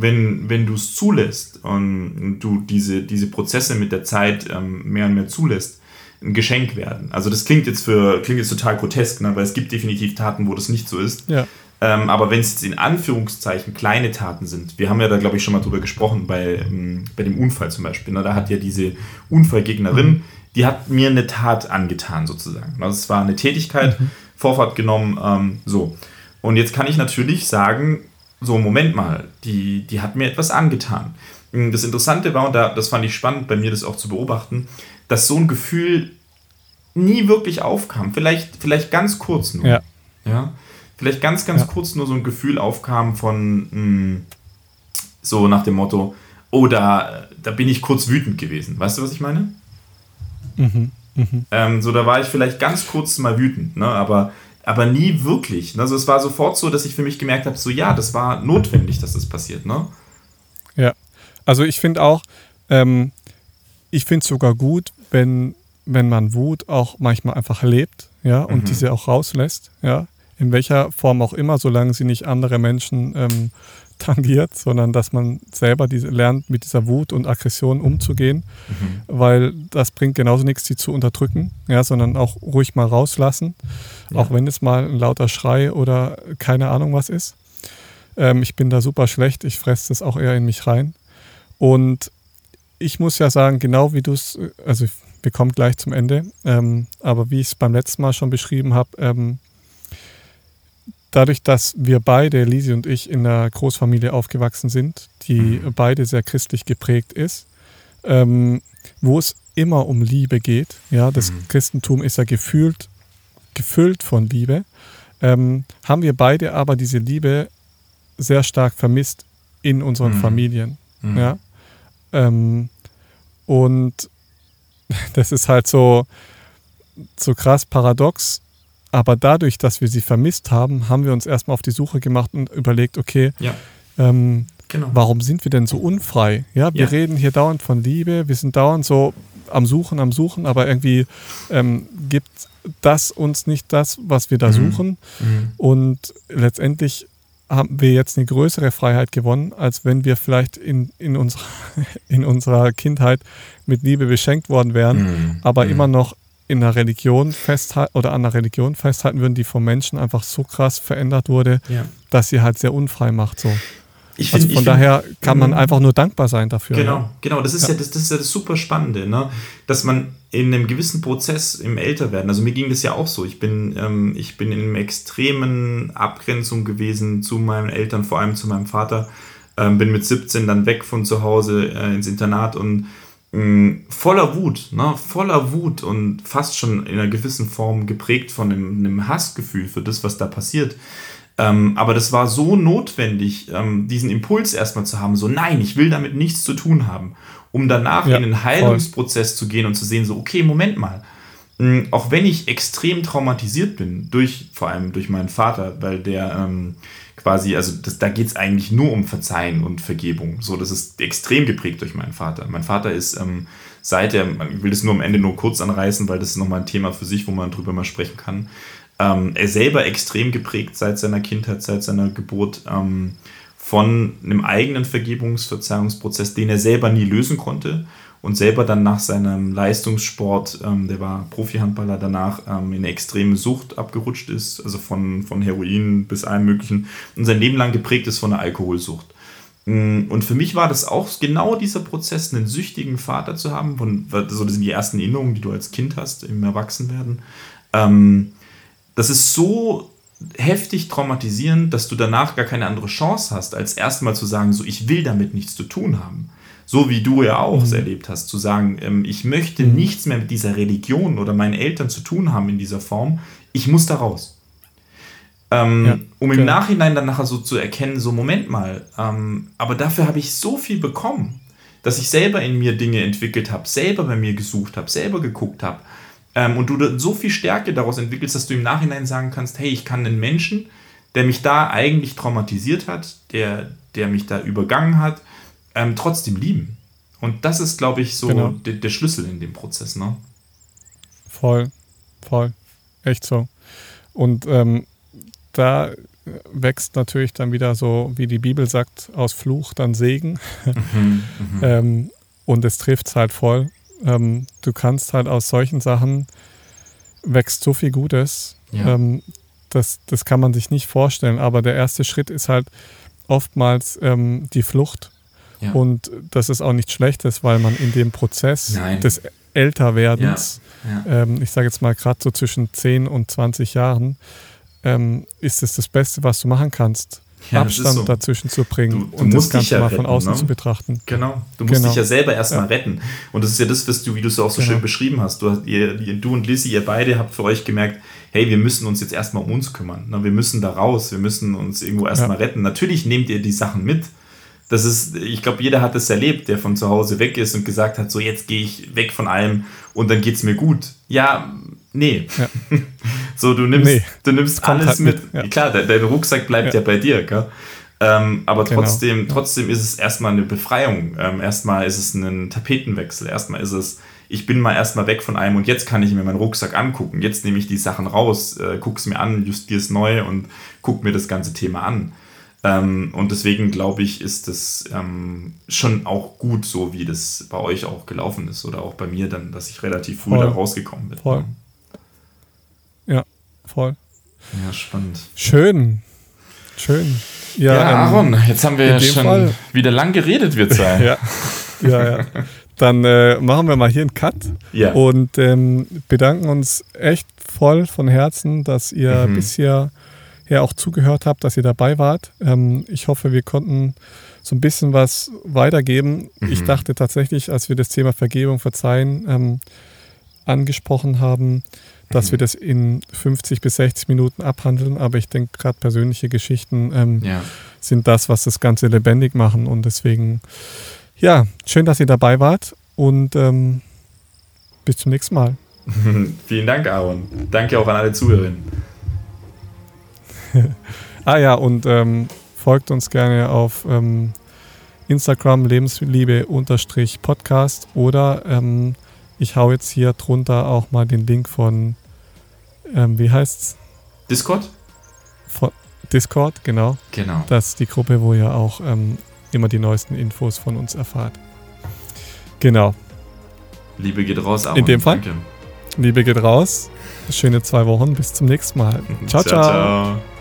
wenn, wenn du es zulässt und du diese, diese Prozesse mit der Zeit ähm, mehr und mehr zulässt, ein Geschenk werden. Also das klingt jetzt für klingt jetzt total grotesk, ne? weil es gibt definitiv Taten, wo das nicht so ist. Ja. Ähm, aber wenn es jetzt in Anführungszeichen kleine Taten sind, wir haben ja da glaube ich schon mal drüber gesprochen bei, ähm, bei dem Unfall zum Beispiel. Ne? Da hat ja diese Unfallgegnerin, mhm. die hat mir eine Tat angetan sozusagen. Also es war eine Tätigkeit, mhm. Vorfahrt genommen, ähm, so. Und jetzt kann ich natürlich sagen, so, Moment mal, die, die hat mir etwas angetan. Das Interessante war, und da, das fand ich spannend bei mir, das auch zu beobachten, dass so ein Gefühl nie wirklich aufkam. Vielleicht, vielleicht ganz kurz nur. Ja. ja? Vielleicht ganz, ganz ja. kurz nur so ein Gefühl aufkam von mh, hm, so nach dem Motto, oh, da, da bin ich kurz wütend gewesen. Weißt du, was ich meine? Mhm. Mhm. Ähm, so, da war ich vielleicht ganz kurz mal wütend, ne? aber aber nie wirklich. Also es war sofort so, dass ich für mich gemerkt habe, so ja, das war notwendig, dass das passiert, ne? Ja, also ich finde auch, ähm, ich finde es sogar gut, wenn, wenn man Wut auch manchmal einfach lebt, ja, und mhm. diese auch rauslässt, ja, in welcher Form auch immer, solange sie nicht andere Menschen ähm, [LAUGHS] tangiert, sondern dass man selber diese, lernt, mit dieser Wut und Aggression umzugehen, mhm. weil das bringt genauso nichts, sie zu unterdrücken, ja, sondern auch ruhig mal rauslassen, ja. auch wenn es mal ein lauter Schrei oder keine Ahnung was ist. Ähm, ich bin da super schlecht, ich fresse das auch eher in mich rein. Und ich muss ja sagen, genau wie du es, also wir kommen gleich zum Ende, ähm, aber wie ich es beim letzten Mal schon beschrieben habe, ähm, dadurch, dass wir beide, Lisi und ich, in einer Großfamilie aufgewachsen sind, die mhm. beide sehr christlich geprägt ist, ähm, wo es immer um Liebe geht. Ja, das mhm. Christentum ist ja gefühlt, gefüllt von Liebe. Ähm, haben wir beide aber diese Liebe sehr stark vermisst in unseren Mhm. Familien. Mhm. Ja. Ähm, und [LAUGHS] das ist halt so, so krass paradox. Aber dadurch, dass wir sie vermisst haben, haben wir uns erstmal auf die Suche gemacht und überlegt, okay, Ja, ähm, genau. warum sind wir denn so unfrei? Ja, wir Ja. reden hier dauernd von Liebe, wir sind dauernd so am Suchen, am Suchen, aber irgendwie ähm, gibt das uns nicht das, was wir da Mhm. suchen. Mhm. Und letztendlich haben wir jetzt eine größere Freiheit gewonnen, als wenn wir vielleicht in, in, unserer, [LAUGHS] in unserer Kindheit mit Liebe beschenkt worden wären, Mhm. aber Mhm. immer noch in einer Religion festhalten oder an einer Religion festhalten würden, die vom Menschen einfach so krass verändert wurde, Ja. dass sie halt sehr unfrei macht. So. Ich Also find- von ich find- daher kann man Mhm. einfach nur dankbar sein dafür. Genau, Ja? genau. Das ist ja, Ja. das, das ist ja das super Spannende, ne? dass man in einem gewissen Prozess im Älterwerden, also mir ging das ja auch so. Ich bin, ähm, ich bin in einer extremen Abgrenzung gewesen zu meinen Eltern, vor allem zu meinem Vater. Ähm, bin mit 17 dann weg von zu Hause äh, ins Internat und mh, voller Wut, ne? voller Wut und fast schon in einer gewissen Form geprägt von einem, einem Hassgefühl für das, was da passiert. Ähm, aber das war so notwendig, ähm, diesen Impuls erstmal zu haben, so nein, ich will damit nichts zu tun haben, um danach Ja, in den Heilungsprozess zu gehen und zu sehen, so okay, Moment mal, mh, auch wenn ich extrem traumatisiert bin, durch, vor allem durch meinen Vater, weil der ähm, quasi, also das, da geht es eigentlich nur um Verzeihen und Vergebung. So, das ist extrem geprägt durch meinen Vater. Mein Vater ist ähm, seit er, ich will das nur am Ende nur kurz anreißen, weil das ist nochmal ein Thema für sich, wo man drüber mal sprechen kann. Ähm, er selber extrem geprägt seit seiner Kindheit, seit seiner Geburt ähm, von einem eigenen Vergebungsverzeihungsprozess, den er selber nie lösen konnte und selber dann nach seinem Leistungssport, ähm, der war Profihandballer, danach ähm, in eine extreme Sucht abgerutscht ist, also von, von Heroin bis allem Möglichen und sein Leben lang geprägt ist von einer Alkoholsucht. Mm, Und für mich war das auch genau dieser Prozess, einen süchtigen Vater zu haben. Von, so, das sind die ersten Erinnerungen, die du als Kind hast im Erwachsenwerden. Ähm, das ist so heftig traumatisierend, dass du danach gar keine andere Chance hast, als erstmal zu sagen, so ich will damit nichts zu tun haben. So wie du ja auch Mhm. erlebt hast, zu sagen, ähm, ich möchte Mhm. nichts mehr mit dieser Religion oder meinen Eltern zu tun haben in dieser Form. Ich muss da raus. Ähm, Ja, um im genau. Nachhinein dann nachher so zu erkennen, so Moment mal, ähm, aber dafür habe ich so viel bekommen, dass ich selber in mir Dinge entwickelt habe, selber bei mir gesucht habe, selber geguckt habe. Ähm, und du so viel Stärke daraus entwickelst, dass du im Nachhinein sagen kannst, hey, ich kann einen Menschen, der mich da eigentlich traumatisiert hat, der, der mich da übergangen hat, ähm, trotzdem lieben. Und das ist, glaube ich, so Genau. der, der Schlüssel in dem Prozess. Ne? Voll, voll. Echt so. Und ähm, da wächst natürlich dann wieder so, wie die Bibel sagt, aus Fluch dann Segen. Mhm, [LAUGHS] Ähm, und es trifft es halt voll. Ähm, du kannst halt aus solchen Sachen wächst so viel Gutes. Ja. Ähm, das, das kann man sich nicht vorstellen. Aber der erste Schritt ist halt oftmals ähm, die Flucht. Ja. Und das ist auch nichts Schlechtes, weil man in dem Prozess Nein. des Älterwerdens, ja. ähm, ich sage jetzt mal gerade so zwischen 10 und 20 Jahren, ähm, ist es das Beste, was du machen kannst. Ja, Abstand so. dazwischen zu bringen Du- du und das Ganze ja mal von retten, außen ne? zu betrachten. Genau. Du musst Genau. dich ja selber erstmal Ja. retten. Und das ist ja das, was du, wie du es auch so Genau. schön beschrieben hast. Du, ihr, du und Lissy, ihr beide habt für euch gemerkt, hey, wir müssen uns jetzt erstmal um uns kümmern. Na, Wir müssen da raus, wir müssen uns irgendwo erstmal retten. Natürlich nehmt ihr die Sachen mit. Das ist, ich glaube, jeder hat das erlebt, der von zu Hause weg ist und gesagt hat, so jetzt gehe ich weg von allem und dann geht es mir gut. Ja, nee. Ja. [LAUGHS] So, du nimmst, Nee. du nimmst alles halt mit. mit, ja. Klar, dein, dein Rucksack bleibt ja, Ja. bei dir, gell? Ähm, aber Genau. trotzdem, trotzdem ist es erstmal eine Befreiung. Ähm, erstmal ist es ein Tapetenwechsel. Erstmal ist es, ich bin mal erstmal weg von allem und jetzt kann ich mir meinen Rucksack angucken. Jetzt nehme ich die Sachen raus, äh, gucke es mir an, justiere es neu und gucke mir das ganze Thema an. Ähm, und deswegen glaube ich, ist es ähm, schon auch gut, so wie das bei euch auch gelaufen ist oder auch bei mir dann, dass ich relativ früh Voll. da rausgekommen bin. Voll. Ja, voll. Ja, spannend. Schön. Schön. Ja, Ja, ähm, Aaron, jetzt haben wir ja schon Fall- wieder lang geredet, wir zwei. [LAUGHS] Ja, ja, ja. Dann äh, machen wir mal hier einen Cut Ja. und ähm, bedanken uns echt voll von Herzen, dass ihr Mhm. bis hierher auch zugehört habt, dass ihr dabei wart. Ähm, ich hoffe, wir konnten so ein bisschen was weitergeben. Ich Mhm. dachte tatsächlich, als wir das Thema Vergebung, Verzeihen ähm, angesprochen haben, dass mhm. wir das in 50 bis 60 Minuten abhandeln. Aber ich denke, gerade persönliche Geschichten ähm, ja. sind das, was das Ganze lebendig machen. Und deswegen, ja, schön, dass ihr dabei wart und ähm, bis zum nächsten Mal. [LAUGHS] Vielen Dank, Aaron. Danke auch an alle Zuhörerinnen. Ah ja, und ähm, folgt uns gerne auf ähm, Instagram Lebensliebe-Podcast oder ähm, ich hau jetzt hier drunter auch mal den Link von, ähm, wie heißt's? Discord? Von Discord, genau. Genau. Das ist die Gruppe, wo ihr auch ähm, immer die neuesten Infos von uns erfahrt. Genau. Liebe geht raus, Aaron. In dem Fall. Danke. Liebe geht raus. Schöne zwei Wochen. Bis zum nächsten Mal. [LAUGHS] ciao. ciao. ciao. ciao.